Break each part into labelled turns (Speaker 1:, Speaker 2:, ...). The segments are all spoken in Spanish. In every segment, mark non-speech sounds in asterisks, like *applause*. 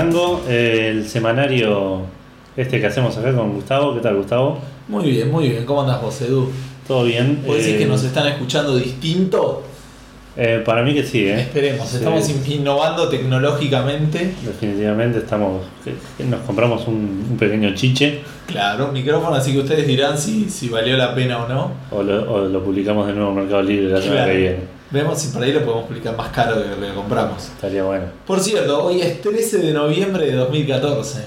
Speaker 1: Fandango, el semanario este que hacemos acá con Gustavo. ¿Qué tal, Gustavo?
Speaker 2: Muy bien, muy bien. ¿Cómo andas vos, Edu?
Speaker 1: ¿Todo bien?
Speaker 2: ¿Puedes decir
Speaker 1: Eh,
Speaker 2: que nos están escuchando distinto?
Speaker 1: eh, para mí que sí, ¿eh?
Speaker 2: Esperemos, estamos in- innovando tecnológicamente.
Speaker 1: Definitivamente estamos. Nos compramos un, un pequeño chiche
Speaker 2: Claro, un micrófono, así que ustedes dirán si, si valió la pena o no.
Speaker 1: o lo, o lo publicamos de nuevo en Mercado Libre la semana
Speaker 2: Claro.
Speaker 1: que viene.
Speaker 2: Vemos si por ahí lo podemos publicar más caro de lo que compramos.
Speaker 1: Estaría bueno.
Speaker 2: Por cierto, hoy es 13 de noviembre de 2014.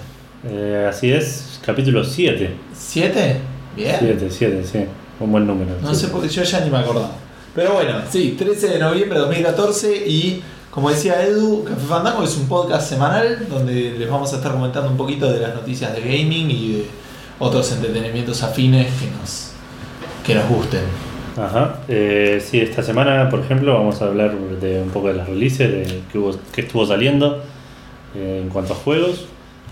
Speaker 1: Eh, así es, capítulo 7.
Speaker 2: ¿7? Bien.
Speaker 1: 7, 7, sí. Un buen número.
Speaker 2: No sé por qué yo ya ni me acordaba. Pero bueno, sí, 13 de noviembre de 2014 y como decía Edu, Café Fandango es un podcast semanal donde les vamos a estar comentando un poquito de las noticias de gaming y de otros entretenimientos afines que nos, que nos gusten.
Speaker 1: Ajá. Eh, sí, esta semana, por ejemplo, vamos a hablar de un poco de las releases, de que, hubo- que estuvo saliendo eh, en cuanto a juegos.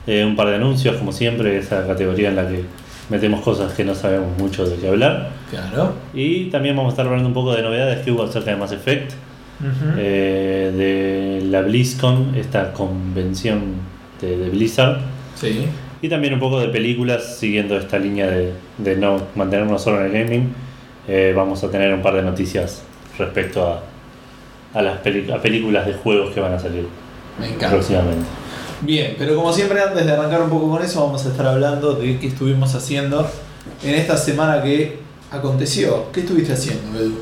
Speaker 1: Eh, un par de anuncios, como siempre, esa categoría en la que metemos cosas que no sabemos mucho de qué hablar.
Speaker 2: Claro.
Speaker 1: Y también vamos a estar hablando un poco de novedades que hubo acerca de Mass Effect,
Speaker 2: Ujú.
Speaker 1: eh, de la BlizzCon, esta convención de, de Blizzard.
Speaker 2: Sí.
Speaker 1: Y también un poco de películas, siguiendo esta línea de, de no mantenernos solo en el gaming. Eh, vamos a tener un par de noticias respecto a, a las a películas de juegos que van a salir
Speaker 2: Me encanta.
Speaker 1: próximamente.
Speaker 2: Bien, pero como siempre antes de arrancar un poco con eso vamos a estar hablando de qué estuvimos haciendo en esta semana que aconteció. ¿Qué estuviste haciendo, Edu?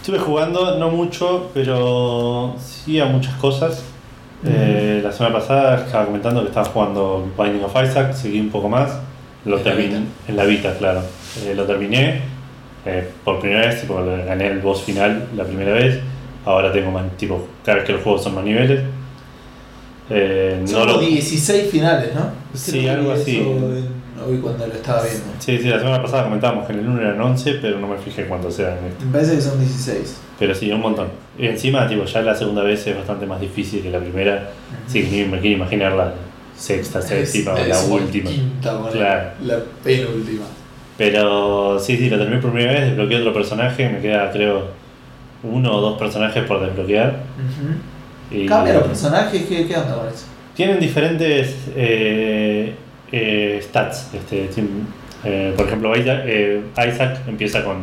Speaker 1: Estuve jugando, no mucho, pero sí a muchas cosas. Eh, la semana pasada estaba comentando que estaba jugando Binding of Isaac, seguí un poco más. Lo
Speaker 2: ¿En la
Speaker 1: terminé en la Vita, claro. Eh, lo terminé eh, por primera vez, tipo, gané el boss final la primera vez. Ahora tengo más, tipo, cada vez que los juegos son más niveles. Eh, no
Speaker 2: Son
Speaker 1: lo-
Speaker 2: como 16 finales, ¿no?
Speaker 1: Sí, algo
Speaker 2: vi
Speaker 1: así.
Speaker 2: en- Hoy cuando lo estaba viendo.
Speaker 1: Sí, sí, la semana pasada comentábamos que en el 1 eran 11, pero no me fijé cuántos este.
Speaker 2: Me parece que son 16.
Speaker 1: Pero sí, un montón. Y encima, tipo, ya la segunda vez es bastante más difícil que la primera. Sí, ni me quiero imaginar la sexta, séptima
Speaker 2: Es-
Speaker 1: la
Speaker 2: es
Speaker 1: última.
Speaker 2: Quinta, bueno,
Speaker 1: Claro.
Speaker 2: La penúltima.
Speaker 1: Pero sí, sí, lo terminé por primera vez, desbloqueé otro personaje, me queda creo uno o dos personajes por desbloquear. Y
Speaker 2: ¿Cambia los personajes? ¿Qué, qué onda con eso?
Speaker 1: Tienen diferentes eh, eh, stats. Este, tim- eh, por ejemplo, Isaac, eh, Isaac empieza con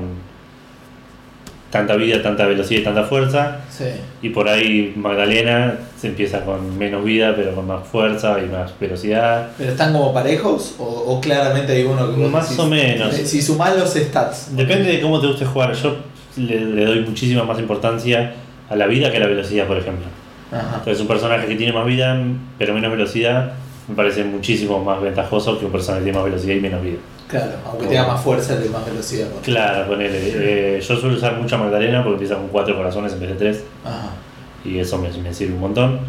Speaker 1: tanta vida, tanta velocidad y tanta fuerza.
Speaker 2: Sí.
Speaker 1: Y por ahí Magdalena se empieza con menos vida, pero con más fuerza y más velocidad.
Speaker 2: ¿Pero están como parejos o, o claramente hay uno que vos
Speaker 1: Más
Speaker 2: decís-
Speaker 1: o menos.
Speaker 2: Si sumás los stats.
Speaker 1: Depende de cómo te guste jugar. Yo le, le doy muchísima más importancia a la vida que a la velocidad, por ejemplo.
Speaker 2: Ajá.
Speaker 1: Entonces un personaje que tiene más vida pero menos velocidad me parece muchísimo más ventajoso que un personaje que tiene más velocidad y menos vida.
Speaker 2: Claro, aunque tenga más fuerza, de más velocidad. ¿no?
Speaker 1: Claro, ponele. eh, yo suelo usar mucho a Magdalena porque empieza con cuatro corazones en vez de tres
Speaker 2: Ajá.
Speaker 1: y eso me, me sirve un montón.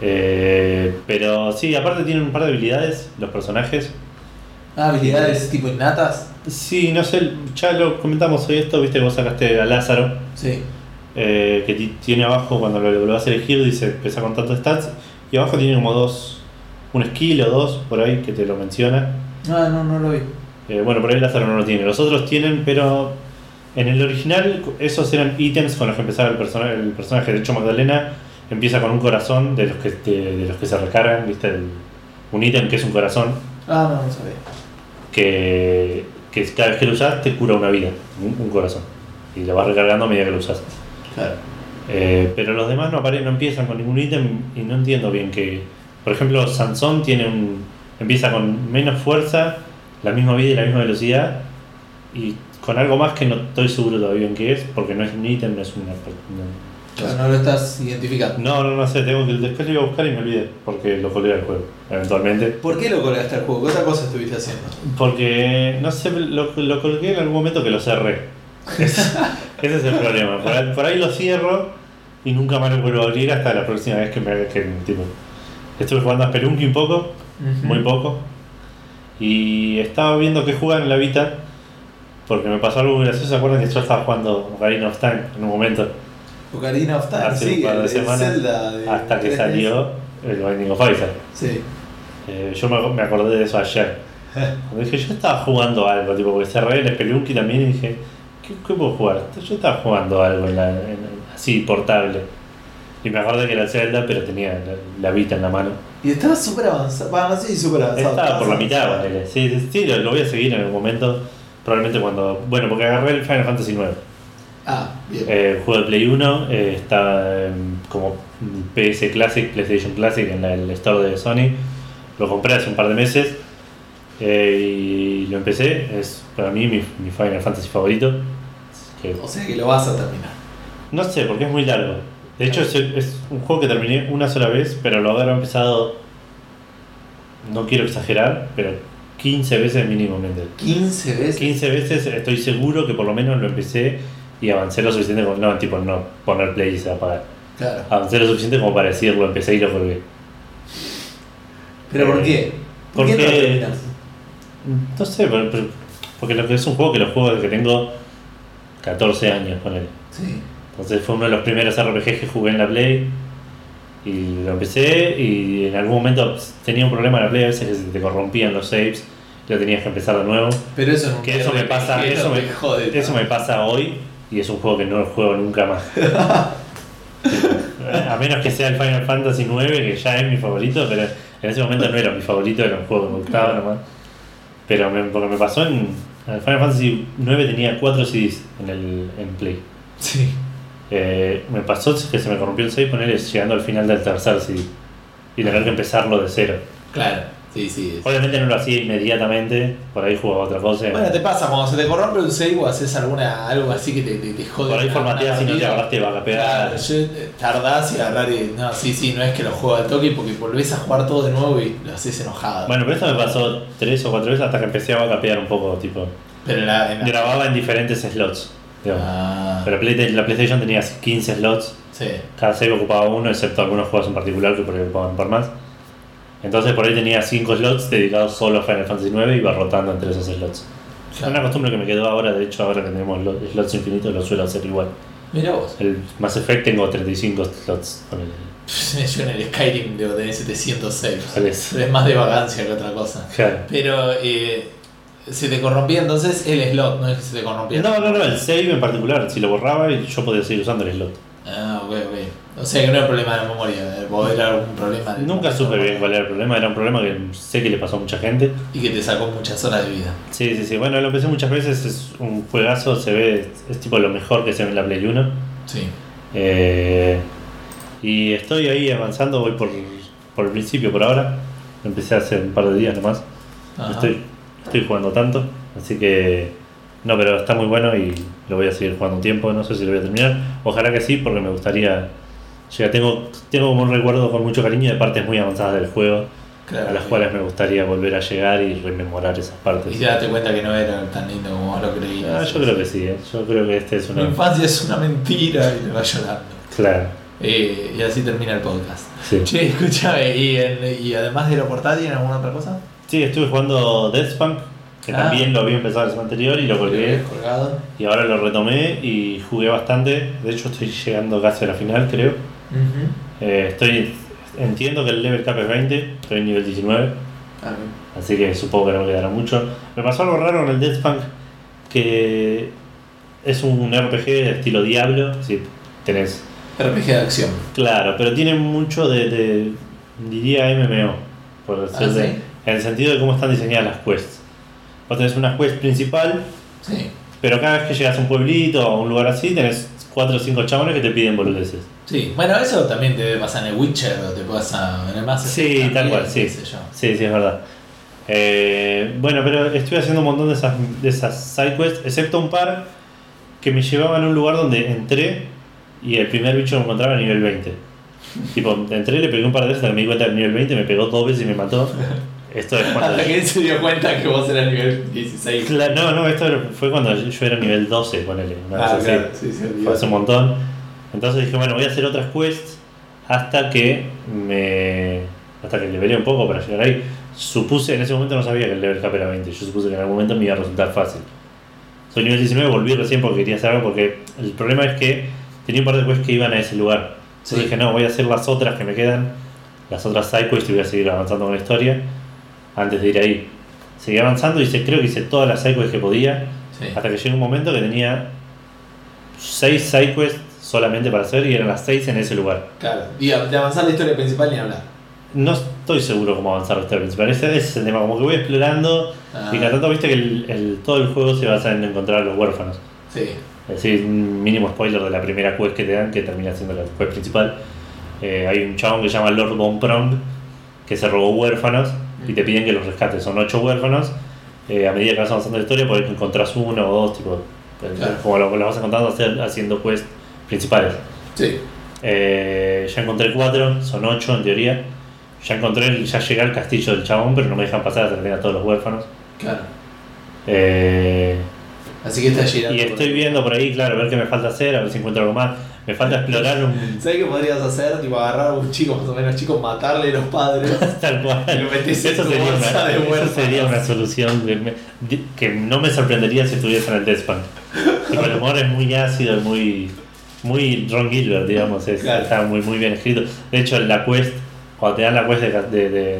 Speaker 1: Eh, pero sí, aparte tienen un par de habilidades los personajes.
Speaker 2: Ah, habilidades tipo innatas.
Speaker 1: Sí, no sé, ya lo comentamos hoy esto, viste, vos sacaste a Lázaro,
Speaker 2: Sí.
Speaker 1: eh, que ti- tiene abajo cuando lo, lo vas a elegir, dice, empieza con tantos stats, y abajo tiene como dos, un skill o dos por ahí que te lo menciona.
Speaker 2: Ah, no, no lo vi.
Speaker 1: Eh, bueno, por ahí Lázaro no lo tiene, los otros tienen, pero en el original esos eran ítems con los que empezaba el, persona- el personaje. De hecho, Magdalena empieza con un corazón de los que, te- de los que se recargan, viste, el- un ítem que es un corazón,
Speaker 2: Ah, no, no sabía.
Speaker 1: que, que cada vez que lo usas te cura una vida, un, un corazón. Y lo vas recargando a medida que lo usas.
Speaker 2: Claro.
Speaker 1: Eh, pero los demás no, apare- no empiezan con ningún ítem y no entiendo bien que. Por ejemplo, Sansón tiene un. Empieza con menos fuerza, la misma vida y la misma velocidad. Y con algo más que no estoy seguro todavía en qué es, porque no es un ítem, no es una. no-
Speaker 2: Claro, no lo estás identificando.
Speaker 1: No, no, no sé, tengo que, después lo iba a buscar y me olvidé, porque lo colgué al juego, eventualmente.
Speaker 2: ¿Por qué lo colgaste al juego? ¿Qué otra cosa estuviste haciendo?
Speaker 1: Porque, no sé, lo, lo colgué en algún momento que lo cerré. *laughs* Es- ese es el problema. Por ahí, por ahí lo cierro y nunca más lo vuelvo a abrir hasta la próxima vez que me que, tipo, Estuve jugando a Spelunky un poco, muy poco. Y estaba viendo que juegan en la Vita. Porque me pasó algo muy gracioso. ¿Se acuerdan que yo estaba jugando Ocarina of Time en un momento?
Speaker 2: Ocarina of Time,
Speaker 1: Hace
Speaker 2: sí,
Speaker 1: un par de
Speaker 2: el- el
Speaker 1: semanas.
Speaker 2: Zelda de
Speaker 1: Hasta que
Speaker 2: 3DS.
Speaker 1: salió el Binding of Isaac.
Speaker 2: Sí.
Speaker 1: Eh, yo me, me acordé de eso ayer. *laughs* Cuando dije, yo estaba jugando algo, tipo, porque cerré el Spelunky también y dije, ¿qué, qué puedo jugar? Yo estaba jugando algo en la, en- así, portable. Y Y me acordé que era Zelda, pero tenía la, la Vita en la mano.
Speaker 2: Y estaba súper avanzado. Bueno, si súper avanzado.
Speaker 1: Estaba por la mitad, ponele. Sí, sí, sí, lo, lo voy a seguir en algún momento. Probablemente cuando. Bueno, porque agarré el Final Fantasy IX.
Speaker 2: Ah, bien.
Speaker 1: Eh, el juego de Play 1 eh, está em, como PS Classic, PlayStation Classic en la- el store de Sony. Lo compré hace un par de meses eh, y lo empecé. Es para mí mi, mi Final Fantasy favorito. Que
Speaker 2: O sea que lo vas a terminar.
Speaker 1: no sé, porque es muy largo. De hecho, es, es un juego que terminé una sola vez, pero lo habrá empezado. No quiero exagerar, pero 15 veces mínimamente.
Speaker 2: 15 veces.
Speaker 1: 15 veces estoy seguro que por lo menos lo empecé y avancé lo suficiente como no, tipo no poner play y se va a apagar.
Speaker 2: Claro.
Speaker 1: Avancé lo suficiente como para decirlo, empecé y lo colgué.
Speaker 2: ¿Pero por qué? ¿Por qué no
Speaker 1: Porque-? No sé, porque lo que es un juego que lo juego desde que tengo 14 años con él.
Speaker 2: Sí.
Speaker 1: Entonces fue uno de los primeros RPGs que jugué en la Play y lo empecé y en algún momento tenía un problema en la Play, a veces que se te corrompían los saves, lo tenías que empezar de nuevo.
Speaker 2: Pero eso no
Speaker 1: Que eso me pasa, eso me,
Speaker 2: jode.
Speaker 1: eso me pasa hoy y es un juego que no juego nunca más. *laughs* a menos que sea el Final Fantasy IX, que ya es mi favorito, pero en ese momento no era mi favorito, era un juego que me gustaba nomás. Pero me, porque me pasó en. El Final Fantasy IX tenía 4 CDs en, el, en Play.
Speaker 2: Sí.
Speaker 1: Eh, me pasó que se me corrompió el save poner llegando al final del tercer CD y tener que empezarlo de cero.
Speaker 2: Claro. Sí, sí.
Speaker 1: Obviamente no lo hacía inmediatamente, por ahí jugaba otra cosa.
Speaker 2: Bueno, te pasa, cuando se te corrompe un save o haces alguna, algo así que te, te, te jode.
Speaker 1: por ahí formateas y no te agarraste va a pegar.
Speaker 2: Claro, yo eh, tardás y agarrar y. No, sí, sí, no es que lo juego al toque porque volvés a jugar todo de nuevo y lo haces enojado.
Speaker 1: Bueno, pero eso me pasó tres o cuatro veces hasta que empecé a capear un poco, tipo.
Speaker 2: pero en la. en la-
Speaker 1: Grababa en diferentes slots.
Speaker 2: Ah,
Speaker 1: Pero Play- la PlayStation tenía 15 slots,
Speaker 2: sí.
Speaker 1: cada save ocupaba uno, excepto algunos juegos en particular que por ahí ocupaban por más. Entonces por ahí tenía 5 slots dedicados solo a Final Fantasy IX y iba rotando entre esos slots. Es una costumbre que me quedó ahora, de hecho ahora que tenemos lo- slots infinitos lo suelo hacer igual.
Speaker 2: Mira vos.
Speaker 1: El Mass Effect tengo 35 slots con el... *laughs*
Speaker 2: Yo en el Skyrim debo tener 700 saves.
Speaker 1: ¿Cuál es?
Speaker 2: Es más de vagancia que otra cosa.
Speaker 1: Claro.
Speaker 2: Pero eh, se te corrompía entonces el slot, no es que se te corrompía.
Speaker 1: No, no, no, el save en particular, si lo borraba y yo podía seguir usando el slot.
Speaker 2: Ah, ok, ok. O sea que no era problema de memoria, eh, era algún problema de.
Speaker 1: Nunca supe bien cuál era el problema, era un problema que sé que le pasó a mucha gente.
Speaker 2: Y que te sacó muchas horas de vida.
Speaker 1: Sí, sí, sí, bueno, lo empecé muchas veces, es un juegazo, se ve, es tipo lo mejor que se ve en la Play 1.
Speaker 2: Sí.
Speaker 1: Eh, y estoy ahí avanzando, voy por, por el principio por ahora. Empecé hace un par de días nomás.
Speaker 2: Ajá.
Speaker 1: Estoy, estoy jugando tanto, así que no, pero está muy bueno y lo voy a seguir jugando un tiempo. No sé si lo voy a terminar. Ojalá que sí, porque me gustaría. llegar. tengo, tengo como un recuerdo con mucho cariño de partes muy avanzadas del juego,
Speaker 2: Claro,
Speaker 1: a las
Speaker 2: sí.
Speaker 1: cuales me gustaría volver a llegar y rememorar esas partes.
Speaker 2: Y te daste cuenta que no era tan lindo como vos lo creías.
Speaker 1: Ah, yo creo que sí, ¿eh? yo creo que este es
Speaker 2: Mi
Speaker 1: una.
Speaker 2: infancia es una mentira y te va llorando.
Speaker 1: Claro,
Speaker 2: Eh, y así termina el podcast.
Speaker 1: sí.
Speaker 2: Che, escúchame, ¿y, en- y además de lo portátil, en alguna otra cosa?
Speaker 1: Sí, estuve jugando Deathpunk, que
Speaker 2: Ah.
Speaker 1: también lo había empezado la semana anterior y lo colgué. Y ahora lo retomé y jugué bastante. De hecho, estoy *laughs* llegando casi a la final, creo. Eh, estoy Entiendo que el level cap es 20, estoy en nivel 19.
Speaker 2: Ah,
Speaker 1: Así que supongo que no me quedará mucho. Me pasó algo raro con el Deathpunk, que es un RPG de estilo Diablo. Si tenés.
Speaker 2: RPG de acción.
Speaker 1: Claro, pero tiene mucho de. de- diría MMO, por
Speaker 2: Ah,
Speaker 1: decirlo.
Speaker 2: ¿sí?
Speaker 1: En el sentido de cómo están diseñadas las quests. Vos tenés una quest principal,
Speaker 2: Sí.
Speaker 1: pero cada vez que llegas a un pueblito o a un lugar así, tenés 4 o 5 chabones que te piden boludeces.
Speaker 2: Sí, bueno, eso también te debe pasar en el Witcher o te pasa en el Mass
Speaker 1: Sí, tal cual, sí. Sí, sí, es verdad. Eh, bueno, pero estuve haciendo un montón de esas, de esas sidequests, excepto un par que me llevaban a un lugar donde entré y el primer bicho que me encontraba a nivel 20. tipo, entré, le pegué un par de veces me di cuenta del nivel 20, me pegó dos veces y me mató. *laughs* Esto es cuando...
Speaker 2: Hasta que él se dio cuenta que vos eras nivel 16.
Speaker 1: Cla- No, no, esto fue cuando yo era nivel 12, ponele. una
Speaker 2: Ah,
Speaker 1: así.
Speaker 2: claro, sí, sí,
Speaker 1: Fue hace un montón. Entonces dije, bueno, voy a hacer otras quests hasta que me. hasta que levelé un poco para llegar ahí. Supuse, en ese momento no sabía que el level cap era 20. Yo supuse que en algún momento me iba a resultar fácil. Soy nivel 19, volví recién porque quería hacer algo. Porque el problema es que tenía un par de quests que iban a ese lugar. Entonces
Speaker 2: Sí.
Speaker 1: dije, no, voy a hacer las otras que me quedan, las otras side quests y voy a seguir avanzando con la historia antes de ir ahí. Seguí avanzando y hice, creo que hice todas las side quests que podía.
Speaker 2: Sí.
Speaker 1: Hasta que llegó un momento que tenía 6 sidequests solamente para hacer y eran las 6 en ese lugar.
Speaker 2: Claro. Y de avanzar la historia principal ni hablar.
Speaker 1: No estoy seguro cómo avanzar la historia principal. Ese, ese es el tema, como que voy explorando
Speaker 2: Ah.
Speaker 1: y cada tanto viste que el, el- todo el juego se basa en encontrar a los huérfanos.
Speaker 2: Sí.
Speaker 1: Es decir, un mínimo spoiler de la primera quest que te dan, que termina siendo la quest principal. Eh, hay un chabón que se llama Lord Von Prong, que se robó huérfanos y te piden que los rescates. Son ocho huérfanos. Eh, a medida que vas avanzando la historia, por ahí encontrás uno o dos, tipo,
Speaker 2: Claro.
Speaker 1: como lo, lo vas encontrando haciendo quests principales.
Speaker 2: Sí.
Speaker 1: Eh, ya encontré cuatro, son ocho en teoría. Ya encontré, ya llegué al castillo del chabón, pero no me dejan pasar hasta que tenga todos los huérfanos.
Speaker 2: Claro.
Speaker 1: Eh,
Speaker 2: Así que está girando.
Speaker 1: y estoy viendo por ahí, claro, a ver qué me falta hacer, a ver si encuentro algo más. Me falta explorar un.
Speaker 2: ¿Sabes qué podrías hacer? Tipo agarrar a un chico más o menos chico, matarle a los padres. *laughs*
Speaker 1: Tal cual.
Speaker 2: Y lo
Speaker 1: Eso sería, una,
Speaker 2: de
Speaker 1: eso sería una solución que no me sorprendería si estuviese en el Deathspan. Tipo, el humor es muy ácido, muy. Muy Ron Gilbert, digamos, es-
Speaker 2: Claro.
Speaker 1: está muy, muy bien escrito. De hecho, en la quest, cuando te dan la quest de, de- de-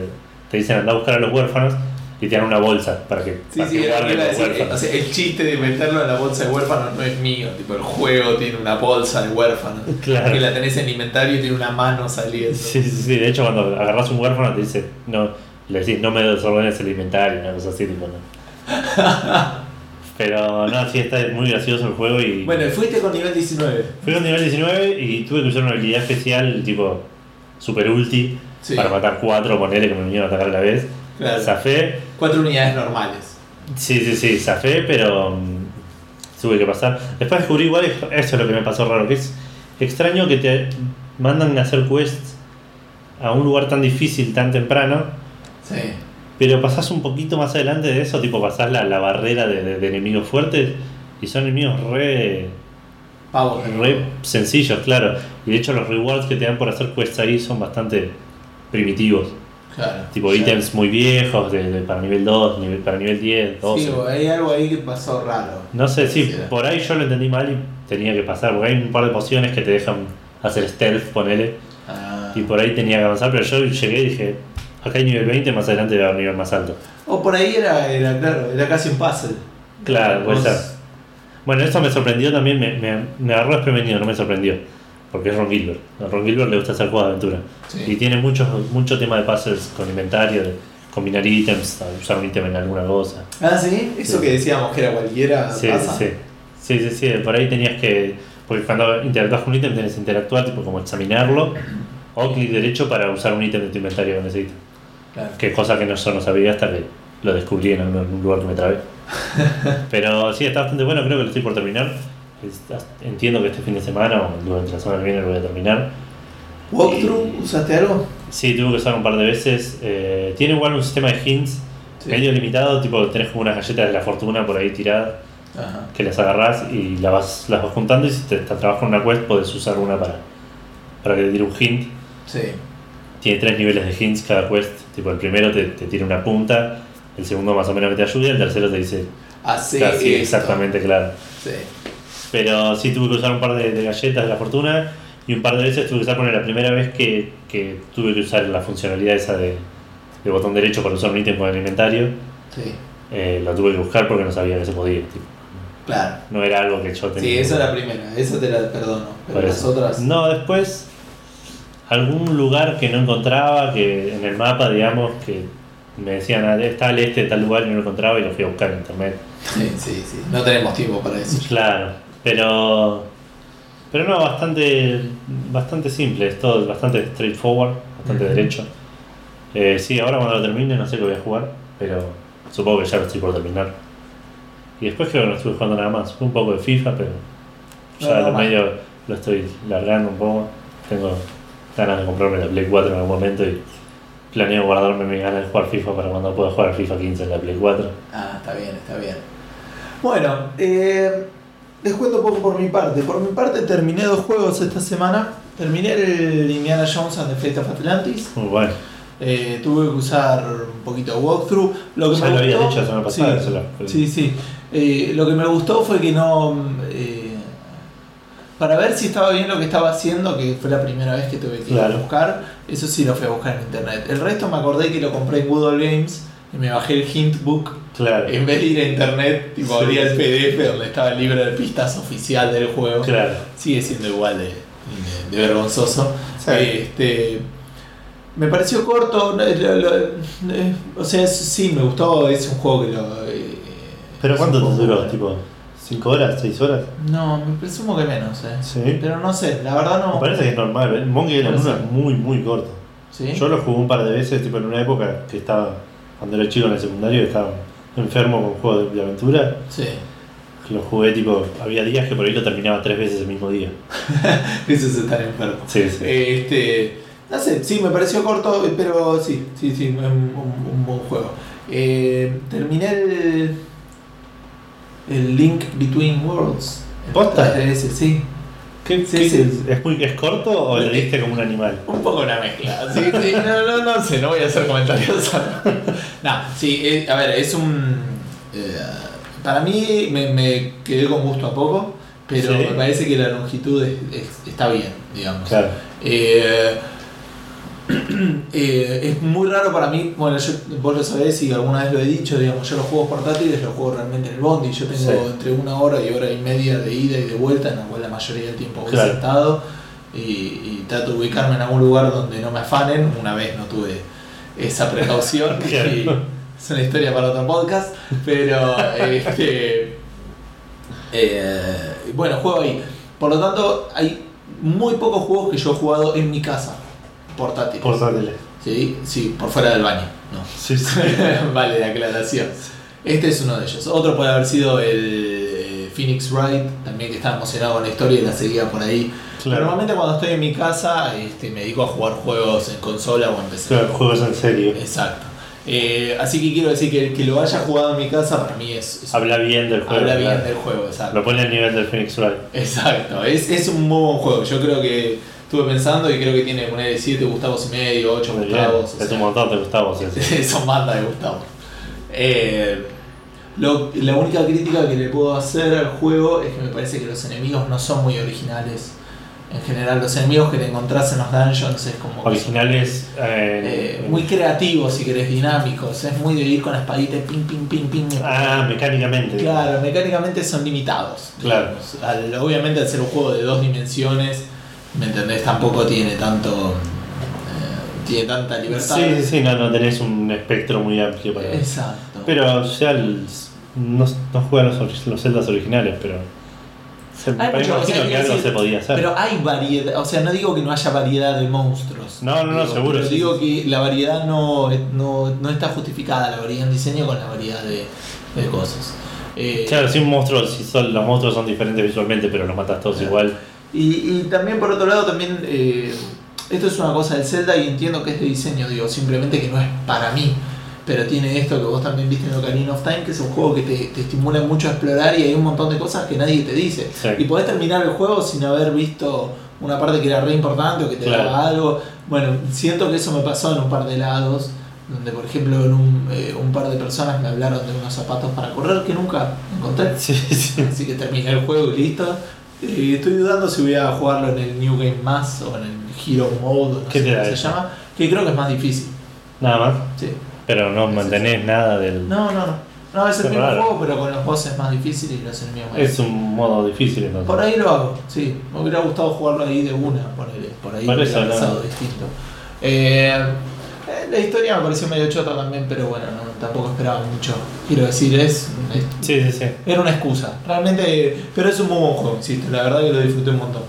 Speaker 1: te dicen anda a buscar a los huérfanos dan una bolsa para que,
Speaker 2: Sí,
Speaker 1: para
Speaker 2: sí,
Speaker 1: que guarden los huérfanos.
Speaker 2: O sea, el chiste de meterlo en la bolsa de huérfanos no es mío. Tipo, el juego tiene una bolsa de huérfanos. *laughs*
Speaker 1: Claro.
Speaker 2: Que la tenés en inventario y tiene una mano saliendo.
Speaker 1: Sí, sí, sí. De hecho, cuando agarras un huérfano te dice, no, le decís, no me desordenes el inventario, una cosa así, tipo, no. *laughs* Pero no, sí, está muy gracioso el juego y.
Speaker 2: Bueno, fuiste con nivel 19.
Speaker 1: Fui con nivel 19 y tuve que usar una habilidad especial, tipo super ulti,
Speaker 2: Sí.
Speaker 1: para matar cuatro, ponerle que me vinieron a atacar a la vez.
Speaker 2: Claro.
Speaker 1: Zafé,
Speaker 2: Cuatro unidades normales.
Speaker 1: sí, sí, sí, zafé, pero mm, tuve que pasar. Después descubrí igual, eso es lo que me pasó raro, que es extraño que te mandan a hacer quests a un lugar tan difícil tan temprano,
Speaker 2: Sí.
Speaker 1: pero pasás un poquito más adelante de eso, tipo pasás la, la barrera de, de- de enemigos fuertes y son enemigos re,
Speaker 2: Pavos.
Speaker 1: re sencillos, claro. Y de hecho los rewards que te dan por hacer quests ahí son bastante primitivos.
Speaker 2: Claro.
Speaker 1: Tipo
Speaker 2: Ya.
Speaker 1: ítems muy viejos de, de- para nivel 2, nivel, para nivel 10, 12.
Speaker 2: Sí, hay algo ahí que pasó raro.
Speaker 1: No sé, sí,
Speaker 2: Sí.
Speaker 1: por ahí yo lo entendí mal y tenía que pasar, porque hay un par de pociones que te dejan hacer stealth, ponele,
Speaker 2: Ah.
Speaker 1: y por ahí tenía que avanzar, pero yo llegué y dije, acá hay nivel 20, más adelante va a haber un nivel más alto.
Speaker 2: O por ahí era, era, claro, era casi un puzzle.
Speaker 1: Claro, puede
Speaker 2: Vos-
Speaker 1: ser. Bueno, esto me sorprendió también, me, me, me agarró desprevenido, no me sorprendió, porque es Ron Gilbert. A Ron Gilbert le gusta hacer juegos de aventura.
Speaker 2: Sí.
Speaker 1: Y tiene mucho, mucho tema de puzzles con inventario, de combinar ítems, usar un ítem en alguna cosa.
Speaker 2: Ah, sí, eso
Speaker 1: Sí.
Speaker 2: que decíamos que era cualquiera.
Speaker 1: Sí,
Speaker 2: pasa.
Speaker 1: sí, sí, sí, sí, por ahí tenías que, porque cuando interactúas con un ítem tenés que interactuar, tipo como examinarlo, o clic derecho para usar un ítem de tu inventario que necesitas.
Speaker 2: Claro.
Speaker 1: Que cosa que no, yo no sabía hasta que lo descubrí en un, en un lugar que me trabé. *laughs* Pero sí, está bastante bueno, creo que lo estoy por terminar. Entiendo que este fin de semana o durante la semana que viene lo voy a terminar.
Speaker 2: ¿Walkthrough? ¿Usaste algo?
Speaker 1: Sí, tuve que usar un par de veces. Eh, tiene igual un sistema de hints
Speaker 2: Sí.
Speaker 1: medio limitado, tipo tenés como unas galletas de la fortuna por ahí tiradas
Speaker 2: Ajá.
Speaker 1: que las agarrás y las vas, las vas juntando y si te, te trabajas en una quest podés usar una para, para que te tire un hint.
Speaker 2: Sí.
Speaker 1: Tiene tres niveles de hints cada quest. Tipo, el primero te, te tira una punta, el segundo más o menos que te ayuda, el tercero te dice
Speaker 2: Así
Speaker 1: casi
Speaker 2: esto.
Speaker 1: exactamente claro.
Speaker 2: Sí.
Speaker 1: Pero sí tuve que usar un par de, de galletas de la fortuna y un par de veces tuve que usar, poner la primera vez que, que tuve que usar la funcionalidad esa de, de botón derecho para usar un ítem con el inventario,
Speaker 2: Sí.
Speaker 1: eh, la tuve que buscar porque no sabía que se podía. tipo.
Speaker 2: Claro.
Speaker 1: No era algo que yo tenía.
Speaker 2: Sí, esa es la primera. Esa te la perdono. Pero las otras.
Speaker 1: No, después algún lugar que no encontraba, que en el mapa, digamos, que me decían, "Ah, está al este de tal lugar y no lo encontraba y lo fui a buscar en internet.
Speaker 2: Sí, sí, sí. No tenemos tiempo para eso.
Speaker 1: Claro, pero pero no, bastante bastante simple, es todo bastante straightforward, bastante derecho. Eh, sí, ahora cuando lo termine no sé qué voy a jugar, pero supongo que ya lo estoy por terminar. Y después creo que no estuve jugando nada más, un poco de FIFA, pero ya
Speaker 2: No,
Speaker 1: lo medio lo estoy largando un poco. Tengo ganas de comprarme la Play 4 en algún momento y planeo guardarme mis ganas de jugar FIFA para cuando pueda jugar FIFA 15 en la Play 4.
Speaker 2: Ah, está bien, está bien. Bueno, eh, les cuento un poco por mi parte. Por mi parte terminé dos juegos esta semana. Terminé el Indiana Jones and the Fate of Atlantis.
Speaker 1: Muy bueno.
Speaker 2: Eh, tuve que usar un poquito de walkthrough. Lo que
Speaker 1: Ya
Speaker 2: me
Speaker 1: lo
Speaker 2: gustó-
Speaker 1: dicho la semana pasada,
Speaker 2: Sí, sí, sí. Eh, lo que me gustó fue que no. eh, para ver si estaba bien lo que estaba haciendo, que fue la primera vez que tuve que ir a buscar, eso sí lo fui a buscar en internet. El resto me acordé que lo compré en Good Old Games y me bajé el hint book.
Speaker 1: Claro.
Speaker 2: En vez de ir a internet, tipo,
Speaker 1: Sí.
Speaker 2: abría el PDF donde estaba el libro de pistas oficial del juego.
Speaker 1: Claro.
Speaker 2: Sigue siendo igual de, de- de vergonzoso.
Speaker 1: Sí.
Speaker 2: Este, me pareció corto, no, lo- lo- eh, o sea, es- sí, me gustó, es un juego que lo... eh,
Speaker 1: ¿Pero cuánto te duró? ¿Tipo 5 horas? ¿6 horas?
Speaker 2: No, me presumo que menos, eh.
Speaker 1: Sí.
Speaker 2: Pero no sé, la verdad no...
Speaker 1: Me parece que es normal. El Monkey Island
Speaker 2: Puede
Speaker 1: 1
Speaker 2: ser.
Speaker 1: es muy, muy corto.
Speaker 2: ¿Sí?
Speaker 1: Yo lo jugué un par de veces, tipo en una época que estaba, cuando era chico en el secundario, estaba enfermo con juegos de, aventura.
Speaker 2: Sí.
Speaker 1: Que lo jugué, tipo, había días que por ahí lo terminaba tres veces el mismo día. *laughs*
Speaker 2: Eso es estar enfermo.
Speaker 1: Sí, sí.
Speaker 2: Este, no sé, sí, me pareció corto, pero sí, sí, sí, un, un- un buen juego. Eh, terminé el, el Link Between Worlds.
Speaker 1: ¿Posta?
Speaker 2: 3DS, sí.
Speaker 1: ¿Qué,
Speaker 2: Sí,
Speaker 1: qué-
Speaker 2: sí.
Speaker 1: ¿Es, muy, ¿Es corto o le diste como un animal?
Speaker 2: Un poco una mezcla. Sí, sí, no, no, no sé, no voy a hacer comentarios. *laughs* no, sí, eh, a ver, es un. eh, para mí me, me quedé con gusto a poco, pero me parece que la longitud es- es- está bien, digamos.
Speaker 1: Claro.
Speaker 2: Eh, *clears throat* eh, es muy raro para mí, bueno, yo, vos lo sabés y alguna vez lo he dicho, digamos, yo los juegos portátiles los juego realmente en el bondi, yo tengo
Speaker 1: Sí.
Speaker 2: entre una hora y hora y media de ida y de vuelta, en la cual la mayoría del tiempo voy
Speaker 1: Claro.
Speaker 2: sentado y, y trato de ubicarme en algún lugar donde no me afanen, una vez no tuve esa precaución, *laughs*
Speaker 1: Claro.
Speaker 2: y es una historia para otro podcast, pero *laughs* este, eh, bueno, juego ahí. Por lo tanto, hay muy pocos juegos que yo he jugado en mi casa, portátiles.
Speaker 1: Portátiles.
Speaker 2: ¿Sí? sí, por fuera del baño. No.
Speaker 1: Sí, sí. *laughs*
Speaker 2: vale, la aclaración. Este es uno de ellos. Otro puede haber sido el eh, Phoenix Wright, también que estaba emocionado con la historia y la seguía por ahí.
Speaker 1: Claro.
Speaker 2: Normalmente cuando estoy en mi casa este, me dedico a jugar juegos en consola o en PC.
Speaker 1: Claro, juegos en serio.
Speaker 2: Exacto. Eh, así que quiero decir que el que lo haya jugado en mi casa para mí es, es-
Speaker 1: Habla bien del juego.
Speaker 2: habla bien
Speaker 1: claro.
Speaker 2: del juego, exacto.
Speaker 1: Lo pone al nivel del Phoenix Wright.
Speaker 2: Exacto, es, es un muy buen juego. Yo creo que estuve pensando y creo que tiene poner 7 Gustavos y medio, 8
Speaker 1: Muy bien.
Speaker 2: Gustavos. o
Speaker 1: Es
Speaker 2: sea,
Speaker 1: un montón de Gustavos. ese. *laughs*
Speaker 2: Son bandas de Gustavo. Eh, lo- la única crítica que le puedo hacer al juego es que me parece que los enemigos no son muy originales. En general, los enemigos que te encontrás en los dungeons es como. son,
Speaker 1: Originales. eh,
Speaker 2: eh, muy creativos, si querés, dinámicos. Es muy de ir con la espadita y ping, ping, ping, ping.
Speaker 1: Ah, mecánicamente.
Speaker 2: Claro, mecánicamente son limitados.
Speaker 1: Claro.
Speaker 2: digamos. Obviamente, al ser un juego de dos dimensiones, ¿me entendés? Tampoco tiene tanto. eh, tiene tanta libertad.
Speaker 1: Sí, sí, sí, no, no tenés un espectro muy amplio para.
Speaker 2: Exacto.
Speaker 1: Pero ya el- no, no juegan los, los celdas originales, pero. Se, me
Speaker 2: Hay mucho,
Speaker 1: imagino
Speaker 2: o sea,
Speaker 1: que algo
Speaker 2: decir,
Speaker 1: se podía hacer.
Speaker 2: Pero hay variedad, o sea, no digo que no haya variedad de monstruos.
Speaker 1: No, no, no,
Speaker 2: Digo,
Speaker 1: seguro,
Speaker 2: Pero
Speaker 1: sí,
Speaker 2: digo
Speaker 1: sí.
Speaker 2: que la variedad no, no, no está justificada, la variedad en diseño con la variedad de, de cosas. Eh,
Speaker 1: Claro, si un monstruo, si son, los monstruos son diferentes visualmente, pero los matas todos
Speaker 2: Claro.
Speaker 1: igual.
Speaker 2: Y, y también por otro lado, también eh, esto es una cosa del Zelda y entiendo que es de diseño, digo, simplemente que no es para mí. Pero tiene esto que vos también viste en Ocarina of Time, que es un juego que te, te estimula mucho a explorar y hay un montón de cosas que nadie te dice.
Speaker 1: Sí.
Speaker 2: Y podés terminar el juego sin haber visto una parte que era re importante o que te
Speaker 1: Claro.
Speaker 2: daba algo. Bueno, siento que eso me pasó en un par de lados, donde por ejemplo en un, eh, un par de personas me hablaron de unos zapatos para correr que nunca encontré.
Speaker 1: Sí, sí.
Speaker 2: Así que terminé el juego y listo. Estoy dudando si voy a jugarlo en el New Game Más o en el Hero Mode, no
Speaker 1: ¿Qué
Speaker 2: sé
Speaker 1: te
Speaker 2: cómo
Speaker 1: da
Speaker 2: se llama, que creo que es más difícil.
Speaker 1: Nada más.
Speaker 2: Sí.
Speaker 1: Pero no
Speaker 2: Sí,
Speaker 1: mantenés nada del.
Speaker 2: No, no, no. No, es el mismo
Speaker 1: raro.
Speaker 2: juego, pero con los bosses más difíciles y los enemigos más
Speaker 1: Es un modo difícil entonces.
Speaker 2: Por ahí lo hago, sí. Me hubiera gustado jugarlo ahí de una. Por ahí
Speaker 1: Por
Speaker 2: hubiera
Speaker 1: eso, no.
Speaker 2: distinto. Eh, la historia me pareció medio chota también, pero bueno, no, tampoco esperaba mucho. Quiero decir, es, es-
Speaker 1: Sí, sí, sí.
Speaker 2: era una excusa. Realmente, pero es un muy buen juego, insisto. La verdad que lo disfruté un montón.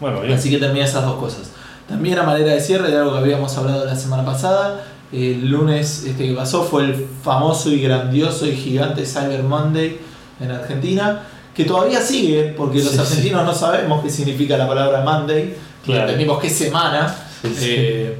Speaker 1: Bueno, bien.
Speaker 2: Así que terminé esas dos cosas. También a manera de cierre de algo que habíamos hablado la semana pasada. El lunes este que pasó fue el famoso y grandioso y gigante Cyber Monday en Argentina, que todavía sigue, porque los
Speaker 1: Sí, sí.
Speaker 2: argentinos no sabemos qué significa la palabra Monday,
Speaker 1: Claro.
Speaker 2: entendimos que es semana,
Speaker 1: sí.
Speaker 2: eh,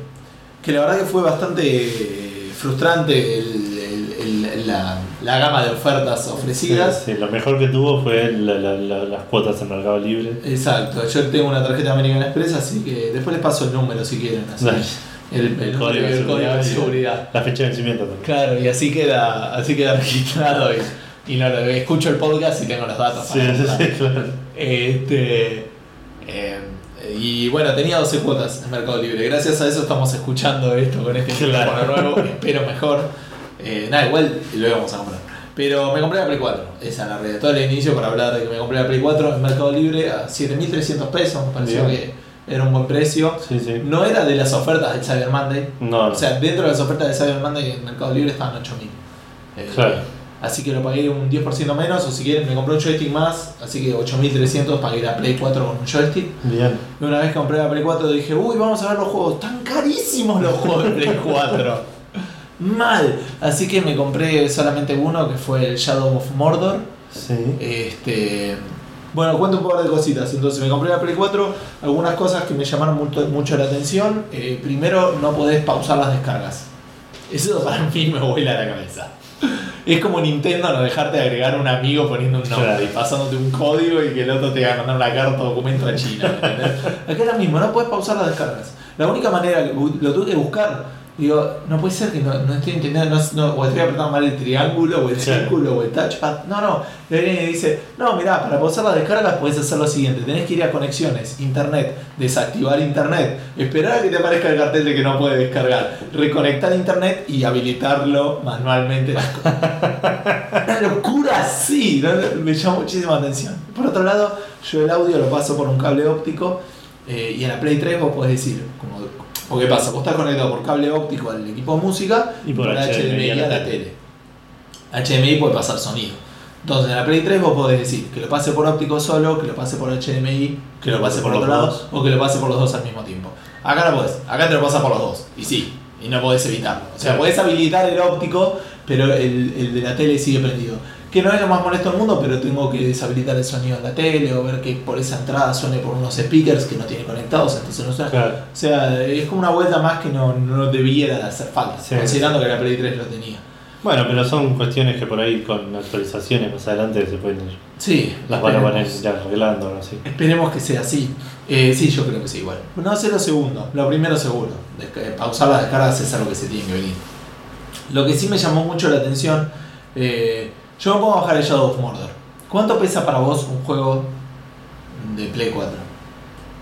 Speaker 2: que la verdad que fue bastante eh, frustrante el- el- el- la, la gama de ofertas ofrecidas.
Speaker 1: Sí, sí, lo mejor que tuvo fue la- la- la- las cuotas en Mercado Libre.
Speaker 2: Exacto, yo tengo una tarjeta American Express, así que después les paso el número si quieren. así. El, el código de seguridad.
Speaker 1: La fecha de vencimiento también.
Speaker 2: Claro, y así queda, así queda registrado y, y no escucho el podcast y tengo los datos.
Speaker 1: Sí,
Speaker 2: para
Speaker 1: sí, sí, claro.
Speaker 2: Este, eh, y bueno, tenía 12 cuotas en Mercado Libre. Gracias a eso estamos escuchando esto con este
Speaker 1: Claro.
Speaker 2: micrófono nuevo. Espero mejor. Eh, nada, igual lo íbamos a comprar. Pero me compré la Play 4. Esa es la realidad. Todo el inicio para hablar de que me compré la Play 4 en Mercado Libre a 7.300 pesos. Me pareció
Speaker 1: Bien.
Speaker 2: que era un buen precio.
Speaker 1: Sí, sí.
Speaker 2: No era de las ofertas del Cyber Monday.
Speaker 1: No, no.
Speaker 2: O sea, dentro de las ofertas de Cyber Monday en Mercado Libre estaban 8.000. Eh,
Speaker 1: Claro.
Speaker 2: Así que lo pagué un 10% menos. O si quieren, me compré un joystick más. Así que 8.300 pagué la Play 4 con un joystick.
Speaker 1: Bien.
Speaker 2: Y una vez que compré la Play 4 dije, uy, vamos a ver los juegos. Tan carísimos los juegos de Play 4. *laughs* Mal. Así que me compré solamente uno que fue el Shadow of Mordor.
Speaker 1: Sí.
Speaker 2: Este, bueno, cuento un par de cositas. Entonces me compré la Play 4, algunas cosas que me llamaron mucho, mucho la atención. Eh, primero, no podés pausar las descargas. Eso para mí me vuela la cabeza. Es como Nintendo no dejarte agregar un amigo poniendo un nombre y pasándote un código y que el otro te va a mandar una carta o documento a China. ¿me entendés? *laughs* Acá es lo mismo, no puedes pausar las descargas. La única manera, lo tuve que buscar. Digo, no puede ser que no, no estoy entendiendo, no, no, o estoy apretando mal el triángulo, o el círculo, o el touchpad. No, no. Le viene y dice, no, mirá, para pausar las descargas puedes hacer lo siguiente. Tenés que ir a conexiones, internet, desactivar internet, esperar a que te aparezca el cartel de que no puede descargar, reconectar internet y habilitarlo manualmente. *laughs* Una locura así, me llamó muchísima atención. Por otro lado, yo el audio lo paso por un cable óptico eh, y en la Play 3 vos podés decir, como, ¿o qué pasa? Vos estás conectado por cable óptico al equipo de música
Speaker 1: Y por HDMI
Speaker 2: a la tele. HDMI puede pasar sonido. Entonces en la Play 3 vos podés decir que lo pase por óptico solo, que lo pase por HDMI, que lo pase por
Speaker 1: Por
Speaker 2: otro lado
Speaker 1: dos.
Speaker 2: o que lo pase por los dos al mismo tiempo. Acá no podés, acá te lo pasa por los dos. Y sí, y no podés evitarlo. O sea, podés habilitar el óptico, pero el, el de la tele sigue prendido. Que no es lo más molesto del mundo, pero tengo que deshabilitar el sonido en la tele o ver que por esa entrada suene por unos speakers que no tiene conectados, entonces no suena.
Speaker 1: Claro.
Speaker 2: O sea, es como una vuelta más que no, no debiera de hacer falta,
Speaker 1: Sí.
Speaker 2: considerando que la Play 3 lo tenía.
Speaker 1: Bueno, pero son cuestiones que por ahí con actualizaciones más adelante se pueden ir.
Speaker 2: Sí,
Speaker 1: Las van a ya arreglando o así.
Speaker 2: Esperemos que sea así. Eh, sí, yo creo que sí, igual. No sé lo segundo, lo primero seguro. Desca- pausar las descargas es algo que se tiene que venir. Lo que sí me llamó mucho la atención, eh, yo me pongo a bajar el Shadow of Mordor. ¿Cuánto pesa para vos un juego de Play 4?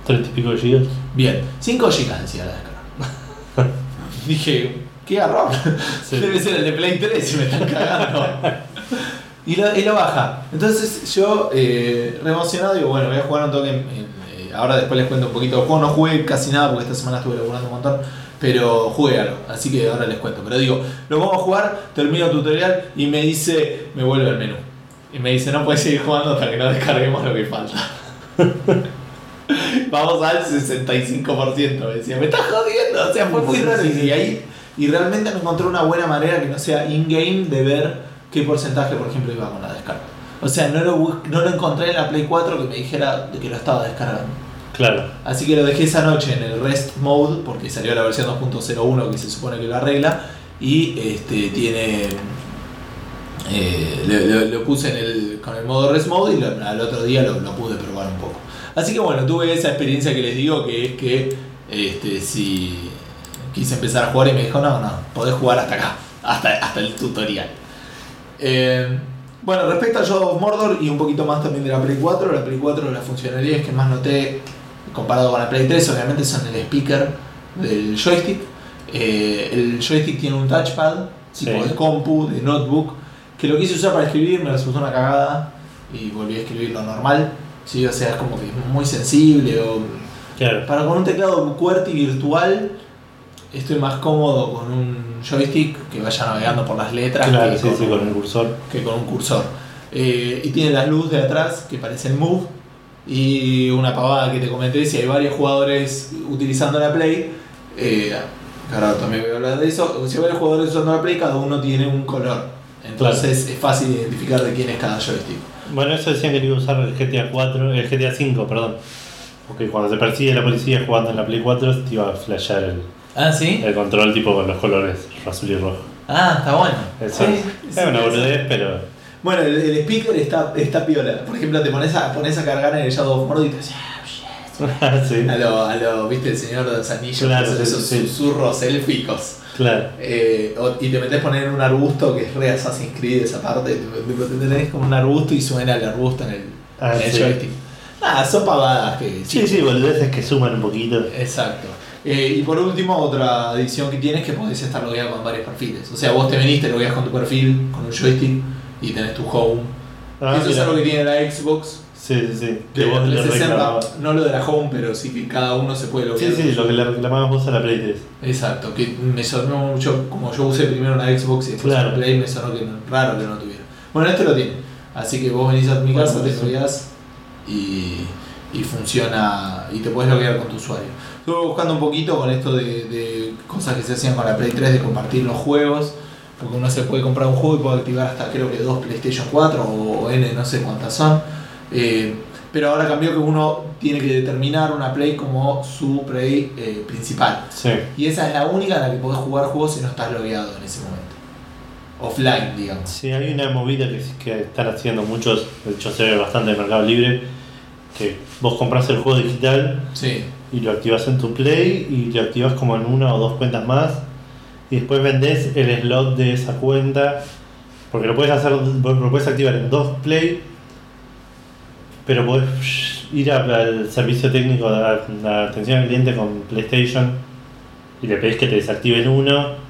Speaker 1: ¿Treinta y pico de gigas?
Speaker 2: Bien, 5 GB decía la descarga. *laughs* Dije, qué garrón.
Speaker 1: Sí.
Speaker 2: Debe ser el de Play 3 si me están cagando. y, lo, y lo baja. Entonces yo, eh, re emocionado, digo, bueno, voy a jugar un toque. en- en- eh, ahora después les cuento un poquito del juego. No jugué casi nada porque esta semana estuve laburando un montón. Pero algo, así que ahora les cuento. Pero digo, lo vamos a jugar, termino el tutorial y me dice, me vuelve al menú. Y me dice, no puedes seguir jugando hasta que no descarguemos lo que falta. *laughs* Vamos al 65%. Me decía, me estás jodiendo. O sea, fue muy raro. Y ahí, y realmente no encontré una buena manera que no sea in-game de ver qué porcentaje, por ejemplo, iba con la descarga. O sea, no lo, no lo encontré en la Play 4 que me dijera que lo estaba descargando.
Speaker 1: Claro.
Speaker 2: Así que lo dejé esa noche en el REST mode, porque salió la versión 2.01 que se supone que lo arregla. Y este tiene. eh, lo, puse en el, con el modo REST mode y al otro día lo, pude probar un poco. Así que bueno, tuve esa experiencia que les digo que es que este, si quise empezar a jugar y me dijo, no, no, podés jugar hasta acá, hasta, hasta el tutorial. Eh, bueno, respecto a Shadow of Mordor y un poquito más también de la Play 4, la Play 4 las funcionalidades que más noté comparado con la Play 3 obviamente son el speaker del joystick. Eh, el joystick tiene un touchpad, tipo de compu, de notebook, que lo quise usar para escribir, me resultó una cagada y volví a escribir lo normal. ¿sí? O sea, es como que es muy sensible o
Speaker 1: Claro.
Speaker 2: para con un teclado QWERTY virtual estoy más cómodo con un joystick que vaya navegando por las letras
Speaker 1: Claro,
Speaker 2: que,
Speaker 1: sí,
Speaker 2: con,
Speaker 1: sí, con el cursor.
Speaker 2: que con un cursor. Eh, y tiene las luces de atrás que parecen Move y una pavada que te comenté, si hay varios jugadores utilizando la Play, eh, ahora también voy a hablar de eso, si hay varios jugadores usando la Play, cada uno tiene un color. Entonces es fácil identificar de quién es cada joystick.
Speaker 1: Bueno, eso decían que iba a usar el GTA 4, el GTA 5, perdón. Porque cuando te persigue la policía jugando en la Play 4, te iba a flashear el,
Speaker 2: Ah, sí.
Speaker 1: el control tipo con los colores azul y rojo.
Speaker 2: Ah, está bueno.
Speaker 1: Eso
Speaker 2: Sí,
Speaker 1: es,
Speaker 2: sí,
Speaker 1: es una boludez, pero.
Speaker 2: Bueno, el, el speaker está, está piola. Por ejemplo, te pones a, pones a cargar en el Shadow of Mordor y te haces, *laughs*
Speaker 1: sí,
Speaker 2: a lo, a lo, viste, el señor de los anillos,
Speaker 1: Claro, sí,
Speaker 2: esos
Speaker 1: sí.
Speaker 2: susurros élficos.
Speaker 1: claro.
Speaker 2: Eh, y te metes a poner en un arbusto que es re Assassin's Creed esa parte, te tenés como un arbusto y suena el arbusto en el,
Speaker 1: Ah,
Speaker 2: en el
Speaker 1: sí.
Speaker 2: joystick. Nada, son pavadas que
Speaker 1: Sí, sí, boludeces que suman un poquito.
Speaker 2: Exacto. Eh, y por último, otra adición que tienes es que podés estar logueado con varios perfiles. O sea, vos te venís, te logueas con tu perfil, con un joystick y tenés tu home.
Speaker 1: Ah,
Speaker 2: Eso es algo que tiene la Xbox.
Speaker 1: Sí, sí, sí.
Speaker 2: Que
Speaker 1: vos le
Speaker 2: 360,
Speaker 1: reclamabas.
Speaker 2: no lo de la home, pero sí que cada uno se puede loguear.
Speaker 1: Sí, sí, lo que le reclamabas vos a la Play 3.
Speaker 2: Exacto, que me sonó mucho, como yo usé primero una Xbox y después
Speaker 1: Claro.
Speaker 2: una Play, me sonó que raro que no tuviera. Bueno, este lo tiene. Así que vos venís a mi
Speaker 1: Bueno,
Speaker 2: casa, te logueas y, y funciona y te puedes loguear con tu usuario. Estuve buscando un poquito con esto de, de cosas que se hacían con la Play 3 de compartir los juegos, porque uno se puede comprar un juego y puede activar hasta creo que dos PlayStation 4 o, N, no sé cuántas son. Eh, pero ahora cambió que uno tiene que determinar una Play como su Play eh, principal.
Speaker 1: Sí.
Speaker 2: Y esa es la única en la que podés jugar juegos si no estás logueado en ese momento. Offline, digamos.
Speaker 1: Sí, hay una movida que, que están haciendo muchos, de hecho se ve bastante en Mercado Libre, que vos compras el juego digital
Speaker 2: Sí.
Speaker 1: y lo activas en tu Play y lo activas como en una o dos cuentas más y después vendés el slot de esa cuenta porque lo puedes hacer lo puedes activar en dos Play pero podés ir a- al servicio técnico de de atención al cliente con PlayStation y le pedís que te desactiven uno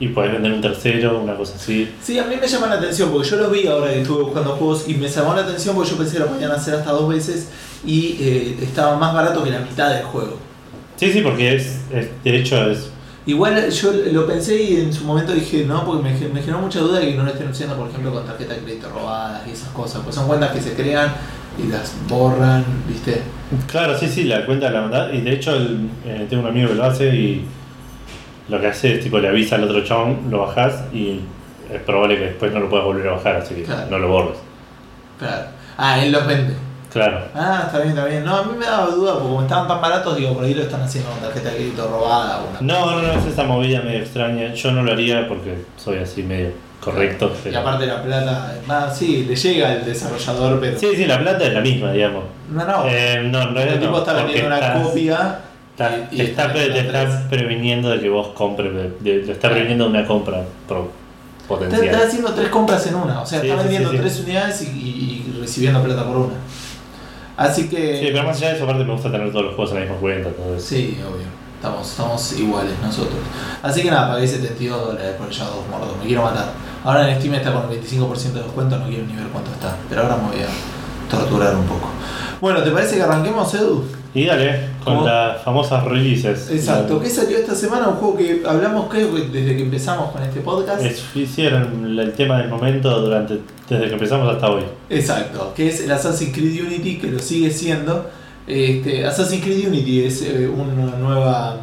Speaker 1: y podés vender un tercero, una cosa así.
Speaker 2: Sí, a mí me llama la atención porque yo los vi ahora que estuve buscando juegos y me llamó la atención porque yo pensé que lo podían hacer hasta dos veces y eh, estaba más barato que la mitad del juego.
Speaker 1: Sí, sí, porque es, es- de hecho es
Speaker 2: Igual yo lo pensé y en su momento dije no, porque me, me generó mucha duda de que no lo estén haciendo, por ejemplo, con tarjetas de crédito robadas y esas cosas. Pues son cuentas que se crean y las borran, ¿viste?
Speaker 1: Claro, sí, sí, la cuenta la verdad. Y de hecho, el- eh, tengo un amigo que lo hace y lo que hace es tipo le avisa al otro chabón, lo bajás y es probable que después no lo puedas volver a bajar, así que
Speaker 2: Claro.
Speaker 1: no lo borres.
Speaker 2: Claro. Ah, él los vende.
Speaker 1: Claro.
Speaker 2: Ah, está bien, está bien. No, a mí me daba duda porque como estaban tan baratos, digo, por ahí lo están haciendo con tarjeta de crédito robada o una
Speaker 1: No, no, no, es esa movida medio extraña. Yo no lo haría porque soy así medio correcto.
Speaker 2: Y
Speaker 1: pero-
Speaker 2: aparte la plata, más sí, le llega al desarrollador, pero.
Speaker 1: Sí, sí, la plata es la misma, digamos.
Speaker 2: No, no.
Speaker 1: Eh, no, realidad
Speaker 2: el tipo
Speaker 1: no,
Speaker 2: está vendiendo una
Speaker 1: estás-
Speaker 2: copia.
Speaker 1: está-
Speaker 2: y- y
Speaker 1: te está, te está previniendo de que vos compres, te está previniendo una compra pro- potencial.
Speaker 2: está haciendo tres compras en una. O sea,
Speaker 1: Sí,
Speaker 2: está vendiendo
Speaker 1: sí, sí.
Speaker 2: tres unidades y, y- y recibiendo plata por una. Así que.
Speaker 1: Sí, pero más allá de eso, aparte me gusta tener todos los juegos en la misma cuenta, todo eso.
Speaker 2: Sí, obvio. Estamos, estamos iguales nosotros. Así que nada, pagué 72 dólares por el Shadow of Mordor. Me quiero matar. Ahora en Steam está con el 25% de descuento, no quiero ni ver cuánto está. Pero ahora me voy a torturar un poco. Bueno, ¿te parece que arranquemos, Edu?
Speaker 1: Y dale, con
Speaker 2: ¿Cómo?
Speaker 1: las famosas releases.
Speaker 2: Exacto. ¿Qué salió esta semana? Un juego que hablamos creo que desde que empezamos con este podcast.
Speaker 1: es- hicieron el tema del momento durante desde que empezamos hasta hoy.
Speaker 2: Exacto, que es el Assassin's Creed Unity, que lo sigue siendo. Este, Assassin's Creed Unity es eh, una nueva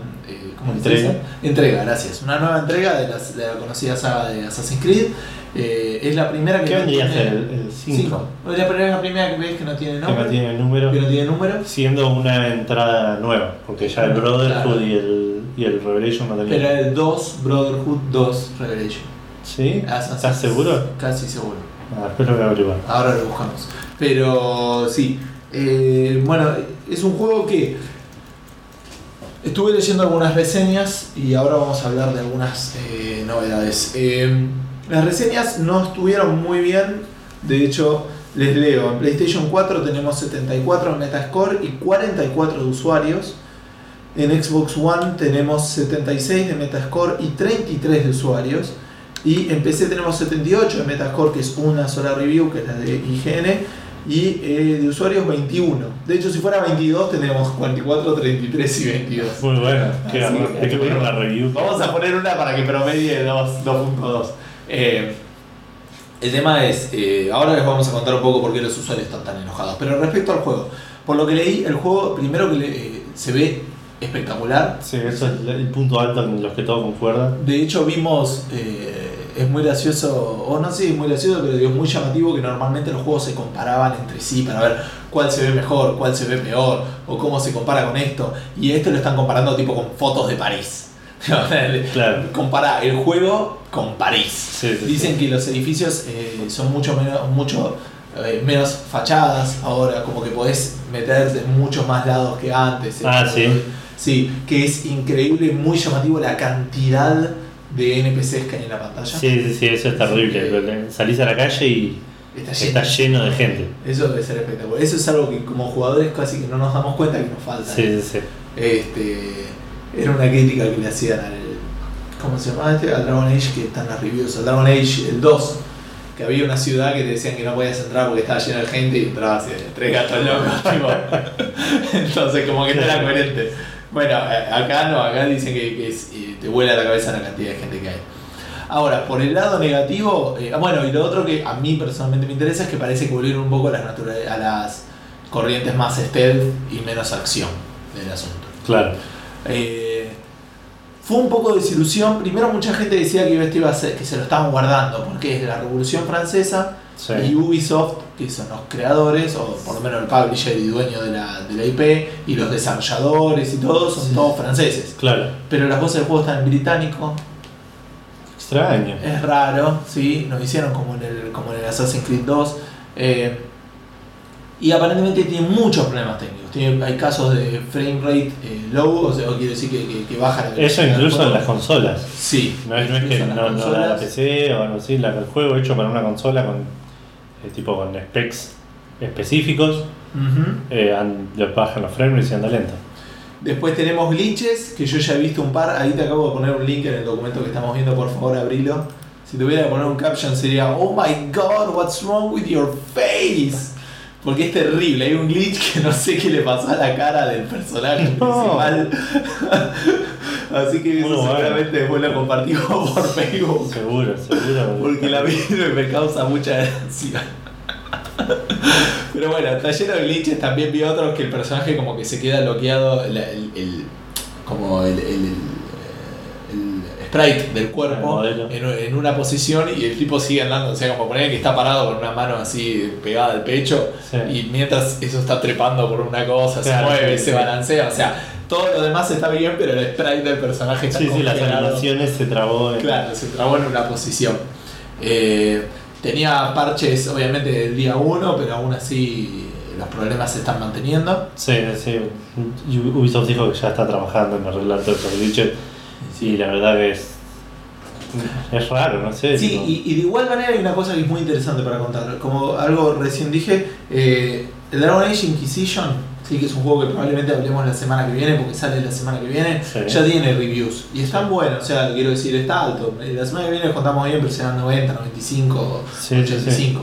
Speaker 2: eh, ¿cómo se
Speaker 1: Entrega.
Speaker 2: entrega, gracias. Una nueva entrega de, las- de la conocida saga de Assassin's Creed. Eh, es la primera que
Speaker 1: ¿Qué
Speaker 2: no
Speaker 1: vendría a ser el
Speaker 2: Cinco.
Speaker 1: 5?
Speaker 2: Es la primera, la primera que ves que no tiene
Speaker 1: Que
Speaker 2: nombre.
Speaker 1: no tiene número.
Speaker 2: que no tiene número.
Speaker 1: Siendo una entrada nueva, porque ya el
Speaker 2: Claro.
Speaker 1: Brotherhood y, el, y el Revelation no
Speaker 2: Pero
Speaker 1: tenían.
Speaker 2: el 2, Brotherhood 2, Revelation.
Speaker 1: ¿Sí?
Speaker 2: Assassin's-
Speaker 1: ¿Estás seguro?
Speaker 2: Casi seguro.
Speaker 1: Ah, después lo voy a averiguar.
Speaker 2: Ahora lo buscamos. Pero sí. Eh, bueno, es un juego que estuve leyendo algunas reseñas y ahora vamos a hablar de algunas eh, novedades. Eh, las reseñas no estuvieron muy bien. De hecho, les leo. En PlayStation 4 tenemos 74 en Metascore y 44 de usuarios. En Xbox One tenemos 76 de Metascore y 33 de usuarios. Y en PC tenemos 78 de Metascore, que es una sola review, que es la de IGN. Y eh, de usuarios 21. De hecho, si fuera 22, tenemos 44, 33 y 22.
Speaker 1: Muy bueno.
Speaker 2: Que,
Speaker 1: Hay que poner una review.
Speaker 2: Vamos a poner una para que promedie dos- 2.2. Eh, el tema es, eh, ahora les vamos a contar un poco por qué los usuarios están tan enojados. Pero respecto al juego, por lo que leí, el juego primero que le- eh, se ve espectacular.
Speaker 1: Sí, eso es el punto alto en los que todos concuerdan.
Speaker 2: De hecho, vimos, eh, es muy gracioso, o no sé es muy gracioso, pero digo, es muy llamativo que normalmente los juegos se comparaban entre sí para ver cuál se ve mejor, cuál se ve peor, o cómo se compara con esto. Y esto lo están comparando tipo con fotos de París. *laughs*
Speaker 1: Claro.
Speaker 2: Compara el juego con París.
Speaker 1: Sí, sí,
Speaker 2: Dicen que los edificios eh, son mucho menos, mucho, eh, menos fachadas ahora, como que podés meterte en muchos más lados que antes.
Speaker 1: Ah, sí.
Speaker 2: Sí, que es increíble, muy llamativo la cantidad de NPCs que hay en la pantalla.
Speaker 1: Sí, sí, sí, eso es terrible. Salís a la calle y
Speaker 2: Está lleno.
Speaker 1: está lleno de gente.
Speaker 2: Eso debe ser espectacular. Eso es algo que como jugadores casi que no nos damos cuenta que nos falta.
Speaker 1: Sí, sí, sí.
Speaker 2: Este, era una crítica que le hacían al. ¿Cómo se llama este? Al Dragon Age que están las reviews. Al Dragon Age, el 2. Que había una ciudad que te decían que no podías entrar porque estaba llena de gente y entrabas y tres gatos locos. *laughs* *laughs* Entonces, como que no era coherente. Bueno, a- acá no, acá dicen que, que es- y te vuela la cabeza la cantidad de gente que hay. Ahora, por el lado negativo, eh, ah, bueno, y lo otro que a mí personalmente me interesa es que parece que volvieron un poco a las, natural- a las corrientes más stealth y menos acción del asunto.
Speaker 1: Claro.
Speaker 2: Eh, fue un poco de desilusión. Primero mucha gente decía que esto iba a ser, que se lo estaban guardando, porque es de la Revolución Francesa
Speaker 1: Sí.
Speaker 2: y Ubisoft, que son los creadores, o por lo menos el publisher y dueño de la, de la IP, y los desarrolladores y todo, son
Speaker 3: Sí.
Speaker 2: todos franceses.
Speaker 1: Claro.
Speaker 2: Pero las voces del juego están en británico,
Speaker 1: Extraño.
Speaker 2: es raro, ¿sí? Nos hicieron como en el, como en el Assassin's Creed 2. eh, y aparentemente tiene muchos problemas técnicos. Tiene, hay casos de frame rate eh, low, o sea, o quiere decir que, que, que baja la
Speaker 1: Eso incluso en las consolas.
Speaker 2: Sí.
Speaker 1: No es, no es que no, la. PC o algo así, la, el juego hecho para una consola con eh, tipo con specs específicos,
Speaker 2: Ujú.
Speaker 1: eh, an- le bajan los frames y anda lento.
Speaker 2: Después tenemos glitches, que yo ya he visto un par. Ahí te acabo de poner un link en el documento que estamos viendo, por favor, abrilo. Si tuviera que poner un caption sería Oh my god, what's wrong with your face? Porque es terrible, hay un glitch que no sé qué le pasó a la cara del personaje *laughs*
Speaker 1: No.
Speaker 2: principal. Así que eso
Speaker 1: bueno.
Speaker 2: seguramente después lo compartimos por Facebook.
Speaker 1: Seguro, seguro.
Speaker 2: Porque la y me causa mucha gracia. Pero bueno, está lleno de glitches. También vi otros que el personaje como que se queda bloqueado, el, el- el- como el, el- sprite del
Speaker 1: El
Speaker 2: cuerpo
Speaker 1: modelo.
Speaker 2: en, en una posición y el tipo sigue andando. O sea, como poner que está parado con una mano así pegada al pecho
Speaker 1: Sí.
Speaker 2: y mientras eso está trepando por una cosa,
Speaker 1: Claro,
Speaker 2: se mueve,
Speaker 1: sí,
Speaker 2: se balancea. O sea, todo lo demás está bien, pero el sprite del personaje está
Speaker 1: Sí, sí, las
Speaker 2: congelado.
Speaker 1: animaciones se trabó. en-
Speaker 2: Claro, se trabó en una posición. Eh, tenía parches obviamente del día 1, pero aún así los problemas se están manteniendo.
Speaker 1: Sí, sí. Ubisoft dijo que ya está trabajando en arreglar todos esos glitches. Y la verdad que es. Es raro, no sé.
Speaker 2: Sí, y de igual manera hay una cosa que es muy interesante para contar. Como algo recién dije, eh, el Dragon Age Inquisition, sí, que es un juego que probablemente hablemos la semana que viene, porque sale la semana que viene,
Speaker 1: Sí.
Speaker 2: ya tiene reviews. Y están buenos, o sea, quiero decir, está alto. Eh, La semana que viene les contamos bien, pero serán 90, 95,
Speaker 1: Sí, sí, sí.
Speaker 2: 85.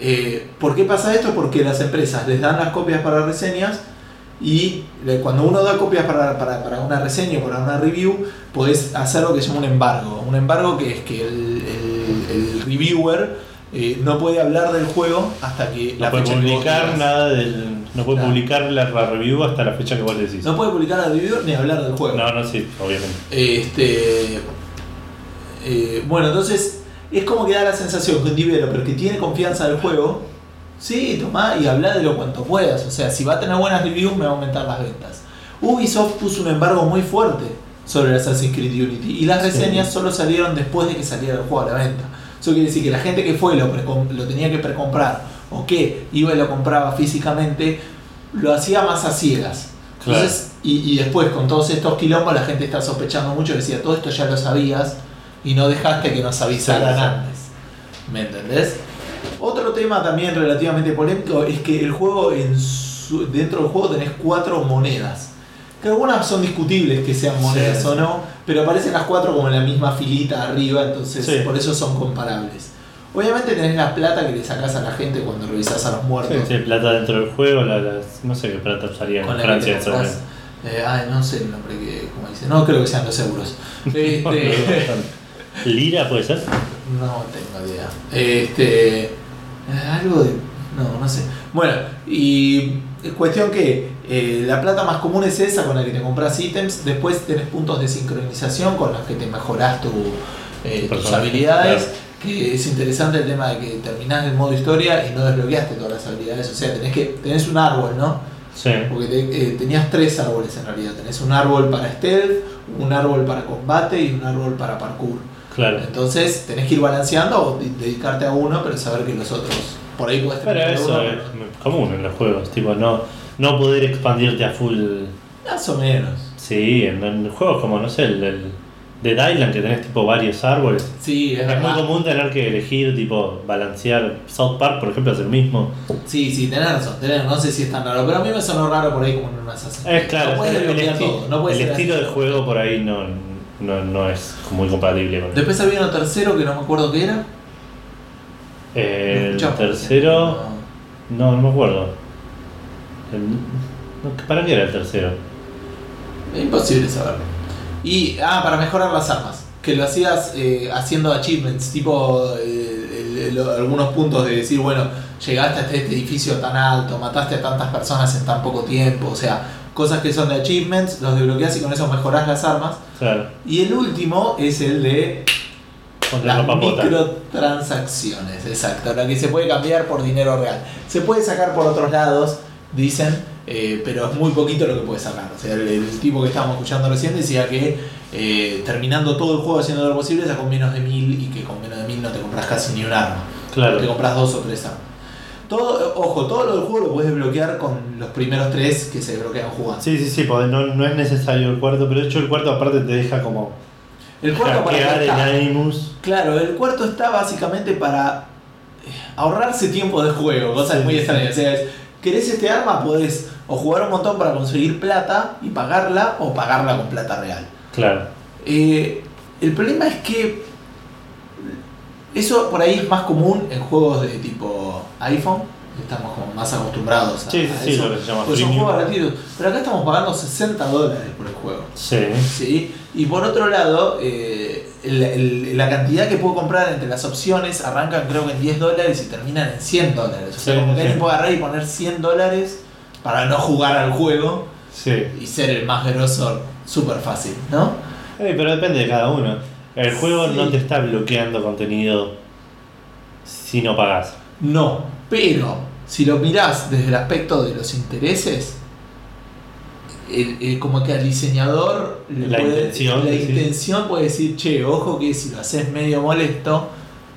Speaker 2: Eh, ¿Por qué pasa esto? Porque las empresas les dan las copias para reseñas y cuando uno da copias para, para, para una reseña o para una review, podés hacer lo que se llama un embargo. Un embargo que es que el, el- el reviewer eh, no puede hablar del juego hasta que
Speaker 1: no
Speaker 2: la
Speaker 1: puede
Speaker 2: fecha que
Speaker 1: publicar
Speaker 2: digas.
Speaker 1: nada del. No puede publicar la, la review hasta la fecha que vos decís.
Speaker 2: No puede publicar la review ni hablar del juego.
Speaker 1: no, no, sí, obviamente.
Speaker 2: Este, eh, bueno, entonces es como que da la sensación que un developer que tiene confianza del juego, sí, toma y habla de lo cuanto puedas. O sea, si va a tener buenas reviews, me va a aumentar las ventas. Ubisoft puso un embargo muy fuerte sobre el Assassin's Creed Unity y las
Speaker 1: Sí.
Speaker 2: reseñas solo salieron después de que saliera el juego a la venta. Eso quiere decir que la gente que fue lo, lo tenía que precomprar o que iba y lo compraba físicamente, lo hacía más a ciegas.
Speaker 1: Claro.
Speaker 2: Entonces, y, y después con todos estos quilombos la gente está sospechando mucho decía, todo esto ya lo sabías y no dejaste que nos avisaran
Speaker 1: sí.
Speaker 2: antes. ¿Me entendés? Otro tema también relativamente polémico es que el juego en su- dentro del juego tenés cuatro monedas. Que algunas son discutibles que sean monedas
Speaker 1: Sí,
Speaker 2: o no, pero aparecen las cuatro como en la misma filita arriba, entonces
Speaker 1: Sí.
Speaker 2: por eso son comparables. Obviamente tenés la plata que le sacás a la gente cuando revisás a los muertos.
Speaker 1: Sí, sí, plata dentro del juego, la, no sé qué plata usaría en Francia.
Speaker 2: Eh, ay, no sé el nombre que, como dice. No creo que sean los euros. *laughs* Este,
Speaker 1: Lira puede ser.
Speaker 2: no tengo idea. Este, eh, algo de. No, no sé. Bueno, y cuestión que eh, la plata más común es esa con la que te compras ítems. Después tenés puntos de sincronización con los que te mejorás tu, eh,
Speaker 1: Tu
Speaker 2: tus habilidades.
Speaker 1: claro.
Speaker 2: Que es interesante el tema de que terminás el modo historia y no desbloqueaste todas las habilidades. O sea, tenés que tenés un árbol, ¿no?
Speaker 1: Sí.
Speaker 2: Porque te- eh, tenías tres árboles en realidad. Tenés un árbol para stealth, un árbol para combate y un árbol para parkour.
Speaker 1: Claro.
Speaker 2: Entonces tenés que ir balanceando o de- dedicarte a uno, pero saber que los otros. Por ahí puedes
Speaker 1: Pero
Speaker 2: tener
Speaker 1: eso
Speaker 2: uno,
Speaker 1: es
Speaker 2: pero
Speaker 1: común en los juegos, tipo no, no poder expandirte a full.
Speaker 2: Más o menos.
Speaker 1: Sí, en, en juegos como, no sé, el, el, Dead Island, que tenés tipo varios árboles.
Speaker 2: Sí, es,
Speaker 1: Es muy común tener que elegir, tipo, balancear. South Park, por ejemplo, es el mismo.
Speaker 2: Sí, sí, tenés razón. tenés- no sé si es tan raro, pero a mí me sonó raro por ahí como en un Assassin's.
Speaker 1: Es claro,
Speaker 2: no puedes
Speaker 1: el,
Speaker 2: desbloquear
Speaker 1: esti-
Speaker 2: todo. No puedes
Speaker 1: el
Speaker 2: ser
Speaker 1: estilo
Speaker 2: así.
Speaker 1: de juego por ahí no, no, no es muy compatible con
Speaker 2: Después había uno tercero que no me acuerdo qué era.
Speaker 1: Eh, El tercero.
Speaker 2: no.
Speaker 1: No, me acuerdo. El- ¿Para qué era el tercero?
Speaker 2: Es imposible saberlo. Y, ah, para mejorar las armas. Que lo hacías eh, haciendo achievements, tipo eh, el- el- algunos puntos de decir, bueno, llegaste hasta este edificio tan alto, mataste a tantas personas en tan poco tiempo, o sea, cosas que son de achievements, los desbloqueas y con eso mejorás las armas.
Speaker 1: Claro,
Speaker 2: Y el último es el de
Speaker 1: contra
Speaker 2: las microtransacciones, exacto, la que se puede cambiar por dinero real. Se puede sacar por otros lados, dicen, eh, pero es muy poquito lo que puedes sacar. O sea, el, el tipo que estábamos escuchando recién decía que eh, terminando todo el juego haciendo lo posible sacó menos de mil y que con menos de mil no te compras casi ni un arma.
Speaker 1: Claro.
Speaker 2: Te compras dos o tres armas. Todo, ojo, todo lo del juego lo puedes desbloquear con los primeros tres que se desbloquean jugando.
Speaker 1: Sí, sí, sí, no, no es necesario el cuarto, pero de hecho el cuarto aparte te deja como
Speaker 2: El cuarto para
Speaker 1: el
Speaker 2: está?
Speaker 1: Animus.
Speaker 2: Claro, el cuarto está básicamente para eh, ahorrarse tiempo de juego, cosas
Speaker 1: Sí,
Speaker 2: muy
Speaker 1: sí,
Speaker 2: extrañas. O sea, es, ¿querés este arma? Podés o jugar un montón para conseguir plata y pagarla o pagarla con plata real.
Speaker 1: Claro.
Speaker 2: Eh, el problema es que eso por ahí es más común en juegos de tipo iPhone. Estamos como más acostumbrados a,
Speaker 1: Sí, sí,
Speaker 2: a
Speaker 1: sí,
Speaker 2: eso.
Speaker 1: lo que se llama
Speaker 2: Pues son juegos gratuitos. Pero acá estamos pagando 60 dólares por el juego.
Speaker 1: Sí.
Speaker 2: ¿sí? Y por otro lado, eh, el- el- la cantidad que puedo comprar entre las opciones arrancan creo que en 10 dólares y terminan en 100 dólares. O sea,
Speaker 1: Sí,
Speaker 2: como que
Speaker 1: sí.
Speaker 2: alguien puede agarrar y poner 100 dólares para no jugar al juego
Speaker 1: Sí.
Speaker 2: y ser el más grosso súper fácil, ¿no?
Speaker 1: Pero depende de cada uno. El juego no te está bloqueando contenido si no pagas.
Speaker 2: No, pero si lo mirás desde el aspecto de los intereses, el- el- como que al diseñador le
Speaker 1: La
Speaker 2: puede-
Speaker 1: intención,
Speaker 2: la
Speaker 1: sí.
Speaker 2: intención puede decir, che, ojo que si lo haces medio molesto,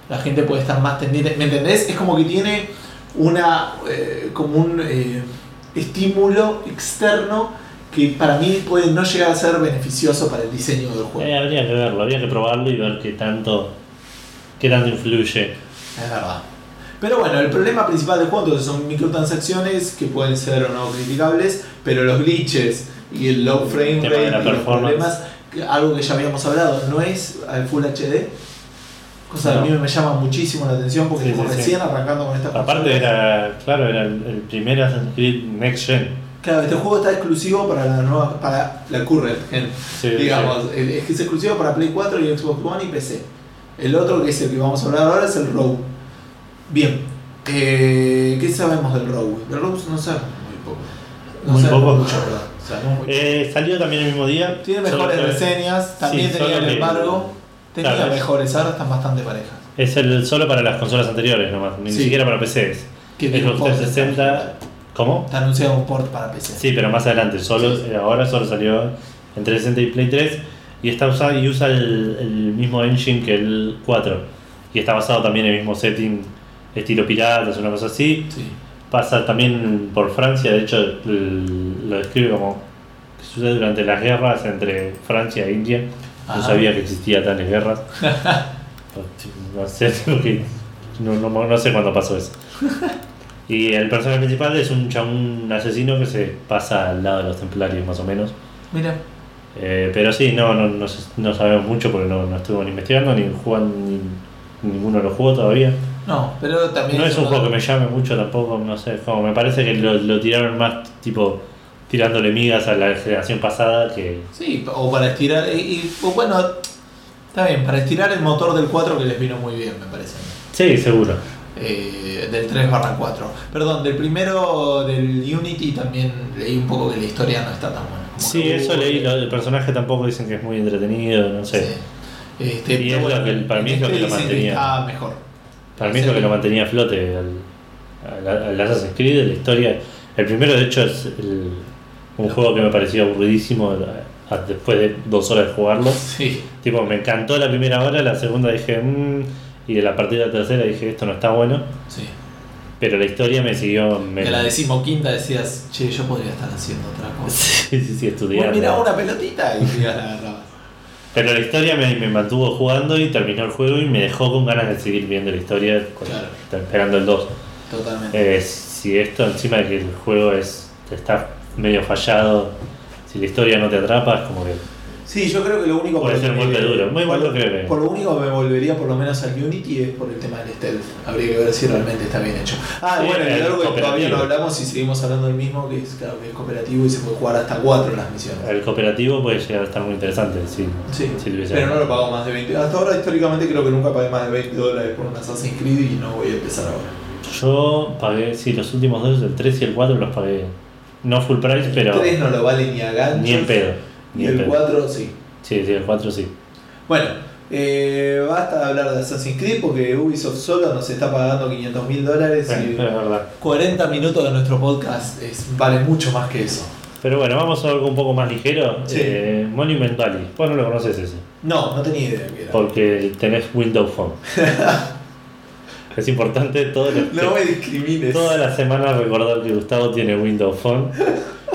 Speaker 2: la gente puede estar más tendiente. ¿Me entendés? Es como que tiene una eh, como un eh, estímulo externo que para mí puede no llegar a ser beneficioso para el diseño del juego.
Speaker 1: Eh, habría que verlo, habría que probarlo y ver qué tanto, qué tanto influye.
Speaker 2: Es verdad. Pero bueno, el problema principal del juego entonces son microtransacciones que pueden ser o no criticables, pero los glitches y el low frame
Speaker 1: El
Speaker 2: rate y los problemas, algo que ya habíamos hablado, no es al Full HD. Cosa que a mí me llama muchísimo la atención porque
Speaker 1: Sí,
Speaker 2: estamos
Speaker 1: sí, sí.
Speaker 2: recién arrancando con esta
Speaker 1: Aparte era, claro, era el, el primer Assassin's Creed Next Gen.
Speaker 2: Claro, este juego está exclusivo para la nueva, para la current gen.
Speaker 1: Sí,
Speaker 2: digamos, el- es que es exclusivo para Play 4 y Xbox One y PC. El otro, que es el que vamos a hablar ahora, es el Rogue. Bien, eh, ¿qué sabemos del Rogue? Del Rogue no sabemos muy poco. No
Speaker 1: Muy
Speaker 2: sabemos
Speaker 1: poco.
Speaker 2: mucho, ¿verdad? Sabemos
Speaker 1: Eh, salió también el mismo día.
Speaker 2: Tiene mejores
Speaker 1: que-
Speaker 2: reseñas, también
Speaker 1: Sí,
Speaker 2: tenía el
Speaker 1: que-
Speaker 2: embargo. Tenía
Speaker 1: Claro.
Speaker 2: mejores, ahora están bastante parejas.
Speaker 1: Es el solo para las consolas anteriores nomás, ni
Speaker 2: Sí.
Speaker 1: siquiera para PCs.
Speaker 2: Que
Speaker 1: Xbox
Speaker 2: port
Speaker 1: 360. ¿Cómo?
Speaker 2: Está anunciado un port para PC.
Speaker 1: Sí, pero más adelante, solo,
Speaker 2: Sí,
Speaker 1: eh, ahora solo salió en 360 y Play 3 y está usado y usa el, el mismo engine que el 4 y está basado también en el mismo setting estilo piratas, una cosa así.
Speaker 2: Sí.
Speaker 1: Pasa también por Francia, de hecho lo describe como que sucede durante las guerras entre Francia e India. No
Speaker 2: Ajá.
Speaker 1: sabía que existía tales guerras. *laughs* no sé, *laughs* no, no, no sé cuándo pasó eso. *laughs* Y el personaje principal es un chabón un asesino que se pasa al lado de los templarios más o menos.
Speaker 2: Mira,
Speaker 1: Eh, pero sí, no, no, no, no sabemos mucho porque no, no estuvimos ni investigando ni jugando, ni, ninguno lo jugó todavía.
Speaker 2: No, pero también.
Speaker 1: No es un juego que me llame mucho tampoco, no sé, como me parece que lo, lo tiraron más tipo tirándole migas a la generación pasada que...
Speaker 2: Sí, o para estirar. Y, y- o bueno, está bien, para estirar el motor del 4 que les vino muy bien, me parece.
Speaker 1: Sí, seguro.
Speaker 2: Eh, del 3 barra 4. Perdón, del primero, del Unity, también leí un poco que la historia no está tan buena.
Speaker 1: Sí,
Speaker 2: que
Speaker 1: eso leí, lo del personaje tampoco dicen que es muy entretenido, no sé.
Speaker 2: Sí. Este,
Speaker 1: Y es lo que- para mí es lo
Speaker 2: este
Speaker 1: que lo mantenía.
Speaker 2: está mejor.
Speaker 1: Para mí es lo que lo mantenía a flote al, al, al Assassin's Creed, la historia. El primero, de hecho, es el- un juego que me pareció aburridísimo a- a- después de dos horas de jugarlo.
Speaker 2: Sí.
Speaker 1: Tipo, me encantó la primera hora, la segunda dije, mmm, y de la partida de la tercera dije, esto no está bueno.
Speaker 2: Sí.
Speaker 1: Pero la historia me siguió. Me...
Speaker 2: En la decimoquinta decías, che, yo podría estar haciendo otra cosa. *laughs*
Speaker 1: sí, sí, sí, estudiando.
Speaker 2: mirá una pelotita y *laughs* la agarrabas.
Speaker 1: Pero la historia me, me mantuvo jugando y terminó el juego y me dejó con ganas de seguir viendo la historia, con-
Speaker 2: Claro.
Speaker 1: esperando el 2.
Speaker 2: Totalmente.
Speaker 1: Eh, si esto encima de que el juego es está medio fallado, si la historia no te atrapa, es como que
Speaker 2: Sí, yo creo que lo único
Speaker 1: Puede
Speaker 2: por
Speaker 1: ser golpe duro. Muy bueno creo
Speaker 2: por lo único que me volvería por lo menos al Unity es por el tema del stealth. Habría que ver si realmente está bien hecho. Ah,
Speaker 1: Sí,
Speaker 2: bueno, y
Speaker 1: el
Speaker 2: algo que todavía no hablamos y seguimos hablando del mismo, que es claro que es cooperativo y se puede jugar hasta cuatro en las misiones.
Speaker 1: el cooperativo puede llegar a estar muy interesante.
Speaker 2: Sí,
Speaker 1: si tuviese-
Speaker 2: pero no lo pago más de 20. Hasta ahora históricamente creo que nunca pagué más de 20 dólares por un Assassin's Creed y no voy a empezar ahora.
Speaker 1: Yo pagué, sí, los últimos dos, el 3 y el 4 los pagué. No full price, pero
Speaker 2: El 3 no lo vale ni a ganchos.
Speaker 1: ni en pedo.
Speaker 2: Y el
Speaker 1: pedo.
Speaker 2: 4 sí.
Speaker 1: Sí, sí, el 4 sí.
Speaker 2: Bueno, eh, basta de hablar de Assassin's Creed porque Ubisoft solo nos está pagando 500 mil dólares y
Speaker 1: verdad.
Speaker 2: 40 minutos de nuestro podcast es, vale mucho más que eso.
Speaker 1: Pero bueno, vamos a algo un poco más ligero.
Speaker 2: Sí.
Speaker 1: Eh. Vos no lo conoces ese.
Speaker 2: No, no tenía idea que era.
Speaker 1: Porque tenés Windows Phone. *laughs* es importante todo lo-
Speaker 2: No me discrimines.
Speaker 1: toda la semana recordar que Gustavo tiene Windows Phone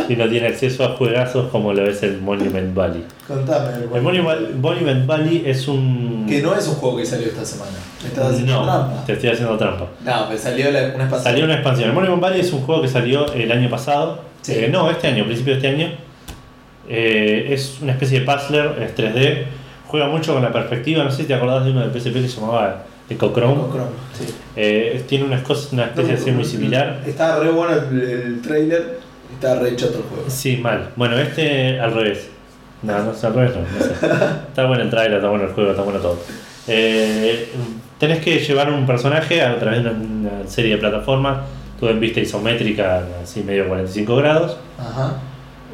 Speaker 1: y no tiene acceso a juegazos como lo es el Monument Valley.
Speaker 2: Contame.
Speaker 1: El Monument, Monument Valley es un.
Speaker 2: Que no es un juego que salió esta semana. Me estás haciendo
Speaker 1: No,
Speaker 2: trampa.
Speaker 1: te estoy haciendo trampa.
Speaker 2: No, pero salió la, una expansión.
Speaker 1: Salió una expansión. El Monument Valley es un juego que salió el año pasado.
Speaker 2: Sí.
Speaker 1: Eh, no, este año, principio de este año. Eh, es una especie de puzzler, es 3D. Juega mucho con la perspectiva. No sé si te acordás de uno del PSP que se llamaba Ecochrome.
Speaker 2: Con Chrome, sí.
Speaker 1: Eh, tiene unas cosas, una especie así muy similar.
Speaker 2: Estaba re bueno el, el trailer. Estaba re choto el juego.
Speaker 1: Sí, mal. Bueno, este al revés. No, no es al revés, no. no sé. Está bueno el trailer, está bueno el juego, está bueno todo. Eh, tenés que llevar un personaje a través de una, una serie de plataformas, todo en vista isométrica, así medio 45 grados.
Speaker 2: Ajá.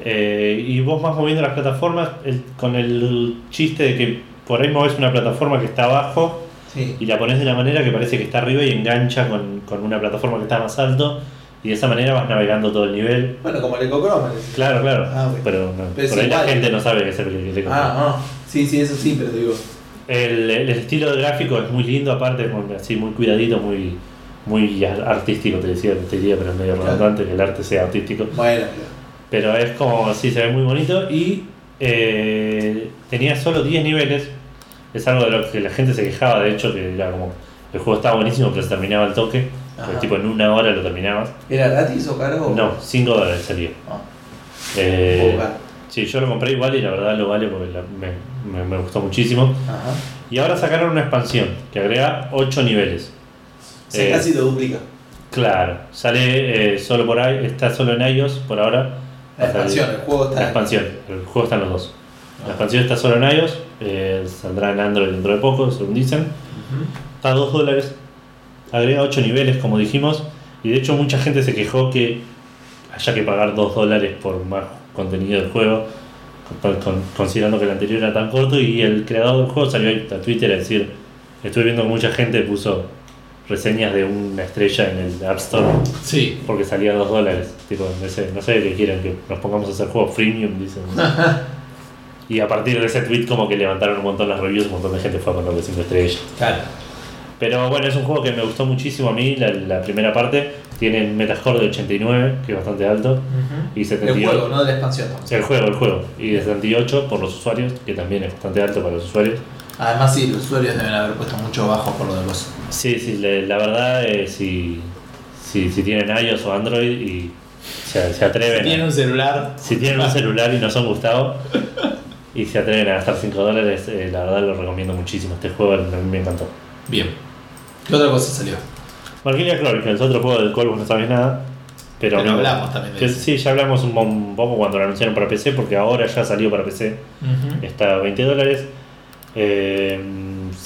Speaker 1: Eh, y vos vas moviendo las plataformas el- con el chiste de que por ahí moves una plataforma que está abajo
Speaker 2: Sí.
Speaker 1: y la pones de una manera que parece que está arriba y engancha con, con una plataforma que está más alto. Y de esa manera vas navegando todo el nivel.
Speaker 2: Bueno, como el Ecochrome.
Speaker 1: Claro, claro.
Speaker 2: Ah.
Speaker 1: Pero, no,
Speaker 2: Pero
Speaker 1: por ahí la gente no sabe qué es el le
Speaker 2: Ah, ah. Sí, sí, eso sí, pero digo.
Speaker 1: el, el estilo de gráfico es muy lindo, aparte, así muy cuidadito, muy, muy ar- artístico, te decía, te diría, pero es medio
Speaker 2: Claro.
Speaker 1: redundante que el arte sea artístico.
Speaker 2: Bueno,
Speaker 1: Pero es como, sí, se ve muy bonito y eh, tenía solo 10 niveles. Es algo de lo que la gente se quejaba, de hecho, que era como, el juego estaba buenísimo, pero se terminaba el toque. Porque tipo en una hora lo terminabas.
Speaker 2: ¿era gratis o caro?
Speaker 1: No, 5 dólares salía.
Speaker 2: Ah,
Speaker 1: Eh. Sí, yo lo compré igual y la verdad lo vale porque la- me, me- me gustó muchísimo.
Speaker 2: Ajá.
Speaker 1: Y ahora sacaron una expansión que agrega 8 niveles.
Speaker 2: Se
Speaker 1: Eh,
Speaker 2: casi lo duplica.
Speaker 1: Claro, sale eh, solo por ahí, está solo en iOS por ahora.
Speaker 2: La expansión, el juego está.
Speaker 1: La expansión, el juego está en los dos.
Speaker 2: Ah.
Speaker 1: La expansión está solo en iOS, eh, saldrá en Android dentro de poco, según dicen. Está a 2 dólares, agrega 8 niveles, como dijimos. Y de hecho, mucha gente se quejó que haya que pagar 2 dólares por más contenido del juego, con- con- considerando que el anterior era tan corto. Y el creador del juego salió a Twitter a decir: Estuve viendo que mucha gente puso reseñas de una estrella en el App Store
Speaker 2: Sí.
Speaker 1: porque salía 2 dólares. Tipo, no sé, no sé qué quieren, que nos pongamos a hacer juegos freemium, dicen. *laughs* y a partir de ese tweet, como que levantaron un montón las reviews, un montón de gente fue a ponerle 5 estrellas.
Speaker 2: Claro.
Speaker 1: Pero bueno, es un juego que me gustó muchísimo a mí, la, la primera parte. Tiene un Metascore de 89, que es bastante alto. Y
Speaker 2: El
Speaker 1: 78.
Speaker 2: juego, no de la expansión.
Speaker 1: El juego, el juego. Y de 78 por los usuarios, que también es bastante alto para los usuarios.
Speaker 2: Además, sí, los usuarios deben haber puesto mucho bajo por lo de los.
Speaker 1: Sí, sí, la verdad, eh, si, si, si tienen iOS o Android y se, se atreven. a-
Speaker 2: Tiene un celular.
Speaker 1: Si tienen un *laughs* celular y no son Gustavo y se atreven a gastar 5 dólares, eh, la verdad lo recomiendo muchísimo. Este juego a mí me encantó.
Speaker 2: Bien. ¿Qué otra cosa salió?
Speaker 1: Valkyria Chronicles, otro juego del cual vos no sabes nada. Pero,
Speaker 2: hablamos también de
Speaker 1: que
Speaker 2: ese.
Speaker 1: Sí, ya hablamos un, poco cuando lo anunciaron para PC, porque ahora ya salió para PC. Está a 20 dólares. Eh,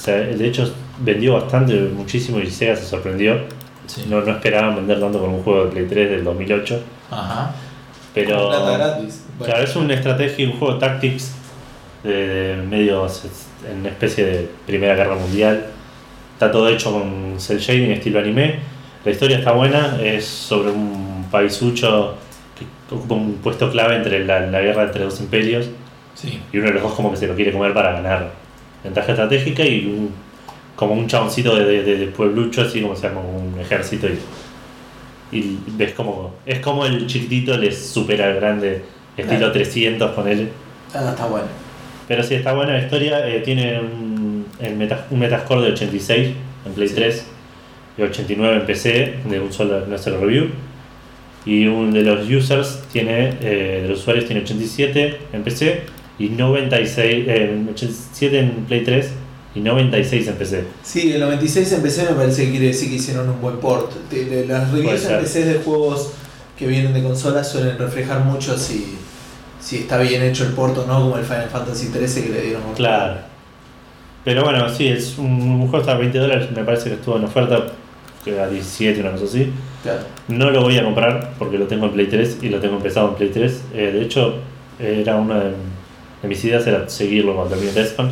Speaker 1: de hecho, vendió bastante, muchísimo y Sega se sorprendió.
Speaker 2: Sí.
Speaker 1: No, no esperaban vender tanto con un juego de Play 3 del 2008.
Speaker 2: Ajá.
Speaker 1: Pero.
Speaker 2: Gratis. Bueno.
Speaker 1: Claro, es una estrategia, un juego de tactics de, de medio en una especie de Primera Guerra Mundial. Está todo hecho con cel shading estilo anime. La historia está buena, es sobre un paisucho que ocupa un puesto clave entre la, la guerra entre dos imperios
Speaker 2: Sí.
Speaker 1: y uno de los dos como que se lo quiere comer para ganar ventaja estratégica y un, como un chaboncito de, de, de pueblucho así como se llama un ejército y, y ves como es como el chiquitito le supera al grande estilo
Speaker 2: Claro.
Speaker 1: 300 con él
Speaker 2: Ah, está bueno.
Speaker 1: Pero sí, está buena la historia. eh, tiene un, el meta- un Metascore de 86 en Play 3 y 89 en PC, de un solo, review. Y un de los users tiene, eh, de los usuarios tiene 87 en PC y 96, eh, 87 en Play 3 y 96 en PC.
Speaker 2: Sí, el 96 en PC me parece que quiere decir que hicieron un buen port. De, de las reviews en PC de juegos que vienen de consolas suelen reflejar mucho si, si está bien hecho el port o no, como el Final Fantasy XIII que le dieron
Speaker 1: Claro. Pero bueno, sí, es un, un juego está a 20 dólares, me parece que estuvo en oferta que a 17, una cosa así.
Speaker 2: Claro.
Speaker 1: No lo voy a comprar porque lo tengo en Play 3 y lo tengo empezado en Play 3. Eh, de hecho, era una de, de mis ideas era seguirlo cuando termine Deathpunk.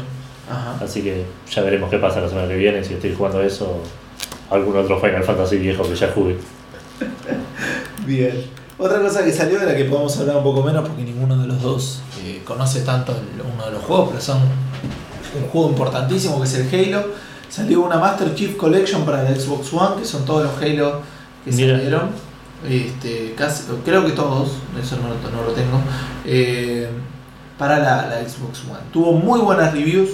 Speaker 2: Ajá.
Speaker 1: Así que ya veremos qué pasa la semana que viene, si estoy jugando eso o algún otro Final Fantasy viejo que ya jugué. *laughs*
Speaker 2: Bien. Otra cosa que salió de la que podemos hablar un poco menos porque ninguno de los dos eh, conoce tanto el- uno de los juegos, pero son un juego importantísimo que es el Halo. Salió una Master Chief Collection para la Xbox One, que son todos los Halo que
Speaker 1: Mira.
Speaker 2: salieron. Este, casi, creo que todos, eso no, lo- no lo tengo. eh, para la, la Xbox One. Tuvo muy buenas reviews,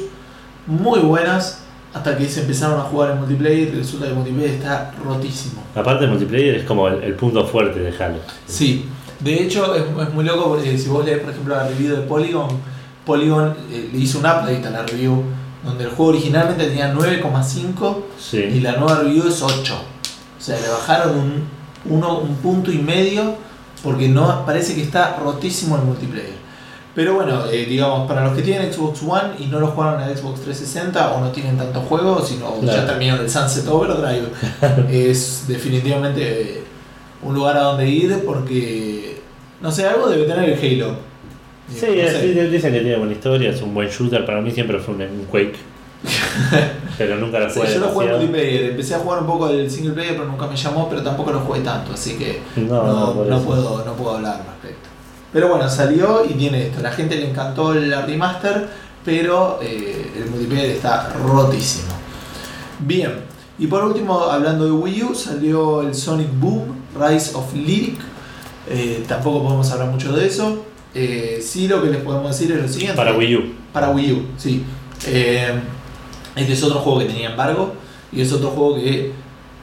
Speaker 2: muy buenas, hasta que se empezaron a jugar en multiplayer y resulta que el multiplayer está rotísimo.
Speaker 1: Aparte, el multiplayer es como el, el punto fuerte de Halo.
Speaker 2: Sí, de hecho es, es muy loco porque si vos lees por ejemplo la review de Polygon, Polygon eh, le hizo un update a la review donde el juego originalmente tenía 9,5 y la nueva review es 8. O sea, le bajaron un, uno, un punto y medio porque no parece que está rotísimo el multiplayer. Pero bueno, eh, digamos, para los que tienen Xbox One y no lo jugaron en Xbox 360 o no tienen tantos juegos, sino ya
Speaker 1: Claro.
Speaker 2: terminaron el Sunset Overdrive, *laughs* es definitivamente un lugar a donde ir porque, no sé, algo debe tener el Halo.
Speaker 1: Sí,
Speaker 2: No
Speaker 1: es- dicen que tiene buena historia, es un buen shooter. Para mí siempre fue un, un Quake. *laughs* pero nunca lo
Speaker 2: Sí,
Speaker 1: jugué
Speaker 2: yo lo jugué multiplayer, empecé a jugar un poco del single player, pero nunca me llamó, pero tampoco lo jugué tanto, así que
Speaker 1: No,
Speaker 2: no, puedo, no puedo hablar al respecto. Pero bueno, salió y tiene esto. La gente le encantó la remaster, pero eh, el multiplayer está rotísimo. Bien, y por último, hablando de Wii U, salió el Sonic Boom, Rise of Lyric. Eh, tampoco podemos hablar mucho de eso. Eh, sí, lo que les podemos decir es lo siguiente.
Speaker 1: Para Wii U.
Speaker 2: Para Wii U, sí. Eh, este es otro juego que tenía embargo y es otro juego que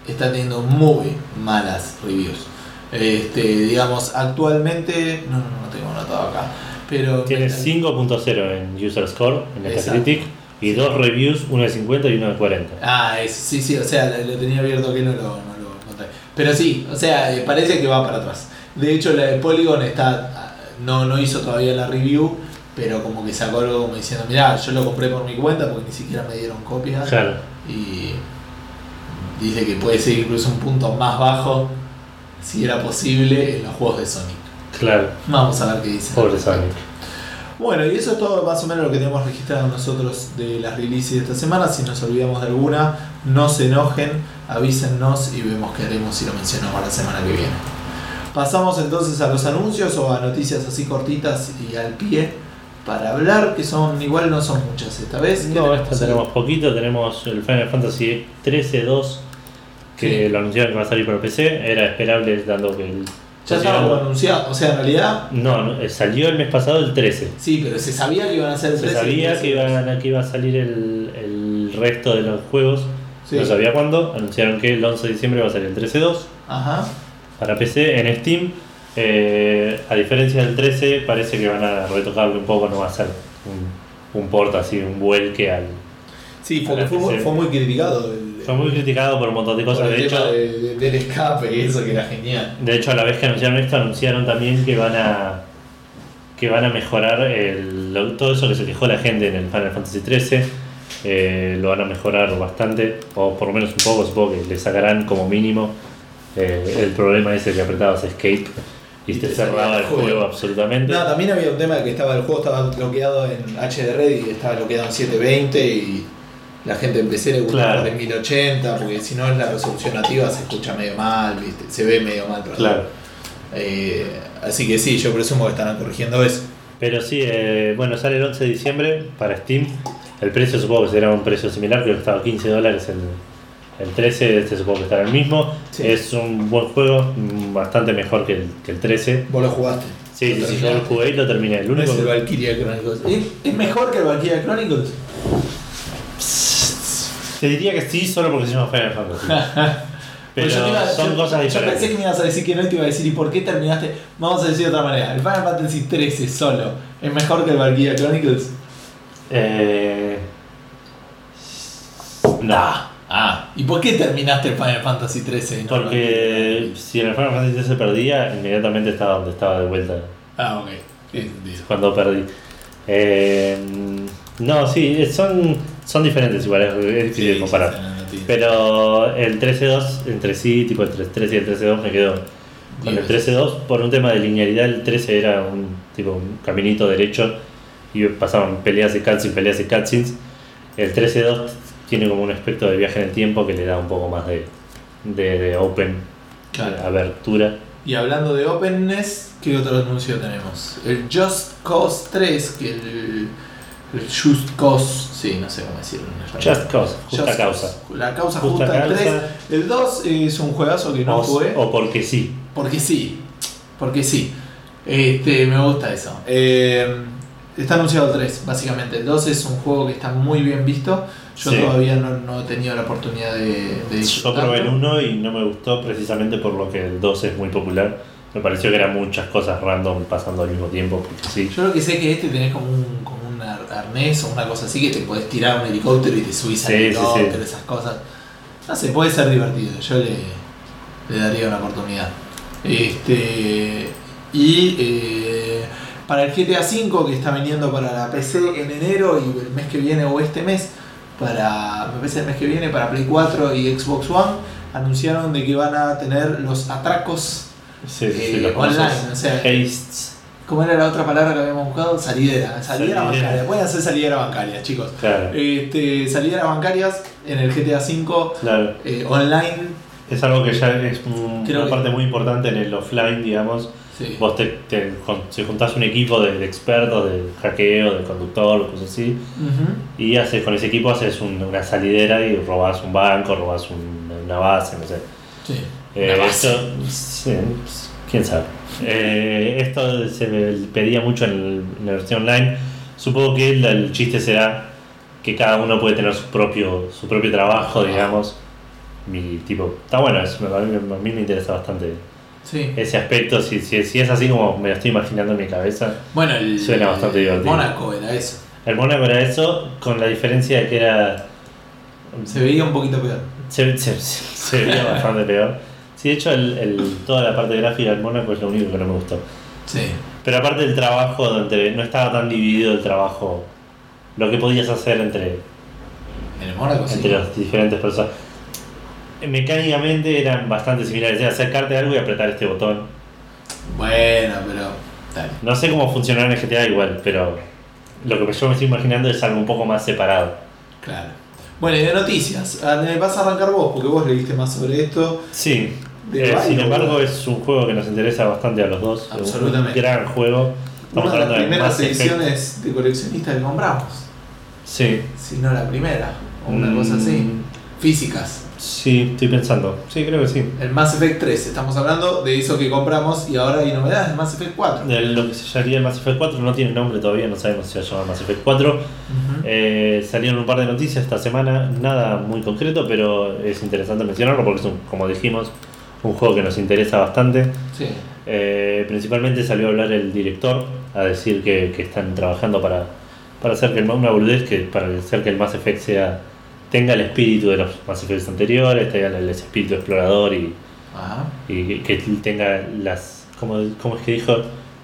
Speaker 2: está teniendo muy malas reviews. Este, digamos, actualmente. No, no, no tengo anotado acá. Pero.
Speaker 1: Tiene 5.0 en User Score, en. Metacritic, y dos reviews, uno de 50 y uno de 40.
Speaker 2: Ah, es- sí, sí, o sea, lo, tenía abierto que no lo, no lo. Pero sí, o sea, eh, parece que va para atrás. De hecho, la de Polygon está. No, no hizo todavía la review, pero como que sacó algo como diciendo: Mirá, yo lo compré por mi cuenta porque ni siquiera me dieron copia.
Speaker 1: Claro.
Speaker 2: y dice que puede ser incluso un punto más bajo si era posible en los juegos de Sonic.
Speaker 1: Claro.
Speaker 2: Vamos a ver qué dice.
Speaker 1: Pobre Sonic.
Speaker 2: Bueno, y eso es todo más o menos lo que tenemos registrado nosotros de las releases de esta semana. Si nos olvidamos de alguna, no se enojen, avísennos y vemos qué haremos si lo mencionamos la semana que viene. Pasamos entonces a los anuncios o a noticias así cortitas y al pie para hablar, que son igual no son muchas esta vez. ¿Qué
Speaker 1: No, esta tenemos poquito. Tenemos el Final Fantasy 13-2 que
Speaker 2: Sí.
Speaker 1: lo anunciaron que va a salir para PC. Era esperable dando que el.
Speaker 2: Ya estaba anunciado, o sea, en realidad
Speaker 1: No, eh, salió el mes pasado el 13.
Speaker 2: Sí, pero se sabía que iban a ser el
Speaker 1: Se
Speaker 2: 13 y
Speaker 1: sabía que,
Speaker 2: 13.
Speaker 1: iban, que iba a salir el, el resto de los juegos.
Speaker 2: Sí.
Speaker 1: No sabía cuándo. Anunciaron que el 11 de diciembre va a salir el 13-2
Speaker 2: Ajá.
Speaker 1: Para PC en Steam. Eh, a diferencia del 13, parece que van a retocarlo un poco. No va a ser un, un port así, un vuelque al.
Speaker 2: Sí, porque fue, muy- fue muy criticado el,
Speaker 1: Fue muy criticado por un montón de cosas. De hecho,
Speaker 2: de- de- del escape y eso que era genial.
Speaker 1: De hecho, a la vez que anunciaron esto, anunciaron también que van a que van a mejorar el- todo eso que se quejó la gente en el Final Fantasy XIII. eh, lo van a mejorar bastante, o por lo menos un poco, supongo que le sacarán como mínimo eh, el problema ese que apretabas escape y te cerraba el
Speaker 2: juego.
Speaker 1: juego absolutamente.
Speaker 2: No, también había un tema de que estaba el juego estaba bloqueado en HDR y estaba bloqueado en 720 y la gente en PC le gustaba
Speaker 1: Claro.
Speaker 2: en 1080 porque si no en la resolución nativa se escucha medio mal, ¿viste? se ve medio mal. perdón.
Speaker 1: Claro.
Speaker 2: Eh, así que sí, yo presumo que estarán corrigiendo eso.
Speaker 1: Pero sí, eh, bueno, sale el 11 de diciembre para Steam. El precio supongo que será un precio similar, creo que estaba 15 dólares el, El 13 se supongo que estará el mismo.
Speaker 2: Sí.
Speaker 1: Es un buen juego, bastante mejor que el, que el 13.
Speaker 2: Vos lo jugaste.
Speaker 1: Sí,
Speaker 2: Lo
Speaker 1: sí, sí, yo lo jugué y lo terminé. El único
Speaker 2: es el
Speaker 1: que-
Speaker 2: Valkyria Chronicles. ¿Es, es mejor que el Valkyria Chronicles?
Speaker 1: Te diría que sí, solo porque se llama Final Fantasy. Pero *laughs*
Speaker 2: Pues yo iba-
Speaker 1: son
Speaker 2: yo-
Speaker 1: cosas
Speaker 2: Yo pensé
Speaker 1: diferentes.
Speaker 2: que me ibas a decir que no y te iba a decir, ¿y por qué terminaste? Vamos a decir de otra manera. El Final Fantasy 13 solo es mejor que el Valkyria Chronicles.
Speaker 1: Eh... Nah.
Speaker 2: Ah, ¿y por qué terminaste el Final Fantasy 13? y no el
Speaker 1: Porque si en el Final Fantasy se perdía, inmediatamente estaba donde estaba de vuelta
Speaker 2: Ah, ok.
Speaker 1: Cuando perdí. Eh, no, sí, son, son diferentes igual, es, es difícil
Speaker 2: Sí,
Speaker 1: comparar.
Speaker 2: sí,
Speaker 1: Pero el 13-2 entre sí, tipo entre el 13 y el 13-2 me quedo con el
Speaker 2: Diez.
Speaker 1: 13-2 por un tema de linealidad. El 13 era un tipo un caminito derecho y pasaban peleas y cutscenes, peleas y cutscenes. El 13-2 tiene como un aspecto de viaje en el tiempo que le da un poco más de, de, de open,
Speaker 2: Claro.
Speaker 1: de abertura.
Speaker 2: Y hablando de openness, ¿qué otro anuncio tenemos? El Just Cause 3, que el, el Just Cause, sí, no sé cómo decirlo en español.
Speaker 1: Just Cause, justa
Speaker 2: Just
Speaker 1: causa.
Speaker 2: Cause. La causa
Speaker 1: Justa
Speaker 2: justa, el
Speaker 1: causa.
Speaker 2: 3. El 2 es un juegazo que no
Speaker 1: o,
Speaker 2: jugué.
Speaker 1: o porque sí.
Speaker 2: Porque sí, porque sí. Este, me gusta eso. Eh, está anunciado el 3, básicamente. El 2 es un juego que está muy bien visto. Yo
Speaker 1: Sí.
Speaker 2: todavía no, no he tenido la oportunidad de, de
Speaker 1: Yo probé el 1 y no me gustó precisamente por lo que el 2 es muy popular. Me pareció que eran muchas cosas random pasando al mismo tiempo, porque sí.
Speaker 2: Yo lo que sé es que este tenés como un, como un ar- arnés o una cosa así que te podés tirar un helicóptero y te subís al
Speaker 1: Sí,
Speaker 2: helicóptero,
Speaker 1: sí.
Speaker 2: esas cosas. No sé, puede ser divertido. Yo le, le daría una oportunidad. Este. Y eh, para el GTA V que está viniendo para la PC en enero y el mes que viene o este mes, para. Me parece el mes que viene para Play 4 y Xbox One, anunciaron de que van a tener los atracos
Speaker 1: Sí, sí, sí,
Speaker 2: eh, online. O sea,
Speaker 1: hastes.
Speaker 2: ¿Cómo era la otra palabra que habíamos buscado? Salidera. Salidera
Speaker 1: Salidera.
Speaker 2: bancaria. Pueden hacer salidera bancaria, chicos.
Speaker 1: Claro,
Speaker 2: Este, salideras bancarias en el GTA V
Speaker 1: claro.
Speaker 2: eh, online.
Speaker 1: Es algo que ya es un- una parte muy importante en el offline, digamos.
Speaker 2: Sí.
Speaker 1: Vos te, te, si juntás un equipo de, de expertos, de hackeo, de conductor, cosas así, y haces con ese equipo haces un- una salidera y robás un banco, robás un- una base, no sé.
Speaker 2: Sí.
Speaker 1: Eh,
Speaker 2: Una base.
Speaker 1: esto, sí, quién sabe. Eh, esto se me pedía mucho en, el- en la versión online. Supongo que el, el chiste será que cada uno puede tener su propio, su propio trabajo, digamos. Mi tipo, está bueno, eso, a, mí, a mí me interesa bastante
Speaker 2: Sí.
Speaker 1: ese aspecto. Si, si, si es así como me lo estoy imaginando en mi cabeza.
Speaker 2: Bueno, el,
Speaker 1: Suena bastante
Speaker 2: el
Speaker 1: divertido.
Speaker 2: Mónaco era eso.
Speaker 1: El Mónaco era eso, con la diferencia de que era.
Speaker 2: Se veía un poquito peor.
Speaker 1: Se, se, se veía bastante peor. Sí, de hecho, el, el- toda la parte gráfica del Mónaco es lo único que no me gustó.
Speaker 2: Sí.
Speaker 1: Pero aparte del trabajo, donde no estaba tan dividido el trabajo, lo que podías hacer entre,
Speaker 2: En el Mónaco sí.
Speaker 1: entre las diferentes personas. Mecánicamente eran bastante similares, era acercarte a algo y apretar este botón.
Speaker 2: Bueno, pero. Dale.
Speaker 1: No sé cómo funcionará en GTA igual, pero lo que yo me estoy imaginando es algo un poco más separado.
Speaker 2: Claro. Bueno, y de noticias. Ah, Me vas a arrancar vos, porque vos leíste más sobre esto.
Speaker 1: Sí, eh, sin embargo
Speaker 2: ¿verdad?
Speaker 1: es un juego que nos interesa bastante a los dos.
Speaker 2: Absolutamente.
Speaker 1: Un gran juego. Estamos
Speaker 2: Una de las
Speaker 1: de
Speaker 2: primeras ediciones de coleccionista que compramos.
Speaker 1: Sí.
Speaker 2: Si no la primera. O una
Speaker 1: Mm,
Speaker 2: cosa así. Físicas.
Speaker 1: Sí, estoy pensando. Sí, creo que sí.
Speaker 2: El Mass Effect 3. Estamos hablando de eso que compramos y ahora hay novedades de Mass Effect 4.
Speaker 1: De lo que se llamaría el Mass Effect 4 no tiene nombre todavía, no sabemos si se va a llamar Mass Effect 4.
Speaker 2: Ujú.
Speaker 1: Eh, salieron un par de noticias esta semana, nada muy concreto, pero es interesante mencionarlo porque es, un, como dijimos, un juego que nos interesa bastante.
Speaker 2: Sí.
Speaker 1: Eh, principalmente salió a hablar el director, a decir que, que están trabajando para, para hacer que el, una boludez, que para hacer que el Mass Effect sea, tenga el espíritu de los Mass Effects anteriores, tenga el, espíritu explorador y,
Speaker 2: Ajá.
Speaker 1: y que tenga las, como, como es que dijo,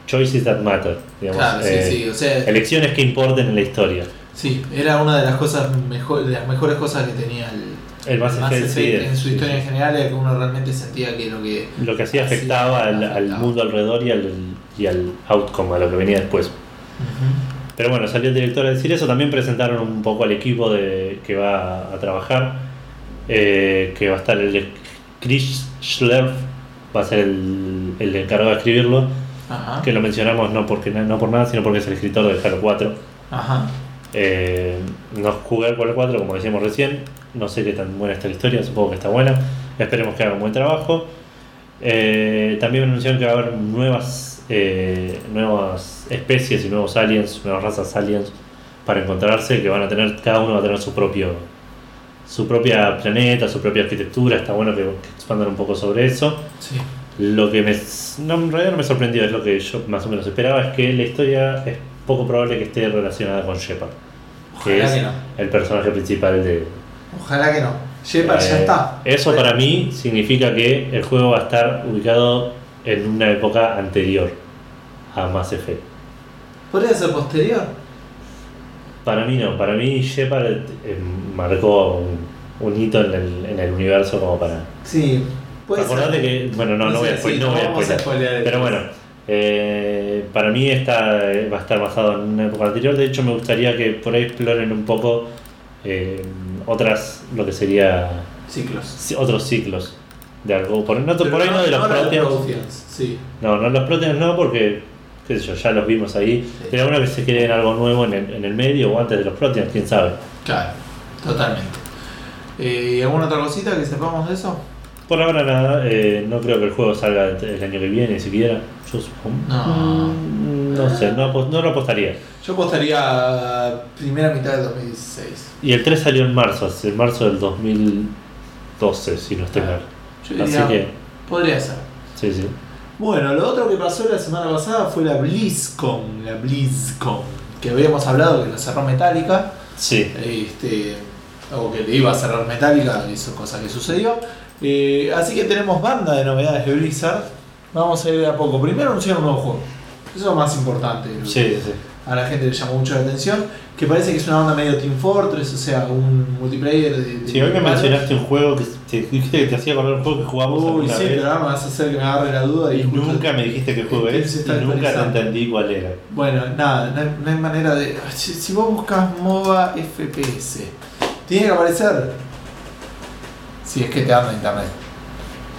Speaker 1: choices that matter, digamos,
Speaker 2: Claro,
Speaker 1: eh,
Speaker 2: sí. O sea,
Speaker 1: elecciones que importen en la historia.
Speaker 2: sí, era una de las cosas mejor, de las mejores cosas que tenía el,
Speaker 1: El Mass,
Speaker 2: Mass
Speaker 1: Effect,
Speaker 2: Effect en su historia
Speaker 1: sí.
Speaker 2: en general era que uno realmente sentía que lo que
Speaker 1: Lo que hacía afectaba al, al
Speaker 2: afectaba.
Speaker 1: mundo alrededor y al, y al outcome, a lo que venía después. Pero bueno, salió el director a decir eso. También presentaron un poco al equipo de, que va a trabajar. eh, que va a estar el de Chris Schlerf, va a ser el, el encargado de escribirlo.
Speaker 2: Ajá.
Speaker 1: Que lo mencionamos no, porque, no por nada, sino porque es el escritor de Halo 4.
Speaker 2: Ajá.
Speaker 1: Eh, no jugué al Halo 4, como decíamos recién. No sé qué tan buena está la historia, supongo que está buena. Esperemos que haga un buen trabajo. Eh, también anunciaron que va a haber nuevas, eh, nuevas especies y nuevos aliens, nuevas razas aliens para encontrarse, que van a tener, cada uno va a tener su propio su propia planeta, su propia arquitectura, está bueno que, que expandan un poco sobre eso.
Speaker 2: Sí.
Speaker 1: Lo que me, no, en realidad no me sorprendió, es lo que yo más o menos esperaba, es que la historia es poco probable que esté relacionada con Shepard, que
Speaker 2: Ojalá
Speaker 1: es
Speaker 2: que no.
Speaker 1: el personaje principal de...
Speaker 2: Ojalá que no. Shepard ya
Speaker 1: Eh,
Speaker 2: está.
Speaker 1: Eso para mí significa que el juego va a estar ubicado en una época anterior a Mass Effect.
Speaker 2: ¿Podría ser posterior?
Speaker 1: Para mí no, para mí Shepard eh, marcó un, un hito en el, en el universo como para...
Speaker 2: Sí. Puede
Speaker 1: Acordate
Speaker 2: ser.
Speaker 1: que... Bueno, no, no, voy a,
Speaker 2: sí,
Speaker 1: no voy a
Speaker 2: el-
Speaker 1: Pero bueno, eh, para mí esta eh, va a estar basado en una época anterior. De hecho, me gustaría que por ahí exploren un poco eh, otras, lo que sería
Speaker 2: Ciclos.
Speaker 1: ci- otros ciclos de algo. Por, no, por ahí no de los Proteans.
Speaker 2: Proteans, Sí.
Speaker 1: No, no los Proteans no, porque, qué sé yo, ya los vimos ahí.
Speaker 2: Sí.
Speaker 1: Pero uno que se cree en algo nuevo en el, en el medio o antes de los Proteans, quién sabe.
Speaker 2: Claro, totalmente. Eh, ¿Y alguna otra cosita que sepamos de eso?
Speaker 1: Por ahora nada, eh, no creo que el juego salga el año que viene siquiera. Yo supongo.
Speaker 2: No.
Speaker 1: Mm, no sé, no, no lo apostaría.
Speaker 2: Yo apostaría primera mitad de 2016.
Speaker 1: Y el 3 salió en marzo, en marzo del 2012, si no estoy mal.
Speaker 2: Yo
Speaker 1: Así
Speaker 2: diría,
Speaker 1: que,
Speaker 2: podría ser.
Speaker 1: sí, sí.
Speaker 2: Bueno, lo otro que pasó la semana pasada fue la BlizzCon, la BlizzCon, que habíamos hablado que lo cerró Metallica,
Speaker 1: Sí,
Speaker 2: este, o que le iba a cerrar Metallica, eso cosa que sucedió. Eh, así que tenemos banda de novedades de Blizzard. Vamos a ir de a poco. Primero anunciaron un nuevo juego. Eso es lo más importante.
Speaker 1: sí, sí.
Speaker 2: A la gente le llamó mucho la atención. Que parece que es una onda medio Team Fortress, o sea, un multiplayer de. de
Speaker 1: Sí, hoy me mencionaste un juego que te dijiste que te hacía acordar un juego que jugamos
Speaker 2: Uy, sí,
Speaker 1: vez.
Speaker 2: pero ahora me vas a hacer que me agarre la duda. Y,
Speaker 1: Y nunca me dijiste qué juego es y nunca te entendí cuál era.
Speaker 2: Bueno, nada, no hay, no hay manera de. Si, si vos buscas MOBA FPS, tiene que aparecer. Si es que te anda internet.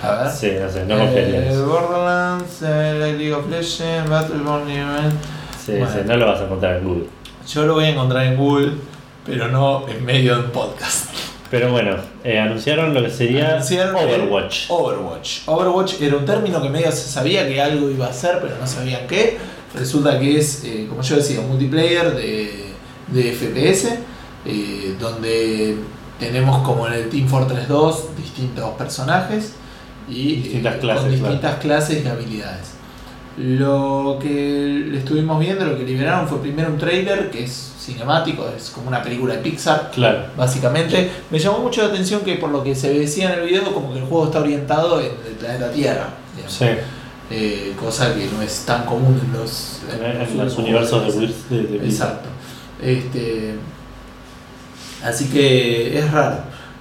Speaker 2: A ver.
Speaker 1: Sí, no sé, no
Speaker 2: Eh. Borderlands, eh, League of Legends, Battleborn.
Speaker 1: Sí,
Speaker 2: bueno.
Speaker 1: sí, no lo vas a encontrar en Google.
Speaker 2: Yo lo voy a encontrar en Google, pero no en medio de un podcast.
Speaker 1: Pero bueno, eh, anunciaron lo que sería
Speaker 2: Anunciaron
Speaker 1: Overwatch.
Speaker 2: Overwatch. Overwatch era un término que medio se sabía que algo iba a ser, pero no sabían qué. Resulta que es, eh, como yo decía, un multiplayer de, de FPS, eh, donde tenemos como en el Team Fortress 2 distintos personajes y
Speaker 1: Distintas clases,
Speaker 2: con
Speaker 1: claro.
Speaker 2: distintas clases y habilidades. Lo que estuvimos viendo, lo que liberaron fue primero un trailer que es cinemático, es como una película de Pixar,
Speaker 1: Claro.
Speaker 2: básicamente. Me llamó mucho la atención que por lo que se decía en el video, como que el juego está orientado en el planeta Tierra.
Speaker 1: Sí,
Speaker 2: Eh, cosa que no es tan común en los,
Speaker 1: en, en los universos de. De, de.
Speaker 2: Exacto. Este, así que es raro.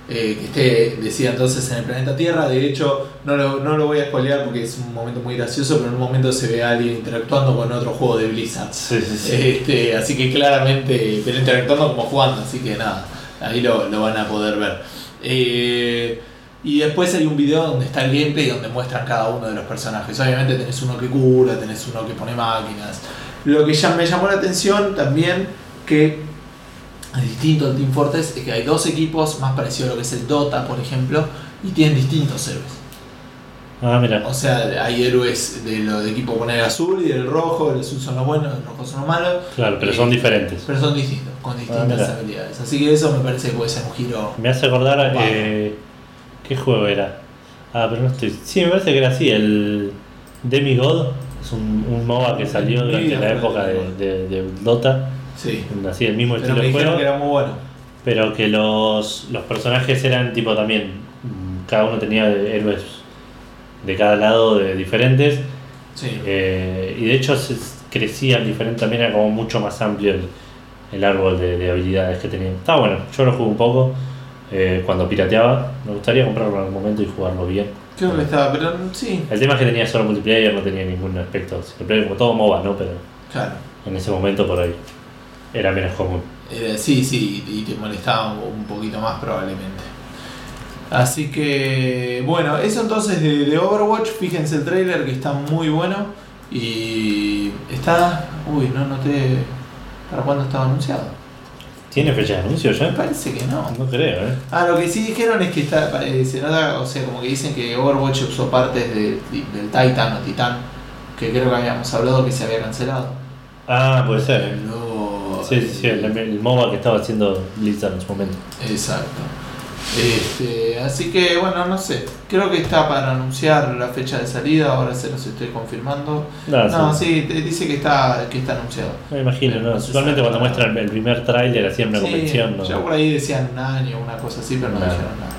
Speaker 2: Eh, que esté, decía entonces, en el planeta Tierra. De hecho, no lo, no lo voy a spoilear porque es un momento muy gracioso, pero en un momento se ve a alguien interactuando con otro juego de Blizzard.
Speaker 1: Sí, sí, sí.
Speaker 2: Este, así que claramente, pero interactuando como jugando, así que nada, ahí lo, lo van a poder ver. Eh, y después hay un video donde está el gameplay donde muestran cada uno de los personajes. Obviamente tenés uno que cura, tenés uno que pone máquinas. Lo que ya me llamó la atención también que distinto al Team Fortress es que hay dos equipos más parecido a lo que es el Dota, por ejemplo, y tienen distintos héroes.
Speaker 1: Ah, mira.
Speaker 2: O sea, hay héroes de lo de equipo con el azul y del rojo, el azul son los buenos, los rojos son los malos.
Speaker 1: Claro, pero son
Speaker 2: Eh,
Speaker 1: diferentes.
Speaker 2: Pero son distintos, con distintas
Speaker 1: mira.
Speaker 2: habilidades. Así que eso me parece que puede ser un giro.
Speaker 1: Me hace acordar. Eh, ¿Qué juego era? Ah, pero no estoy. Sí, me parece que era así. El Demigod. Es un, un MOBA que salió durante la época de, de- de Dota.
Speaker 2: Sí.
Speaker 1: Así, el mismo
Speaker 2: Pero
Speaker 1: estilo
Speaker 2: me
Speaker 1: de juego.
Speaker 2: que era muy bueno.
Speaker 1: Pero que los, los personajes eran tipo también. mm, Cada uno tenía héroes de cada lado de diferentes.
Speaker 2: Sí.
Speaker 1: eh, y de hecho se crecían diferente. También era como mucho más amplio el, el árbol de, de habilidades que tenían. Estaba bueno, yo lo jugué un poco. eh, cuando pirateaba, me gustaría comprarlo en algún momento y jugarlo bien.
Speaker 2: Creo que estaba, pero sí,
Speaker 1: El tema es que tenía solo multiplayer, no tenía ningún aspecto single player, como todo MOBA, ¿no? Pero
Speaker 2: claro.
Speaker 1: en ese momento por ahí era menos común.
Speaker 2: Eh, sí, sí, y te molestaba un poquito más probablemente. Así que, bueno, eso entonces de, de Overwatch. Fíjense el trailer que está muy bueno. Y está. Uy, no noté. ¿Para cuándo estaba anunciado?
Speaker 1: ¿Tiene fecha de anuncio ya?
Speaker 2: parece que no.
Speaker 1: No creo, ¿eh?
Speaker 2: Ah, lo que sí dijeron es que está, eh, se nota, o sea, como que dicen que Overwatch usó partes de- del Titan o Titan, que creo que habíamos hablado que se había cancelado.
Speaker 1: Ah, puede ser. ¿eh? Sí, sí, sí, el, el MOBA que estaba haciendo Blizzard en su momento.
Speaker 2: Exacto. Este, así que bueno, no sé. Creo que está para anunciar la fecha de salida, ahora se los estoy confirmando.
Speaker 1: Ah,
Speaker 2: No,
Speaker 1: sí.
Speaker 2: dice que está, que está anunciado.
Speaker 1: Me imagino, ¿no?
Speaker 2: No
Speaker 1: Usualmente cuando muestran el primer tráiler hacían una
Speaker 2: Sí,
Speaker 1: convención, ¿no?
Speaker 2: Ya por ahí decían un año, una cosa así, pero no dijeron nada.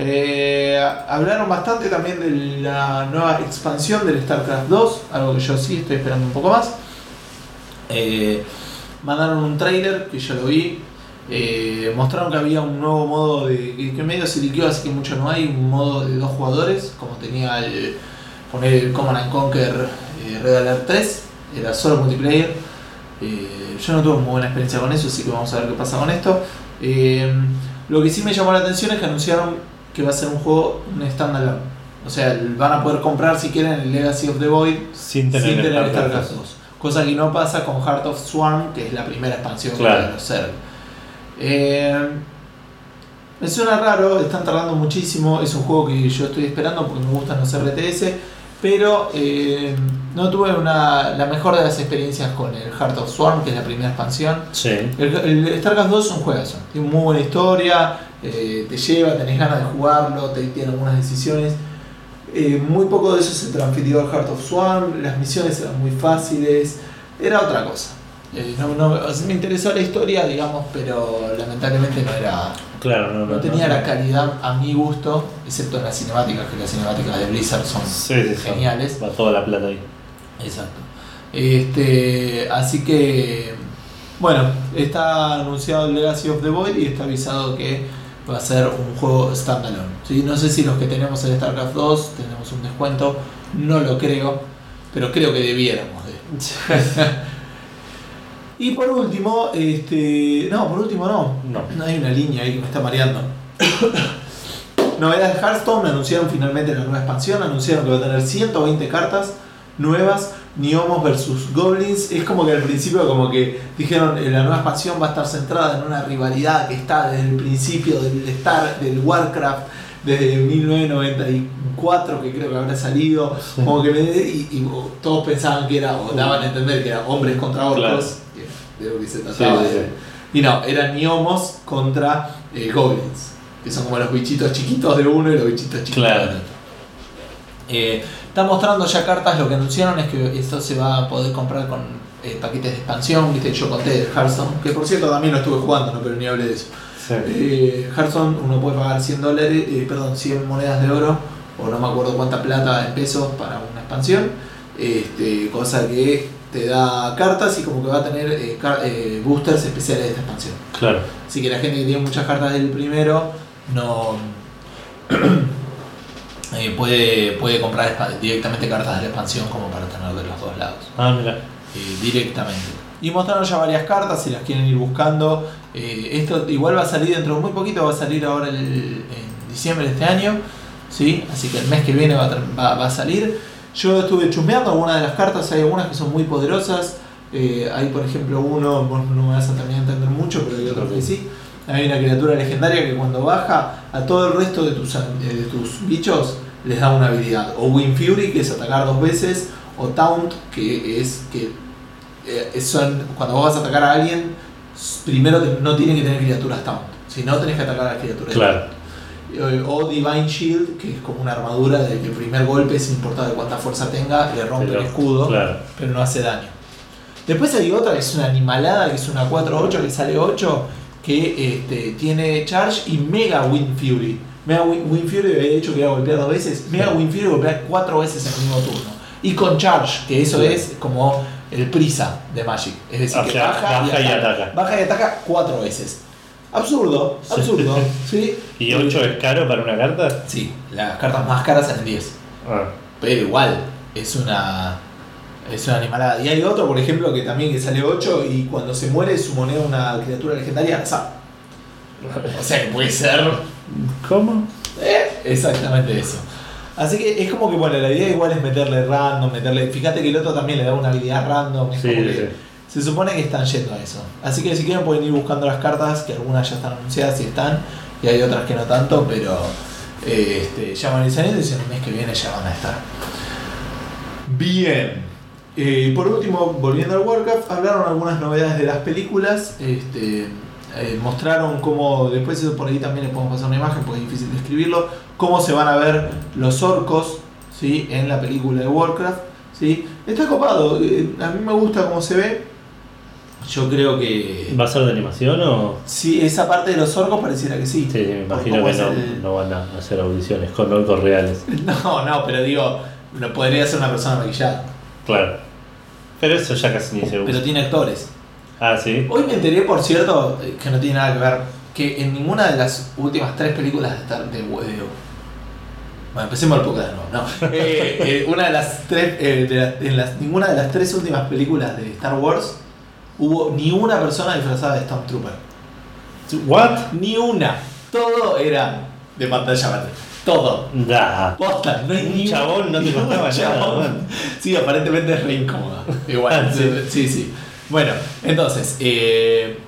Speaker 2: Eh, hablaron bastante también de la nueva expansión del StarCraft 2, algo que yo sí estoy esperando un poco más. Eh, mandaron un trailer que yo lo vi. eh, mostraron que había un nuevo modo de. que, medio se liqueó, así que mucho no hay. Un modo de dos jugadores, como tenía el. poner el Command and Conquer eh, Red Alert 3, era solo multiplayer. Eh, yo no tuve muy buena experiencia con eso, así que vamos a ver qué pasa con esto. Lo que sí me llamó la atención es que anunciaron que va a ser un juego, un standalone. O sea, van a poder comprar si quieren el Legacy of the Void
Speaker 1: Sin tener,
Speaker 2: sin tener
Speaker 1: StarCraft
Speaker 2: StarCraft 2. Cosa que no pasa con Heart of Swarm, que es la primera expansión
Speaker 1: Claro.
Speaker 2: de los Zerg. Eh, me suena raro, están tardando muchísimo. Es un juego que yo estoy esperando porque me gustan los RTS. Pero eh, no tuve una, la mejor de las experiencias con el Heart of Swarm, que es la primera expansión.
Speaker 1: Sí.
Speaker 2: El, el StarCraft 2 es un juegazo, tiene muy buena historia, eh, te lleva, tenés ganas de jugarlo, te tiene algunas decisiones. Eh, muy poco de eso se transfirió al Heart of Swarm, las misiones eran muy fáciles, era otra cosa. Eh, no, no- me interesó la historia, digamos, pero lamentablemente no era
Speaker 1: Claro, no,
Speaker 2: no tenía la calidad a mi gusto, excepto en las cinemáticas, que las cinemáticas de Blizzard son
Speaker 1: sí.
Speaker 2: geniales.
Speaker 1: Va toda la plata ahí.
Speaker 2: Exacto. Este, así que, bueno, está anunciado el Legacy of the Void y está avisado que va a ser un juego standalone. ¿sí? No sé si los que tenemos el StarCraft 2 tenemos un descuento, no lo creo, pero creo que debiéramos de. *laughs* y por último, este, no, por último no,
Speaker 1: No.
Speaker 2: hay una línea ahí que me está mareando. *coughs* Novedades de Hearthstone, anunciaron finalmente la nueva expansión, anunciaron que va a tener 120 cartas nuevas, Niomos versus Goblins. Es como que al principio como que dijeron eh, la nueva expansión va a estar centrada en una rivalidad que está desde el principio del Star, del Warcraft, desde 1994 que creo que habrá salido, como que me- y, y todos pensaban que era, o daban a entender que era hombres contra orcos,
Speaker 1: Claro.
Speaker 2: de lo que se trataba.
Speaker 1: sí,
Speaker 2: de-
Speaker 1: sí.
Speaker 2: y no, eran Niomos contra eh, Goblins, que son como los bichitos chiquitos de uno y los bichitos chiquitos
Speaker 1: Claro.
Speaker 2: del otro. Eh, está mostrando ya cartas, lo que anunciaron es que esto se va a poder comprar con eh, paquetes de expansión, viste, yo conté de Hearthstone, que por cierto también lo estuve jugando, ¿no? pero ni hablé de eso.
Speaker 1: Sí.
Speaker 2: Eh, Hearthstone uno puede pagar 100 dólares, eh, perdón, 100 monedas de oro, o no me acuerdo cuánta plata en pesos para una expansión, este, cosa que te da cartas y como que va a tener eh, eh, boosters especiales de esta expansión.
Speaker 1: Claro.
Speaker 2: Así que la gente que tiene muchas cartas del primero no eh, puede, puede comprar directamente cartas de la expansión como para tener de los dos lados.
Speaker 1: Ah, mira.
Speaker 2: eh, directamente. Y mostraron ya varias cartas si las quieren ir buscando. Eh, esto igual va a salir dentro de muy poquito, va a salir ahora el- en diciembre de este año. ¿sí? Así que el mes que viene va a, va- va a salir. Yo estuve chusmeando algunas de las cartas, hay algunas que son muy poderosas. Eh, hay por ejemplo uno, vos no me vas a terminar de entender mucho, pero hay otros que sí. Hay una criatura legendaria que cuando baja a todo el resto de tus, eh, de tus bichos les da una habilidad. O Wind Fury, que es atacar dos veces. O Taunt, que es que eh, son, cuando vos vas a atacar a alguien, primero te- no tiene que tener criaturas Taunt. Si no, tenés que atacar a la criatura.
Speaker 1: Claro.
Speaker 2: O Divine Shield, que es como una armadura de que el primer golpe, sin importar de cuánta fuerza tenga, le rompe
Speaker 1: Pero-
Speaker 2: el escudo
Speaker 1: Claro.
Speaker 2: pero no hace daño. Después hay otra que es una animalada, que es una 4-8 que sale 8, que este, tiene Charge y Mega Wind Fury. Mega Wind, Fury había dicho que iba a golpear dos veces, Mega. Wind Fury golpea cuatro veces en el mismo turno. Y con Charge, que eso es como el prisa de Magic. Es decir,
Speaker 1: O
Speaker 2: que
Speaker 1: sea,
Speaker 2: baja,
Speaker 1: baja y
Speaker 2: ataca.
Speaker 1: ataca.
Speaker 2: Baja y ataca cuatro veces. Absurdo, absurdo. *laughs* ¿sí?
Speaker 1: ¿Y 8 es caro para una carta?
Speaker 2: Sí, las cartas más caras salen 10.
Speaker 1: Ah.
Speaker 2: Pero igual, es una. Es una animalada. Y hay otro, por ejemplo, que también que sale 8 y cuando se muere su moneda una criatura legendaria azar. O sea que puede ser.
Speaker 1: ¿Cómo?
Speaker 2: eh, exactamente eso. Así que es como que bueno, la idea igual es meterle random, meterle. Fíjate que el otro también le da una habilidad random. Es
Speaker 1: Sí,
Speaker 2: como
Speaker 1: sí,
Speaker 2: que
Speaker 1: sí.
Speaker 2: Se supone que están yendo a eso. Así que si quieren pueden ir buscando las cartas, que algunas ya están anunciadas y están, y hay otras que no tanto, pero eh, este, ya van a ir saliendo y si en el mes que viene ya van a estar. Bien. Eh, y por último, volviendo al Warcraft, hablaron algunas novedades de las películas. Este, eh, mostraron cómo, después eso por ahí también les podemos pasar una imagen porque es difícil describirlo, cómo se van a ver los orcos ¿sí? en la película de Warcraft. ¿sí? Está copado, eh, a mí me gusta cómo se ve. Yo creo que...
Speaker 1: ¿Va a ser de animación o.?
Speaker 2: Sí, esa parte de los orcos pareciera que sí.
Speaker 1: Sí, me imagino que no,
Speaker 2: el-
Speaker 1: no van a hacer audiciones con orcos reales. *laughs*
Speaker 2: No, no, pero digo, no podría ser una persona maquillada.
Speaker 1: Claro. Pero eso ya casi ni se usa.
Speaker 2: Pero tiene actores.
Speaker 1: Ah, sí.
Speaker 2: Hoy me enteré, por cierto, que no tiene nada que ver, que en ninguna de las últimas tres películas de Star de, de- bueno, empecemos el poco de nuevo, no. *laughs* Eh, eh, una de las tres, eh, de la- en las, ninguna de las tres últimas películas de Star Wars hubo ni una persona disfrazada de Stormtrooper.
Speaker 1: ¿What?
Speaker 2: Ni una. Todo era de pantalla verde. Todo.
Speaker 1: Da.
Speaker 2: Posta, no hay
Speaker 1: Un chabón no te costaba nada, man.
Speaker 2: Sí, aparentemente es re incómoda. Igual,
Speaker 1: Ah,
Speaker 2: sí.
Speaker 1: sí.
Speaker 2: Bueno, entonces, eh,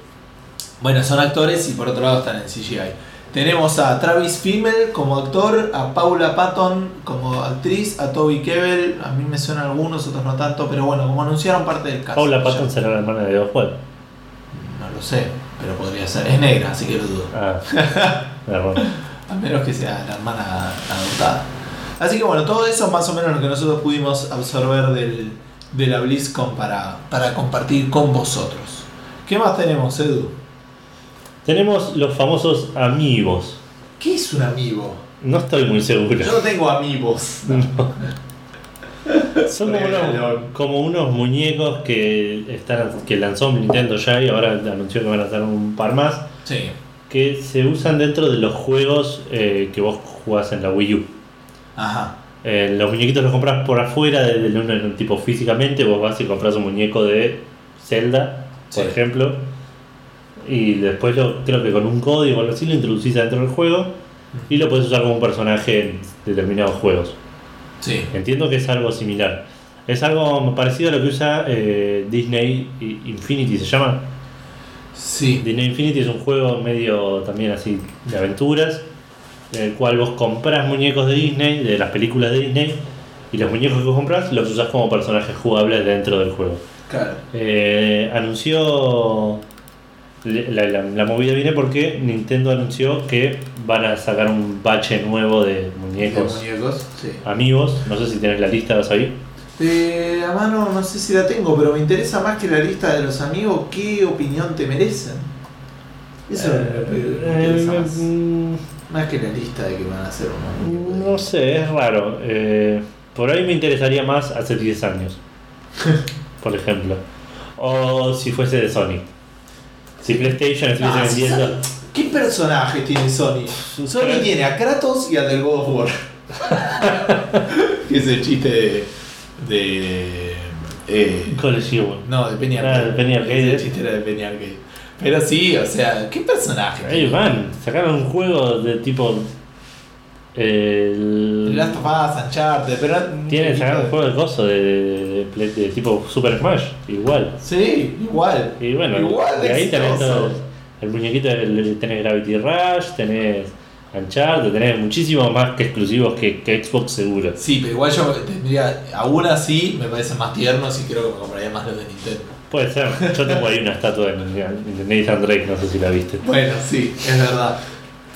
Speaker 2: bueno, son actores y por otro lado están en CGI. Tenemos a Travis Fimmel como actor, a Paula Patton como actriz, a Toby Kebbell, a mí me suenan algunos, otros no tanto, pero bueno, como anunciaron parte del cast.
Speaker 1: Paula
Speaker 2: ya.
Speaker 1: Patton será la hermana de Oswald.
Speaker 2: No lo sé, pero podría ser. Es negra, así que lo dudo.
Speaker 1: Ah. *laughs*
Speaker 2: A menos que sea la hermana adoptada. Así que bueno, todo eso es más o menos lo que nosotros pudimos absorber del, de la BlizzCon para, para compartir con vosotros. ¿Qué más tenemos, Edu?
Speaker 1: Tenemos los famosos amigos.
Speaker 2: ¿Qué es un amigo?
Speaker 1: No estoy muy seguro.
Speaker 2: Yo no tengo amigos. *laughs* *laughs*
Speaker 1: Son como unos,
Speaker 2: Regalón.
Speaker 1: como unos muñecos que están que lanzó Nintendo ya y ahora anunció que van a hacer un par más
Speaker 2: Sí.
Speaker 1: Que se usan dentro de los juegos eh, que vos jugás en la Wii U.
Speaker 2: Ajá.
Speaker 1: Eh, los muñequitos los compras por afuera del de, uno tipo físicamente, vos vas y compras un muñeco de Zelda, por
Speaker 2: Sí.
Speaker 1: ejemplo, y después lo, creo que con un código o algo así lo introducís dentro del juego y lo puedes usar como un personaje en determinados juegos.
Speaker 2: Sí.
Speaker 1: Entiendo que es algo similar. Es algo parecido a lo que usa eh, Disney Infinity, se llama.
Speaker 2: Sí.
Speaker 1: Disney Infinity es un juego medio también así de aventuras, en el cual vos compras muñecos de Disney, de las películas de Disney, y los muñecos que vos compras los usás como personajes jugables dentro del juego.
Speaker 2: Claro.
Speaker 1: Eh, anunció. La, la- la movida viene porque Nintendo anunció que van a sacar un bache nuevo de muñecos
Speaker 2: muñecos, sí.
Speaker 1: amigos. No sé si tienes la lista, vas ahí.
Speaker 2: Eh, a mano no sé si la tengo, pero me interesa más que la lista de los amigos, ¿qué opinión te merecen? Eso es lo que me interesa
Speaker 1: Eh,
Speaker 2: más.
Speaker 1: mm,
Speaker 2: Más que la lista de que van a hacer unos de-
Speaker 1: No sé, es raro. Eh, por ahí me interesaría más hace 10 años. *laughs* por ejemplo. O si fuese de Sony. Si PlayStation estuviese
Speaker 2: Ah,
Speaker 1: vendiendo.
Speaker 2: ¿Qué personaje tiene Sony? Sony tiene a Kratos y al del God of War. que es el chiste de. De eh,
Speaker 1: Colectivo.
Speaker 2: no, de Penny
Speaker 1: Ah, de
Speaker 2: Arcade.
Speaker 1: Penny Arcade.
Speaker 2: Ese chiste era de Penny Arcade. Pero sí, o sea, ¿qué personaje?
Speaker 1: Ahí van, sacaron un juego de tipo. El,
Speaker 2: Last of Us, Uncharted, pero.
Speaker 1: Tienen sacaron un juego de coso de, de- de play- de tipo Super Smash, igual.
Speaker 2: Sí, igual.
Speaker 1: Y bueno,
Speaker 2: Igual
Speaker 1: de ahí tenés todo el, muñequito, tenés Gravity Rush, tenés Uncharted, tenés muchísimos más que exclusivos que, que Xbox seguro.
Speaker 2: Sí, pero igual yo tendría. Aún así, me parecen más tiernos y creo que me compraría más los de Nintendo.
Speaker 1: Puede ser, yo tengo ahí una estatua de, de Nathan Drake, no sé si la viste.
Speaker 2: Bueno, sí, es verdad.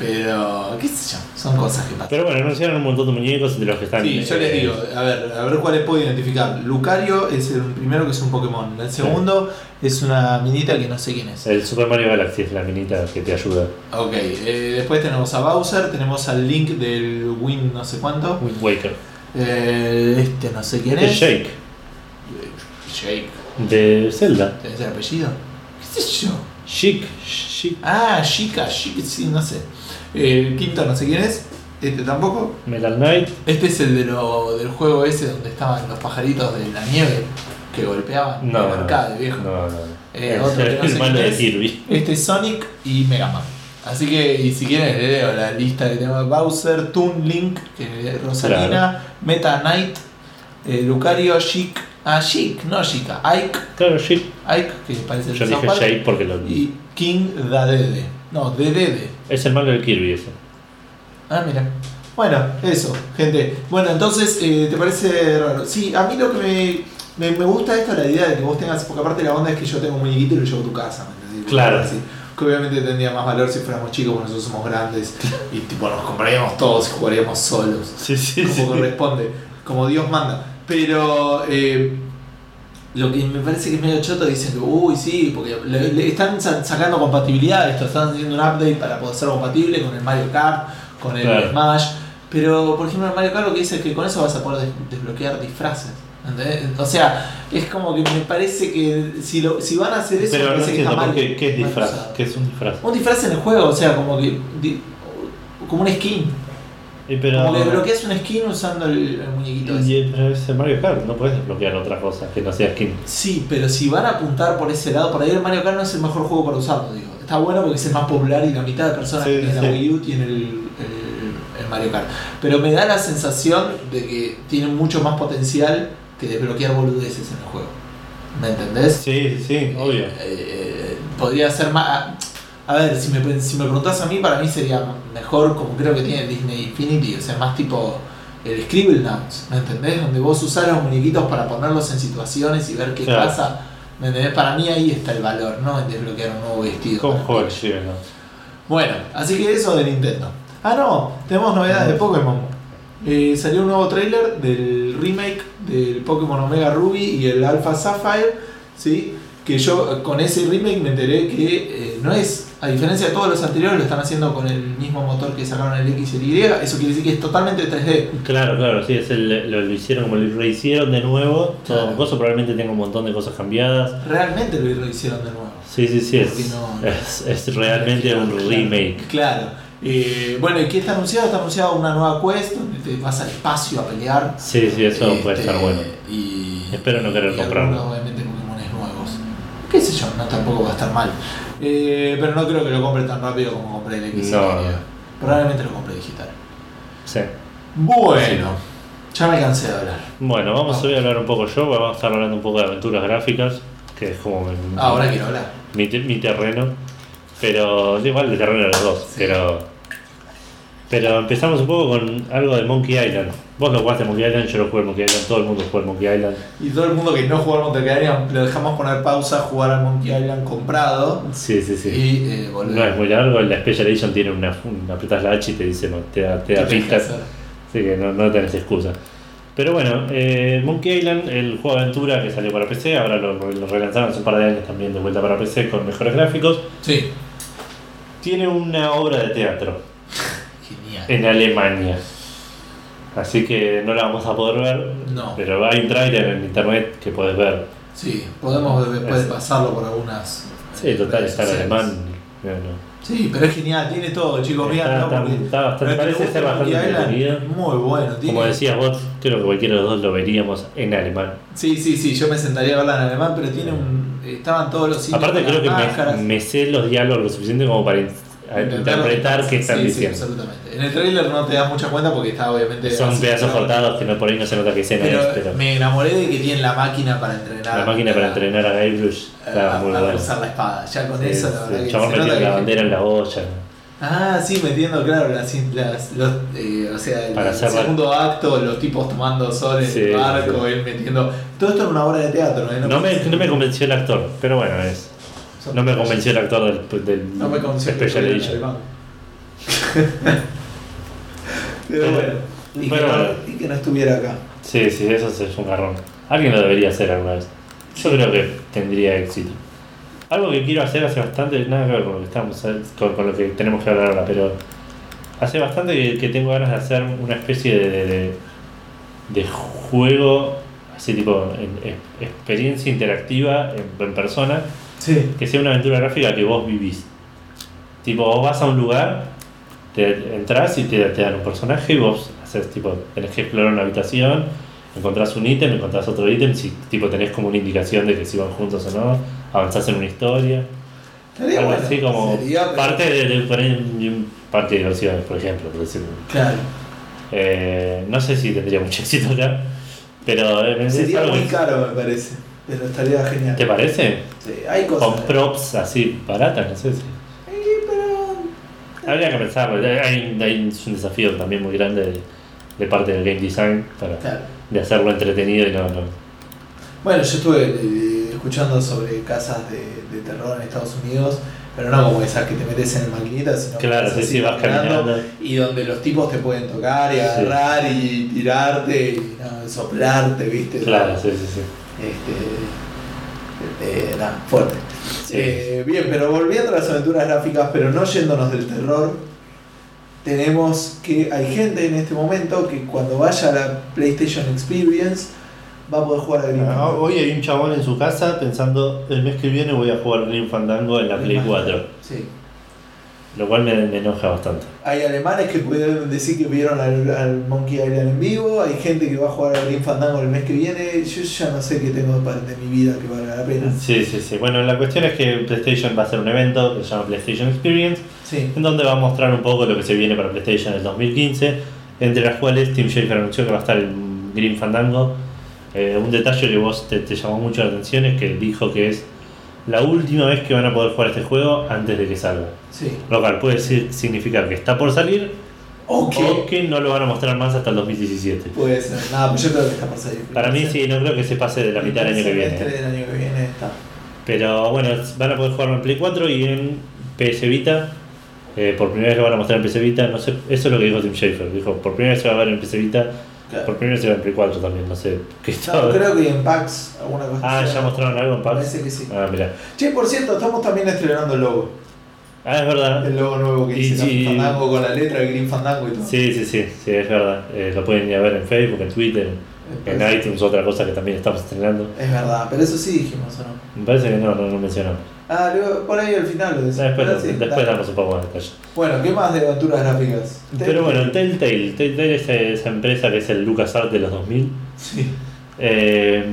Speaker 2: Pero, qué sé yo, son cosas que pasan.
Speaker 1: Pero bueno, anunciaron un montón de muñecos de los que están.
Speaker 2: Sí, yo les
Speaker 1: eh,
Speaker 2: digo, a ver, a ver cuáles puedo identificar. Lucario es el primero que es un Pokémon. El segundo es una minita que no sé quién es.
Speaker 1: El Super Mario Galaxy es la minita que te ayuda.
Speaker 2: Ok, eh, después tenemos a Bowser, tenemos al Link del Win no sé cuánto.
Speaker 1: Wind Waker.
Speaker 2: Eh, este no sé quién
Speaker 1: El
Speaker 2: es.
Speaker 1: Shake,
Speaker 2: Shake.
Speaker 1: de Zelda.
Speaker 2: ¿Debe ser apellido? ¿Qué sé yo?
Speaker 1: Chic, Chic.
Speaker 2: Ah, Chica, Chica, sí, no sé. El quinto no sé quién es. Este tampoco.
Speaker 1: Metal Knight.
Speaker 2: Este es el de lo, del juego ese donde estaban los pajaritos de la nieve que golpeaban.
Speaker 1: No,
Speaker 2: el arcade, viejo.
Speaker 1: No, no.
Speaker 2: Eh,
Speaker 1: Es
Speaker 2: otro que no
Speaker 1: el
Speaker 2: sé
Speaker 1: malo
Speaker 2: quién
Speaker 1: de
Speaker 2: es.
Speaker 1: Kirby.
Speaker 2: Este es Sonic y Mega Man. Así que, y si quieren, le leo la lista que tenemos: Bowser, Toon Link, que es Rosalina, Meta Knight, eh, Lucario, Chic, Ah, Chic, no Chica. Ike.
Speaker 1: Claro, Shit.
Speaker 2: Ike, que parece el
Speaker 1: Yo dije Shade porque lo
Speaker 2: Y King Dadede. No, Dedede.
Speaker 1: Es el malo del Kirby ese.
Speaker 2: Ah, mira. Bueno, eso, gente. Bueno, entonces, eh, ¿te parece raro? Sí, a mí lo que me, me, me gusta esto, la idea de que vos tengas, porque aparte la onda es que yo tengo un muñequito y lo llevo a tu casa, ¿me?
Speaker 1: Claro.
Speaker 2: Así. Que obviamente tendría más valor si fuéramos chicos, porque nosotros somos grandes y tipo nos compraríamos todos y jugaríamos solos.
Speaker 1: Sí, sí,
Speaker 2: como corresponde, como Dios manda. Pero eh, lo que me parece que es medio choto dicen que, uy, sí, porque le, le están sa- sacando compatibilidad, esto están haciendo un update para poder ser compatible con el Mario Kart, con el
Speaker 1: Claro.
Speaker 2: Smash. Pero, por ejemplo, el Mario Kart lo que dice es que con eso vas a poder des- desbloquear disfraces. ¿entendés? O sea, es como que me parece que si, lo, si van a hacer eso,
Speaker 1: Pero no
Speaker 2: que
Speaker 1: qué, es disfraz. ¿Qué es un disfraz?
Speaker 2: Un disfraz en el juego, o sea, como que. di- como un skin.
Speaker 1: Y pero,
Speaker 2: Como que bloqueas un skin usando el, el muñequito ese.
Speaker 1: y, pero es el Mario Kart, no puedes desbloquear otra cosa que no sea skin.
Speaker 2: Sí, pero si van a apuntar por ese lado, por ahí el Mario Kart no es el mejor juego para usarlo, digo. Está bueno porque es el más popular y la mitad de personas
Speaker 1: Sí,
Speaker 2: que tienen
Speaker 1: sí.
Speaker 2: la Wii U tienen el, el- el Mario Kart. Pero me da la sensación de que tiene mucho más potencial que desbloquear boludeces en el juego. ¿Me entendés?
Speaker 1: Sí, sí, obvio.
Speaker 2: Eh, eh, podría ser más. A ver, si me, si me preguntás a mí, para mí sería mejor como creo que tiene Disney Infinity, o sea, más tipo el Scribble Nouns, ¿me entendés? Donde vos usás los muñequitos para ponerlos en situaciones y ver qué
Speaker 1: Claro.
Speaker 2: pasa. ¿Me entendés? Para mí ahí está el valor, ¿no? En desbloquear un nuevo vestido.
Speaker 1: ¿Cómo
Speaker 2: para
Speaker 1: juega
Speaker 2: el
Speaker 1: el
Speaker 2: niño.
Speaker 1: Shiva, no?
Speaker 2: Bueno, así que eso de Nintendo. Ah, no, tenemos novedades de Pokémon. Eh, salió un nuevo trailer del remake del Pokémon Omega Ruby y el Alpha Sapphire, ¿sí? Que yo con ese remake me enteré que eh, no es, a diferencia de todos los anteriores, lo están haciendo con el mismo motor que sacaron el X y el Y. Eso quiere decir que es totalmente 3D.
Speaker 1: Claro, claro, sí, es el, lo, lo hicieron como lo rehicieron de nuevo. Todo
Speaker 2: Claro.
Speaker 1: con cosas, probablemente tenga un montón de cosas cambiadas.
Speaker 2: Realmente lo hicieron de nuevo.
Speaker 1: Sí, sí, sí, es,
Speaker 2: no-
Speaker 1: es, es realmente un
Speaker 2: Claro,
Speaker 1: remake.
Speaker 2: Claro. Eh, bueno, ¿y qué está anunciado? Está anunciado una nueva quest donde te vas al espacio a pelear.
Speaker 1: Sí, sí, eso puede
Speaker 2: Este,
Speaker 1: estar bueno.
Speaker 2: Y,
Speaker 1: Espero no querer comprarlo.
Speaker 2: algunos, obviamente Pokémones nuevos. ¿Qué sé yo? No tampoco va a estar mal. Eh, pero no creo que lo compre tan rápido como compré el X.
Speaker 1: No.
Speaker 2: Probablemente lo compre digital.
Speaker 1: Sí.
Speaker 2: Bueno, ya me cansé de hablar.
Speaker 1: Bueno, vamos
Speaker 2: Vamos.
Speaker 1: hoy a hablar un poco yo, vamos a estar hablando un poco de aventuras gráficas, que es como mi,
Speaker 2: Ahora quiero hablar.
Speaker 1: mi, mi terreno. Pero igual el terreno de los dos.
Speaker 2: Sí.
Speaker 1: Pero pero empezamos un poco con algo de Monkey Island. Vos lo jugaste Monkey Island, yo lo jugué Monkey Island, todo el mundo jugó Monkey Island.
Speaker 2: Y todo el mundo que no jugó al Monkey Island, lo dejamos poner pausa, jugar al Monkey Island comprado.
Speaker 1: Sí, sí, sí.
Speaker 2: Y eh, volver.
Speaker 1: No es muy largo, la Special Edition tiene una, una apretas la H y te dice, no, te da, te da
Speaker 2: ¿Qué tenés que
Speaker 1: pistas. Así que no, no tenés excusa. Pero bueno, eh, Monkey Island, el juego de aventura que salió para PC, ahora lo, lo relanzaron hace un par de años también de vuelta para PC con mejores gráficos,
Speaker 2: Sí.
Speaker 1: tiene una obra de teatro *laughs* En Alemania. Así que no la vamos a poder ver,
Speaker 2: No.
Speaker 1: pero hay un trailer en internet que puedes ver.
Speaker 2: Sí, podemos después
Speaker 1: Es-
Speaker 2: pasarlo por algunas.
Speaker 1: Sí, total, está en alemán. no, no.
Speaker 2: Sí, pero es genial, tiene todo, chicos.
Speaker 1: Está- está- está bastante- parece ser bastante entretenido.
Speaker 2: Muy bueno. Tiene...
Speaker 1: Como decías vos, creo que cualquiera de los dos lo veríamos en alemán.
Speaker 2: Sí, sí, sí, yo me sentaría a verla en alemán, pero tiene un. Estaban todos los
Speaker 1: Aparte creo que me, me sé los diálogos lo suficiente como para a interpretar qué están
Speaker 2: sí,
Speaker 1: diciendo.
Speaker 2: Sí, absolutamente. En el trailer no te das mucha cuenta porque está obviamente.
Speaker 1: Son pedazos cortados que no, por ahí no se nota que escena
Speaker 2: Pero,
Speaker 1: es, pero
Speaker 2: me enamoré de que tienen la máquina para entrenar.
Speaker 1: la máquina para
Speaker 2: a-
Speaker 1: entrenar a Guybrush
Speaker 2: a,
Speaker 1: está muy
Speaker 2: a
Speaker 1: buena.
Speaker 2: usar la espada. Ya con
Speaker 1: Sí,
Speaker 2: eso, la verdad
Speaker 1: el chabón metiendo la
Speaker 2: que-
Speaker 1: bandera en la olla.
Speaker 2: Ah, sí, metiendo, claro, las, las- los, eh, o sea, el,
Speaker 1: Para
Speaker 2: el
Speaker 1: hacer la-
Speaker 2: segundo acto, los tipos tomando sol en
Speaker 1: Sí,
Speaker 2: el barco,
Speaker 1: sí.
Speaker 2: él metiendo. Todo esto en una obra de teatro, ¿eh?
Speaker 1: No me, no me convenció el actor, pero bueno, es. No me convenció el actor del, del
Speaker 2: No me convenció
Speaker 1: Special Edition. *laughs*
Speaker 2: Pero bueno, y,
Speaker 1: Pero
Speaker 2: que no,
Speaker 1: bueno.
Speaker 2: y que no estuviera acá.
Speaker 1: Sí, sí, eso es un garrón. Alguien lo debería hacer alguna vez. Yo creo que tendría éxito. Algo que quiero hacer hace bastante, nada que ver con lo que estamos, con, con lo que tenemos que hablar ahora, pero hace bastante que, que tengo ganas de hacer una especie de, de, de- de juego, así tipo, en- en- experiencia interactiva en, en persona,
Speaker 2: Sí.
Speaker 1: que sea una aventura gráfica que vos vivís. Tipo, vos vas a un lugar, te entras y te, te dan un personaje y vos haces, tipo, tenés que explorar una habitación, encontrás un ítem, encontrás otro ítem, si tipo tenés como una indicación de que si van juntos o no, avanzás en una historia. Algo
Speaker 2: bueno.
Speaker 1: así como
Speaker 2: Sería, pero-
Speaker 1: parte de, de, un parque de diversiones, por ejemplo. por decirlo.
Speaker 2: Claro.
Speaker 1: Eh, no sé si tendría mucho *laughs* éxito acá, Pero eh,
Speaker 2: Sería muy caro, me parece. Pero estaría genial.
Speaker 1: ¿Te parece?
Speaker 2: Sí, hay cosas.
Speaker 1: Con props así baratas, no sé si.
Speaker 2: Sí, pero.
Speaker 1: Habría que pensarlo. Hay, hay un desafío también muy grande de, de parte del game design para
Speaker 2: Claro.
Speaker 1: de hacerlo entretenido y no. no.
Speaker 2: Bueno, yo estuve eh, escuchando sobre casas de, de terror en Estados Unidos, pero no como esas que te metes en el maquinita, sino que
Speaker 1: Claro,
Speaker 2: vas
Speaker 1: sí, vas caminando.
Speaker 2: y donde los tipos te pueden tocar y agarrar y tirarte y no, soplarte, ¿viste?
Speaker 1: Claro, sí, sí, sí.
Speaker 2: Este, eh, nada, fuerte.
Speaker 1: Sí.
Speaker 2: Eh, bien, pero volviendo a las aventuras gráficas, pero no yéndonos del terror, tenemos que hay gente en este momento que cuando vaya a la PlayStation Experience va a poder jugar a Grim
Speaker 1: Ah,
Speaker 2: Fandango.
Speaker 1: hoy hay un chabón en su casa pensando el mes que viene voy a jugar Green Fandango en la Play 4.
Speaker 2: Sí.
Speaker 1: Lo cual me, me enoja bastante.
Speaker 2: Hay alemanes que pueden decir que vieron al, al Monkey Island en vivo, hay gente que va a jugar a Grim Fandango el mes que viene, yo ya no sé qué tengo de mi vida que valga la pena.
Speaker 1: Sí, sí, sí. Bueno, la cuestión es que PlayStation va a hacer un evento que se llama PlayStation Experience,
Speaker 2: Sí.
Speaker 1: en donde va a mostrar un poco lo que se viene para PlayStation en el 2015, entre las cuales Tim Schafer anunció que va a estar en Green Fandango. Eh, un detalle que vos te, te llamó mucho la atención es que dijo que es la última vez que van a poder jugar este juego antes de que salga.
Speaker 2: Sí.
Speaker 1: Lo cual puede decir- significar que está por salir
Speaker 2: Ok.
Speaker 1: o que no lo van a mostrar más hasta el 2017.
Speaker 2: Puede ser. Nada, pues yo creo que está por salir.
Speaker 1: Para mí sí, no creo que se pase de la mitad del año que viene.
Speaker 2: semestre del año que viene está.
Speaker 1: Pero bueno, van a poder jugarlo en Play 4 y en PS Vita. Eh, por primera vez lo van a mostrar en PS Vita. No sé, eso es lo que dijo Tim Schafer. Dijo, por primera vez se va a ver en PS Vita.
Speaker 2: Claro.
Speaker 1: Por primera vez en Play 4 también. No sé. ¿Qué
Speaker 2: No, creo que en PAX alguna cosa.
Speaker 1: Ah, ya mostraron algo en PAX.
Speaker 2: Parece que sí.
Speaker 1: Ah, mira.
Speaker 2: Che, por cierto, estamos también estrenando el logo.
Speaker 1: Ah, es verdad.
Speaker 2: El logo nuevo que hice
Speaker 1: sí.
Speaker 2: Fandango con la letra de Green Fandango y todo.
Speaker 1: Sí, sí, sí, sí, es verdad. Eh, lo pueden ir a ver en Facebook, en Twitter, en iTunes, otra cosa que también estamos estrenando.
Speaker 2: Es verdad, pero eso sí dijimos, ¿o no?
Speaker 1: Me parece que no, no, no mencionamos.
Speaker 2: Ah, luego, por ahí al final lo decimos.
Speaker 1: Después,
Speaker 2: Ah, sí,
Speaker 1: después damos un poco más de detalle.
Speaker 2: Bueno, ¿qué más de aventuras gráficas?
Speaker 1: Pero bueno, Telltale. Telltale es esa empresa que es el LucasArts de los 2000.
Speaker 2: Sí.
Speaker 1: Eh,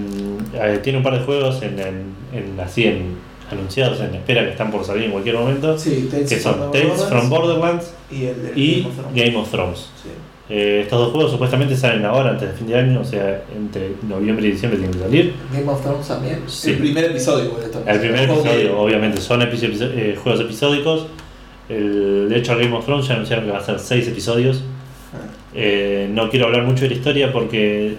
Speaker 1: eh, tiene un par de juegos en, en, en- así en anunciados en espera que están por salir en cualquier momento.
Speaker 2: Sí, Tales
Speaker 1: Que son Tales from
Speaker 2: Borderlands y el de
Speaker 1: y
Speaker 2: Game of Thrones.
Speaker 1: Game of Thrones.
Speaker 2: Sí.
Speaker 1: Eh, estos dos juegos supuestamente salen ahora, antes de fin de año, o sea, entre noviembre y diciembre tienen que salir.
Speaker 2: Game of Thrones también.
Speaker 1: Sí.
Speaker 2: El primer episodio, igual esto.
Speaker 1: El primer episodio, obviamente, son eh, juegos episódicos. El, de hecho, el Game of Thrones ya anunciaron que va a ser 6 episodios.
Speaker 2: Ah.
Speaker 1: Eh, no quiero hablar mucho de la historia porque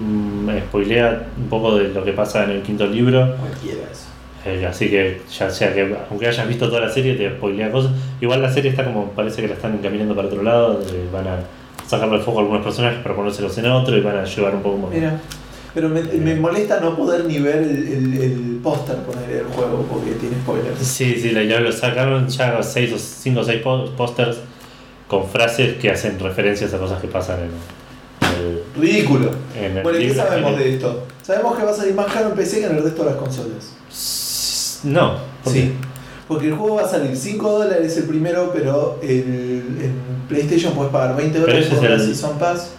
Speaker 1: mm, me spoilea un poco de lo que pasa en el quinto libro.
Speaker 2: Cualquiera eso.
Speaker 1: Eh, así que ya sea que aunque hayas visto toda la serie te spoilea cosas. Igual la serie está como parece que la están encaminando para otro lado, eh, van a sacarle el foco a algunos personajes para ponérselos en otro y van a llevar un poco más.
Speaker 2: Mira. Pero me, me molesta no poder ni ver el, el, el póster poner el juego porque tiene spoilers.
Speaker 1: Sí, sí, la- ya lo sacaron ya 6 o 5 o 6 pósters con frases que hacen referencias a cosas que pasan en el,
Speaker 2: Ridículo.
Speaker 1: en el
Speaker 2: Bueno, ¿y qué sabemos de esto? Sabemos que va a salir más caro en PC que en el resto de las consolas.
Speaker 1: No, ¿por
Speaker 2: Sí.
Speaker 1: qué?
Speaker 2: Porque el juego va a salir 5 dólares el primero, pero el, en PlayStation puedes pagar 20 dólares por
Speaker 1: el-
Speaker 2: Season Pass.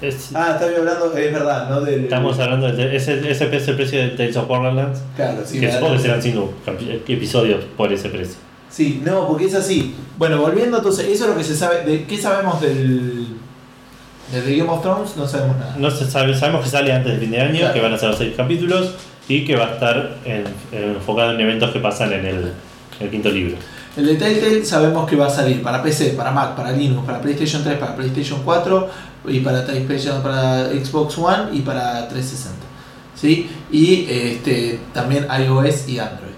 Speaker 1: Es-
Speaker 2: Ah, estaba hablando, es verdad, ¿no? Del,
Speaker 1: estamos hablando de ese, ese precio de Tales of Borderlands,
Speaker 2: Claro, sí.
Speaker 1: que supongo que serán 5 episodios por ese precio.
Speaker 2: Sí, no, porque es así. Bueno, volviendo entonces, eso es lo que se sabe. De, ¿Qué sabemos del, del de Game of Thrones? No sabemos nada.
Speaker 1: No se sabe, sabemos que sale antes de fin de año,
Speaker 2: Claro.
Speaker 1: que van a ser los 6 capítulos y que va a estar en- enfocado en eventos que pasan en el, quinto libro.
Speaker 2: El de Telltale sabemos que va a salir para PC, para Mac, para Linux, para PlayStation 3, para PlayStation 4 y para, para Xbox One y para 360. ¿Sí? Y este, también iOS y Android.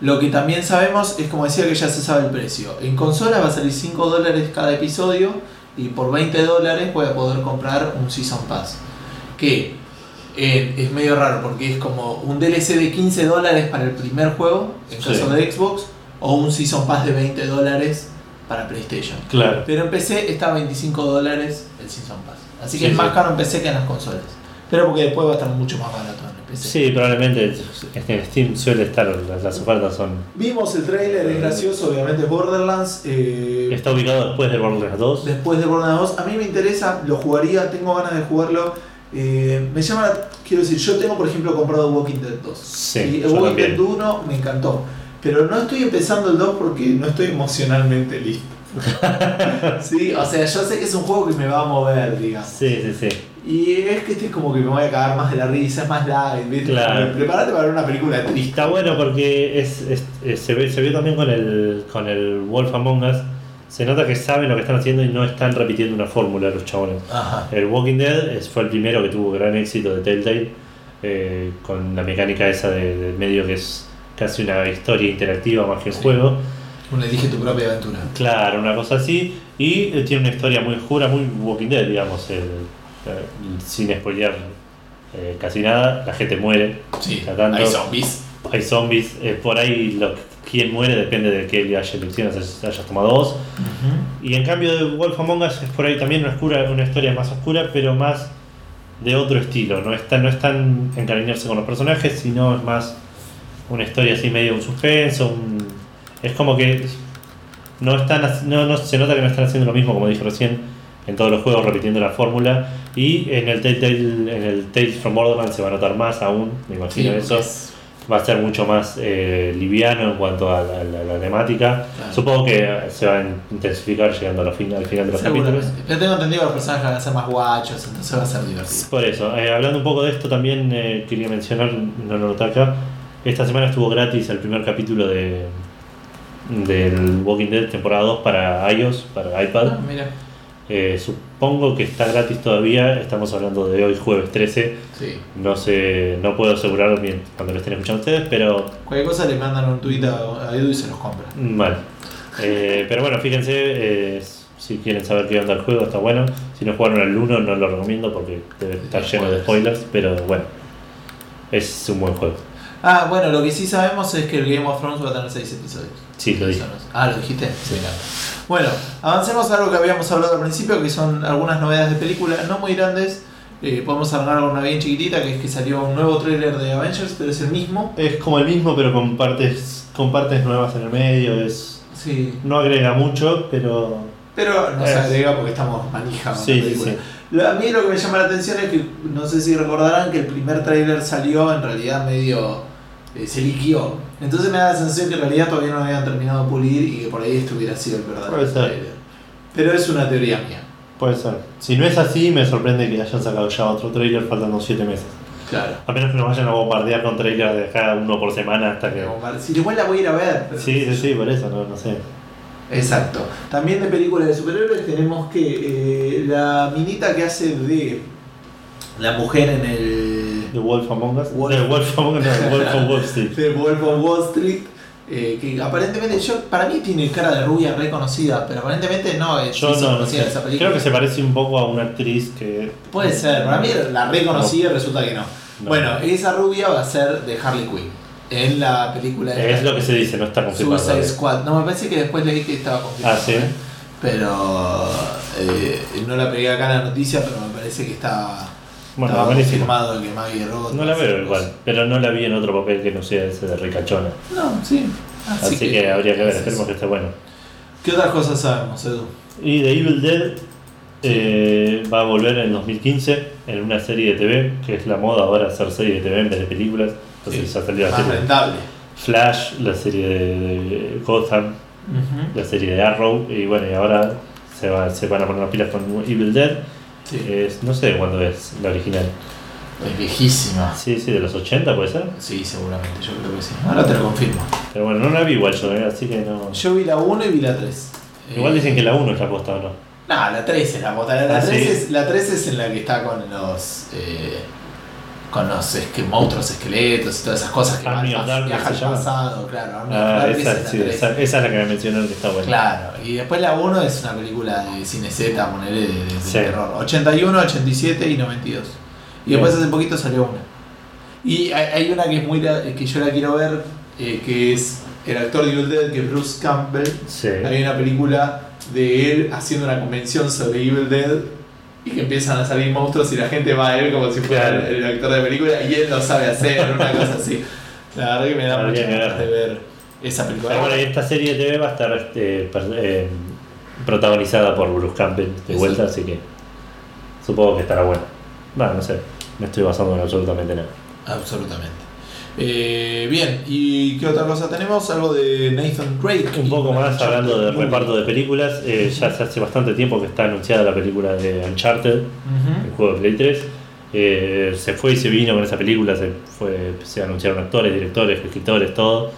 Speaker 2: Lo que también sabemos es, como decía, que ya se sabe el precio. En consola va a salir 5 dólares cada episodio y por 20 dólares voy a poder comprar un Season Pass. Que eh, es medio raro porque es como un DLC de 15 dólares para el primer juego, en
Speaker 1: Sí.
Speaker 2: caso de Xbox, o un Season Pass de 20 dólares para PlayStation.
Speaker 1: Claro.
Speaker 2: Pero en PC está a 25 dólares el Season Pass. Así que
Speaker 1: Sí,
Speaker 2: es más
Speaker 1: sí.
Speaker 2: caro en PC que en las consolas. Pero porque después va a estar mucho más barato en el PC.
Speaker 1: Sí, probablemente en Steam suele estar, las, las ofertas son...
Speaker 2: Vimos el trailer, es gracioso, obviamente Borderlands. eh,
Speaker 1: Está ubicado después de Borderlands 2.
Speaker 2: después de Borderlands 2. A mí me interesa, lo jugaría, tengo ganas de jugarlo. Eh, me llama, la- quiero decir, yo tengo por ejemplo comprado Walking Dead 2.
Speaker 1: Sí,
Speaker 2: Y el Walking. Dead 1 me encantó. Pero no estoy empezando el 2 porque no estoy emocionalmente listo. *laughs* sí, o sea, yo sé que es un juego que me va a mover, digamos.
Speaker 1: Sí, sí, sí.
Speaker 2: Y es que este es como que me voy a cagar más de la risa, es más light, ¿viste?
Speaker 1: Claro.
Speaker 2: Prepárate para ver una película triste.
Speaker 1: Está bueno porque es, es- es- se, ve, se ve también con el, con el Wolf Among Us. Se nota que saben lo que están haciendo y no están repitiendo una fórmula los chabones.
Speaker 2: Ajá.
Speaker 1: El Walking Dead fue el primero que tuvo gran éxito de Telltale, eh, con la mecánica esa de, medio que es casi una historia interactiva más que un
Speaker 2: Sí.
Speaker 1: juego.
Speaker 2: Un elige tu propia aventura.
Speaker 1: Claro, una cosa así. Y eh, tiene una historia muy oscura, muy Walking Dead, digamos, el- el- sin spoilear eh, casi nada. La gente muere,
Speaker 2: Sí, hay zombies.
Speaker 1: Hay zombies, eh, por ahí lo, quién muere depende de qué haya elecciones hayas, tomado vos. Y en cambio de Wolf Among Us es por ahí también una, oscura, una historia más oscura, pero más de otro estilo. No es tan, no es tan encariñarse con los personajes, sino es más una historia así medio un suspenso. un- es como que no están no, no se nota que no están haciendo lo mismo como dije recién en todos los juegos repitiendo la fórmula y en el Telltale, en el Tales from Borderlands se va a notar más aún me imagino eso
Speaker 2: es-
Speaker 1: va a ser mucho más eh, liviano en cuanto a la, la- la temática.
Speaker 2: Claro.
Speaker 1: Supongo que se va a intensificar llegando a la fin- al final de los capítulos.
Speaker 2: Pero tengo entendido que los personajes van a ser más guachos, entonces va a ser divertido.
Speaker 1: Por eso, eh, hablando un poco de esto, también eh, quería mencionar, no lo noté acá, esta semana estuvo gratis el primer capítulo de del Walking Dead temporada 2 para iOS, para iPad.
Speaker 2: Ah, mira.
Speaker 1: Eh, supongo que está gratis todavía, estamos hablando de hoy jueves 13,
Speaker 2: Sí.
Speaker 1: no sé, no puedo asegurarlo bien cuando lo estén escuchando ustedes, pero
Speaker 2: Cualquier cosa le mandan un tweet a, Edu y se los compra.
Speaker 1: Mal. Eh, pero bueno, fíjense, eh, si quieren saber qué onda el juego, está bueno. Si no jugaron al 1, no lo recomiendo porque debe estar lleno de spoilers, pero bueno, es un buen juego.
Speaker 2: Ah, bueno, lo que sí sabemos es que el Game of Thrones va a tener 6 episodios.
Speaker 1: Sí, lo dije.
Speaker 2: Ah, ¿lo dijiste? Sí, claro. Bueno, avancemos a algo que habíamos hablado al principio, que son algunas novedades de película, no muy grandes. Eh, podemos arrancar con una bien chiquitita, que es que salió un nuevo tráiler de Avengers, pero es el mismo.
Speaker 1: Es como el mismo, pero con partes, con partes nuevas en el medio. Es,
Speaker 2: Sí.
Speaker 1: no agrega mucho, pero
Speaker 2: Pero no se
Speaker 1: Es-
Speaker 2: agrega porque estamos manija con
Speaker 1: sí,
Speaker 2: la
Speaker 1: sí,
Speaker 2: película.
Speaker 1: sí.
Speaker 2: Lo- A mí lo que me llama la atención es que, no sé si recordarán que el primer tráiler salió en realidad medio... eh, se liquió. Entonces me da la sensación que en realidad todavía no habían terminado de pulir y que por ahí esto hubiera sido el verdadero
Speaker 1: Puede ser.
Speaker 2: Pero es una teoría mía.
Speaker 1: Puede ser. Si no es así, me sorprende que hayan sacado ya otro trailer faltando 7 meses.
Speaker 2: Claro.
Speaker 1: A menos que nos vayan a bombardear con trailers de cada uno por semana hasta que.
Speaker 2: Si igual la voy a ir a ver.
Speaker 1: Sí, sí, sí, por eso, no, no sé.
Speaker 2: Exacto. También de películas de superhéroes tenemos que eh, la minita que hace de la mujer en el
Speaker 1: The Wolf Among Us.
Speaker 2: Wolf.
Speaker 1: The Wolf Among Us, no, The Wolf of Wall Street. *laughs*
Speaker 2: de Wolf of Wall Street. eh, que aparentemente yo para mí tiene cara de rubia reconocida, pero aparentemente no es
Speaker 1: Yo no, no sé.
Speaker 2: esa película.
Speaker 1: Creo que se parece un poco a una actriz que.
Speaker 2: Puede ser, para mí la reconocida y resulta que no.
Speaker 1: No.
Speaker 2: Bueno, esa rubia va a ser de Harley Quinn en la película de
Speaker 1: Es lo que se dice, no está confirmado.
Speaker 2: Suicide. Squad. No, me parece que después leí que estaba confirmado.
Speaker 1: Ah, ¿sí?
Speaker 2: ¿eh? Pero eh, no la pegué acá en la noticia, pero me parece que estaba,
Speaker 1: Bueno,
Speaker 2: estaba
Speaker 1: buenísimo.
Speaker 2: confirmado que Maggie Roth.
Speaker 1: No la veo igual, pero no la vi en otro papel que no sea ese de ricachona.
Speaker 2: No, sí.
Speaker 1: Así, que, habría que ver,
Speaker 2: es
Speaker 1: esperemos que esté bueno.
Speaker 2: ¿Qué otras cosas sabemos, Edu?
Speaker 1: Y The Evil Dead eh, va a volver en 2015 en una serie de TV, que es la moda ahora hacer serie de TV en vez de películas. Entonces
Speaker 2: Sí,
Speaker 1: ya salió la
Speaker 2: Más
Speaker 1: serie
Speaker 2: rentable.
Speaker 1: Flash, la serie de, de Gotham, la serie de Arrow, y bueno, y ahora se, va, se van a poner las pilas con Evil Dead.
Speaker 2: Sí.
Speaker 1: Es- no sé cuándo es la original.
Speaker 2: Es viejísima.
Speaker 1: Sí, sí, de los 80 puede ser.
Speaker 2: Sí, seguramente, yo creo que sí. Ahora te lo confirmo.
Speaker 1: Pero bueno, no la vi igual yo, eh, así que no.
Speaker 2: Yo vi la 1 y vi la 3.
Speaker 1: Igual dicen que la 1 es la costa o no.
Speaker 2: No, la 3 es la bota. La,
Speaker 1: Ah,
Speaker 2: 3
Speaker 1: ¿sí?
Speaker 2: es, la 3 es en la que está con los. eh, con los esque- monstruos esqueletos y todas esas cosas que
Speaker 1: Army
Speaker 2: al pasado, claro. Army
Speaker 1: Ah, esa,
Speaker 2: es la
Speaker 1: sí,
Speaker 2: 3.
Speaker 1: esa, esa es la que me mencionaron que está buena.
Speaker 2: Claro, y después la 1 es una película de cine Z, ponele, de, de- de
Speaker 1: Sí.
Speaker 2: terror. 81, 87 y 92. Y después
Speaker 1: Bien.
Speaker 2: hace poquito salió una. Y hay, hay una que es muy que yo la quiero ver, eh, que es el actor de Evil Dead, que es Bruce Campbell.
Speaker 1: Sí.
Speaker 2: Hay una película de él haciendo una convención sobre Evil Dead y que empiezan a salir monstruos y la gente va a él como si fuera
Speaker 1: Claro.
Speaker 2: el, actor de la película y él lo sabe hacer, una cosa así. La verdad que me da
Speaker 1: Habría
Speaker 2: muchas ganas de
Speaker 1: ver.
Speaker 2: esa película.
Speaker 1: Pero bueno, y esta serie de TV va a estar este, eh, protagonizada por Bruce Campbell de vuelta, así que supongo que estará bueno. Bueno, no sé, me estoy basando en absolutamente nada.
Speaker 2: Absolutamente. Eh, bien, ¿y qué otra cosa tenemos? Algo de Nathan Drake.
Speaker 1: Un poco más
Speaker 2: Uncharted
Speaker 1: hablando de reparto de películas, eh, ya se hace bastante tiempo que está anunciada la película de Uncharted, el juego de Play 3. Eh, se fue y se vino con esa película, se, fue, se anunciaron actores, directores, escritores, todo.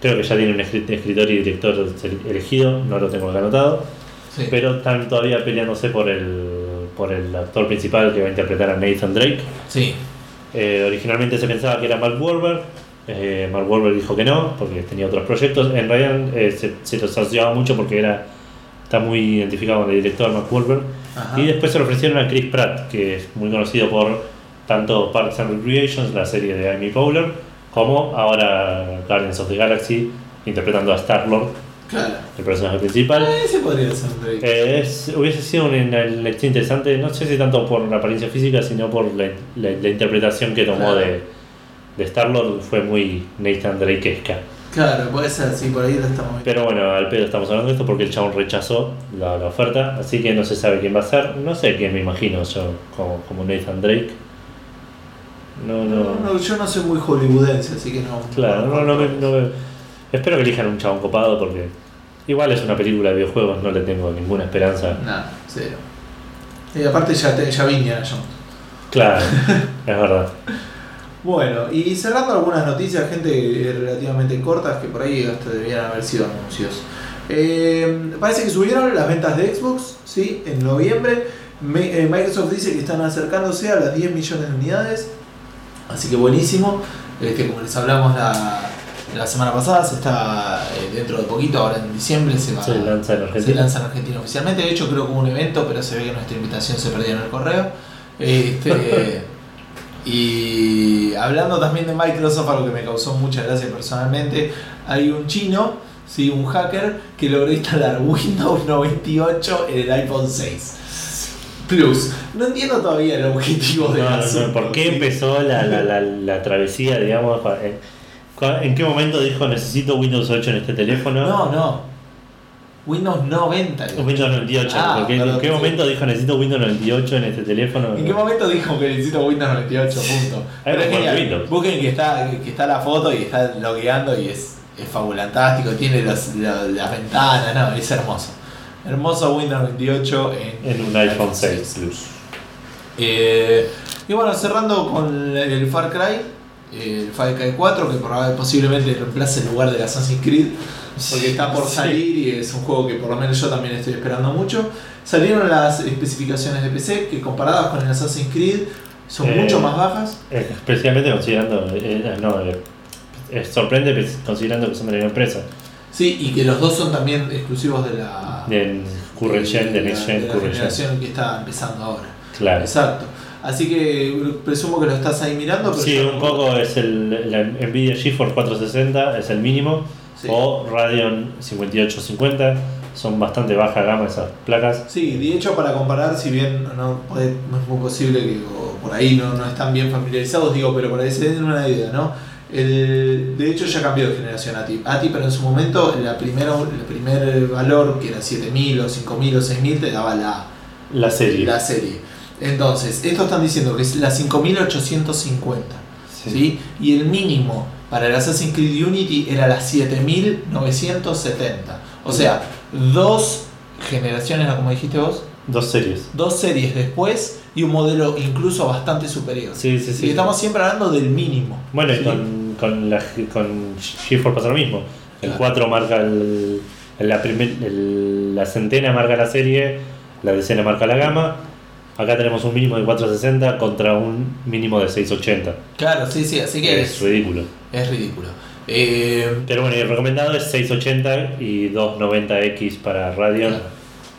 Speaker 1: Creo que ya tiene un escri- escritor y director elegido, no lo tengo anotado.
Speaker 2: Sí.
Speaker 1: Pero están todavía peleándose por el, por el actor principal que va a interpretar a Nathan Drake.
Speaker 2: Sí.
Speaker 1: Eh, originalmente se pensaba que era Mark Wahlberg. eh, Mark Wahlberg dijo que no, porque tenía otros proyectos. En realidad eh, se, se lo asociaba mucho porque era está muy identificado con el director Mark Wahlberg.
Speaker 2: Ajá.
Speaker 1: Y después se lo ofrecieron a Chris Pratt, que es muy conocido por tanto Parks and Recreations, la serie de Amy Powler, como ahora Guardians of the Galaxy, interpretando a Star-Lord,
Speaker 2: Claro.
Speaker 1: el personaje principal.
Speaker 2: Ah, ese podría ser un Drake.
Speaker 1: Eh, es- hubiese sido una, una elección interesante, no sé si tanto por la apariencia física, sino por la, la- la interpretación que tomó
Speaker 2: Claro.
Speaker 1: de, de Star-Lord, fue muy Nathan Drake-esca.
Speaker 2: Claro, puede ser, sí, por ahí lo estamos viendo.
Speaker 1: Pero bueno, al pedo estamos hablando de esto porque el chabón rechazó la, la oferta, así que no se sabe quién va a ser. No sé quién me imagino yo como, como Nathan Drake. No, no.
Speaker 2: No, no, yo no soy muy hollywoodense, así que no.
Speaker 1: Claro, no, no me, no me- Espero que elijan un chabón copado porque igual es una película de videojuegos, no le tengo ninguna esperanza.
Speaker 2: Nada, cero. Y aparte ya, te, ya vi Indiana Jones.
Speaker 1: Claro, *laughs* es verdad.
Speaker 2: Bueno, y cerrando algunas noticias, gente relativamente cortas que por ahí hasta debían haber sido anuncios. Eh, parece que subieron las ventas de Xbox, ¿sí? En noviembre. Me- eh, Microsoft dice que están acercándose a las 10 millones de unidades. Así que buenísimo. Este, como les hablamos la, la semana pasada, se está eh, dentro de poquito, ahora en diciembre se va
Speaker 1: Se lanza en
Speaker 2: se
Speaker 1: Argentina.
Speaker 2: lanza en Argentina oficialmente. De hecho, creo que hubo un evento, pero se ve que nuestra invitación se perdió en el correo. Este, *laughs* y hablando también de Microsoft, algo que me causó mucha gracia personalmente, hay un chino, ¿sí? un hacker, que logró instalar *laughs* Windows 98 en el iPhone 6 Plus. No entiendo todavía el objetivo de
Speaker 1: No, no, no, ¿Por qué empezó la, la, la, la *laughs* travesía, digamos? ¿En, en qué momento dijo necesito Windows 8 en este teléfono?
Speaker 2: No, no. Windows 90. digo.
Speaker 1: Windows 98.
Speaker 2: Ah,
Speaker 1: porque ¿En qué
Speaker 2: sí.
Speaker 1: momento dijo necesito Windows 98 en este teléfono?
Speaker 2: ¿En qué momento dijo que necesito Windows 98? Punto. Pero es genial.
Speaker 1: Windows.
Speaker 2: Busquen que está, que está la foto y está logueando y es, es fabulantástico. Tiene los- lo- las ventanas, no, es hermoso. Hermoso Windows 28 en,
Speaker 1: En un iPhone 6 Plus.
Speaker 2: Eh, y bueno, cerrando con el Far Cry, el Far Cry 4, que posiblemente reemplace el lugar del Assassin's Creed, porque está por salir y es un juego que por lo menos yo también estoy esperando mucho. Salieron las especificaciones de PC que comparadas con el Assassin's Creed son
Speaker 1: Eh,
Speaker 2: mucho más bajas.
Speaker 1: Eh, Especialmente considerando. eh, no, eh, eh, sorprende pues, considerando que son de la misma empresa.
Speaker 2: Sí, y que los dos son también exclusivos de la,
Speaker 1: Del Current Gen,
Speaker 2: de de la generación que está empezando ahora.
Speaker 1: Claro.
Speaker 2: Exacto. Así que presumo que lo estás ahí mirando. Pero
Speaker 1: Sí, un poco es el la Nvidia GeForce 460, es el mínimo.
Speaker 2: Sí.
Speaker 1: O Radeon 5850, son bastante baja gama esas placas.
Speaker 2: Sí, de hecho para comparar, si bien no, puede- no es muy posible que por ahí no, no están bien familiarizados, digo, pero para que se den una idea, ¿no? El, de hecho ya cambió de generación ATI. ATI, pero en su momento la primera, el primer valor, que era 7000 o 5000 o 6000, te daba la,
Speaker 1: La serie.
Speaker 2: la serie. Entonces, estos están diciendo que es la 5850,
Speaker 1: Sí.
Speaker 2: ¿sí? Y el mínimo para el Assassin's Creed Unity era la 7970. O sea, dos generaciones, ¿no? como dijiste vos,
Speaker 1: Dos series.
Speaker 2: dos series después y un modelo incluso bastante superior.
Speaker 1: Sí, sí, sí.
Speaker 2: Y estamos siempre hablando del mínimo.
Speaker 1: Bueno, y con, con, la, con GeForce pasa lo mismo. El
Speaker 2: Claro.
Speaker 1: 4 marca el, la, primer- el- la centena marca la serie, la decena marca la gama. Acá tenemos un mínimo de 460 contra un mínimo de 680.
Speaker 2: Claro, sí, sí, así que
Speaker 1: Es
Speaker 2: es,
Speaker 1: ridículo.
Speaker 2: es ridículo. Eh,
Speaker 1: Pero bueno, el recomendado es 680 y 290X para Radeon,
Speaker 2: Claro.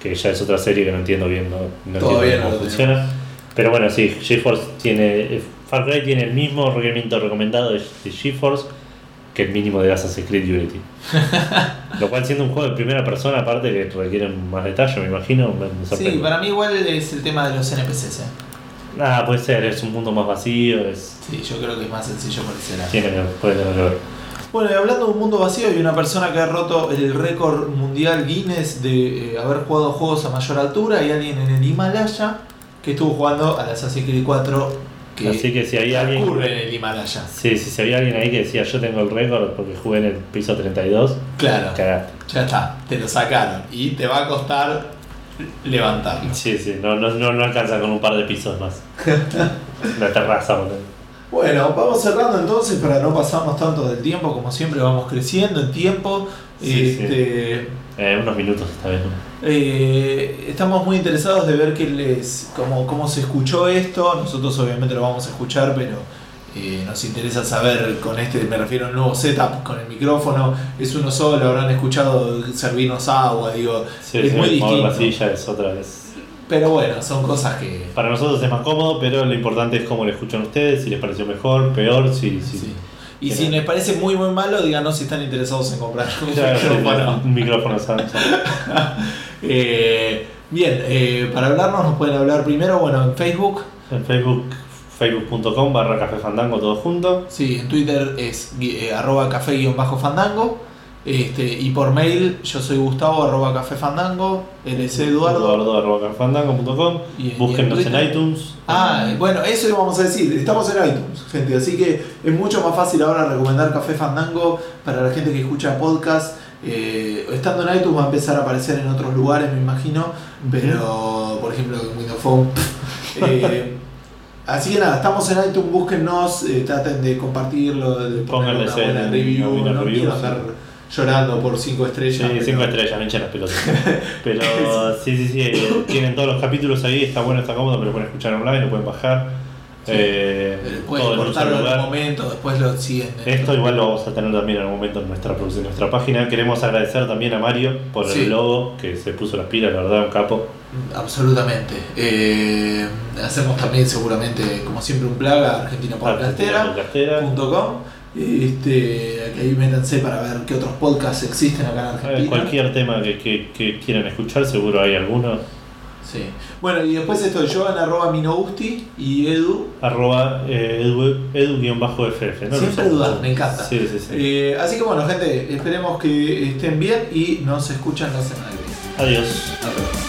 Speaker 1: que ya es otra serie que no entiendo bien, no, no
Speaker 2: Todavía
Speaker 1: entiendo
Speaker 2: no
Speaker 1: cómo
Speaker 2: lo
Speaker 1: funciona. Pero bueno, sí, GeForce tiene. eh, Far Cry tiene el mismo requerimiento recomendado de GeForce que el mínimo de Assassin's Creed Unity. *laughs* Lo cual, siendo un juego de primera persona, aparte que requiere más detalle, me imagino, me,
Speaker 2: sí, para mí igual es el tema de los NPCs. ¿eh?
Speaker 1: Ah, puede ser, es un mundo más vacío, es,
Speaker 2: Sí, yo creo que es más sencillo por ese
Speaker 1: tiene, puede tener que ver.
Speaker 2: Bueno, y hablando de un mundo vacío, hay una persona que ha roto el récord mundial Guinness de eh, haber jugado juegos a mayor altura. Hay alguien en el Himalaya que estuvo jugando al Assassin's Creed 4 que
Speaker 1: Así que si hay alguien.
Speaker 2: ocurre en el Himalaya.
Speaker 1: Sí, sí, si había alguien ahí que decía yo tengo el récord porque jugué en el piso 32,
Speaker 2: Claro,
Speaker 1: cagaste.
Speaker 2: ya está, te lo sacaron y te va a costar levantarlo.
Speaker 1: Sí, sí, no, no, no, no alcanza con un par de pisos más. *laughs* La terraza, boludo.
Speaker 2: Bueno, vamos cerrando entonces para no pasarnos tanto del tiempo, como siempre vamos creciendo en tiempo.
Speaker 1: Sí,
Speaker 2: este,
Speaker 1: Eh, unos minutos esta vez. ¿no?
Speaker 2: eh, estamos muy interesados de ver qué les, cómo, cómo se escuchó esto. Nosotros obviamente lo vamos a escuchar, pero eh, nos interesa saber con este, me refiero a un nuevo setup con el micrófono. Es uno solo, habrán escuchado servirnos agua, digo,
Speaker 1: Sí,
Speaker 2: es
Speaker 1: sí,
Speaker 2: muy
Speaker 1: mover la
Speaker 2: distinto.
Speaker 1: silla es otra vez.
Speaker 2: Pero bueno, son cosas que...
Speaker 1: Para nosotros es más cómodo, pero lo importante es cómo lo escuchan ustedes, si les pareció mejor, peor, si... si
Speaker 2: sí. Y si les parece muy muy malo, díganos si están interesados en comprar *laughs* un micrófono.
Speaker 1: un micrófono Samsung. *laughs*
Speaker 2: Eh, bien, eh, para hablarnos nos pueden hablar primero, bueno, en Facebook.
Speaker 1: En Facebook, facebook.com barra café fandango todo junto.
Speaker 2: Sí, en Twitter es eh, arroba café-fandango. Este, y por mail yo soy Gustavo arroba café fandango, él es Eduardo.
Speaker 1: Eduardo arroba cafefandango.com.
Speaker 2: Y en-
Speaker 1: iTunes.
Speaker 2: Ah, bueno, eso íbamos a decir, estamos en iTunes, gente, así que es mucho más fácil ahora recomendar Café Fandango para la gente que escucha podcast. Eh, estando en iTunes va a empezar a aparecer en otros lugares, me imagino, pero por ejemplo en Windows Phone. *laughs* Eh, así que nada, estamos en iTunes, búsquennos, eh, traten de compartirlo, de poner
Speaker 1: Pónganle
Speaker 2: una buena review, no
Speaker 1: review,
Speaker 2: quiero
Speaker 1: sí.
Speaker 2: andar llorando por 5 estrellas.
Speaker 1: Sí,
Speaker 2: pero-
Speaker 1: cinco estrellas, me hinchan las pelotas. *laughs* Pero *laughs* sí, sí, sí, eh, tienen todos los capítulos ahí, está bueno, está cómodo, pero pueden escuchar online, lo pueden bajar.
Speaker 2: Sí.
Speaker 1: Eh,
Speaker 2: Pueden cortarlo en un momento, después lo siguen. en
Speaker 1: Esto igual lo vamos a tener también en algún momento en nuestra producción, en nuestra página. Queremos agradecer también a Mario por
Speaker 2: Sí.
Speaker 1: el logo, que se puso las pilas, la verdad, un capo.
Speaker 2: Absolutamente. Eh, hacemos también seguramente, como siempre, un plug a argentinapodcastera.com. Este, ahí métanse para ver qué otros podcasts existen acá en
Speaker 1: Eh,
Speaker 2: Argentina.
Speaker 1: Cualquier tema que, que- que quieran escuchar, seguro hay alguno.
Speaker 2: Sí. Bueno, y después estoy yo en arroba minousti y edu.
Speaker 1: Arroba eh, edu- edu-ff. ¿no?
Speaker 2: Siempre
Speaker 1: No
Speaker 2: dudar, me encanta.
Speaker 1: Sí, sí, sí.
Speaker 2: Eh, así que bueno, gente, esperemos que estén bien y nos escuchan la semana que viene.
Speaker 1: Adiós.
Speaker 2: Luego.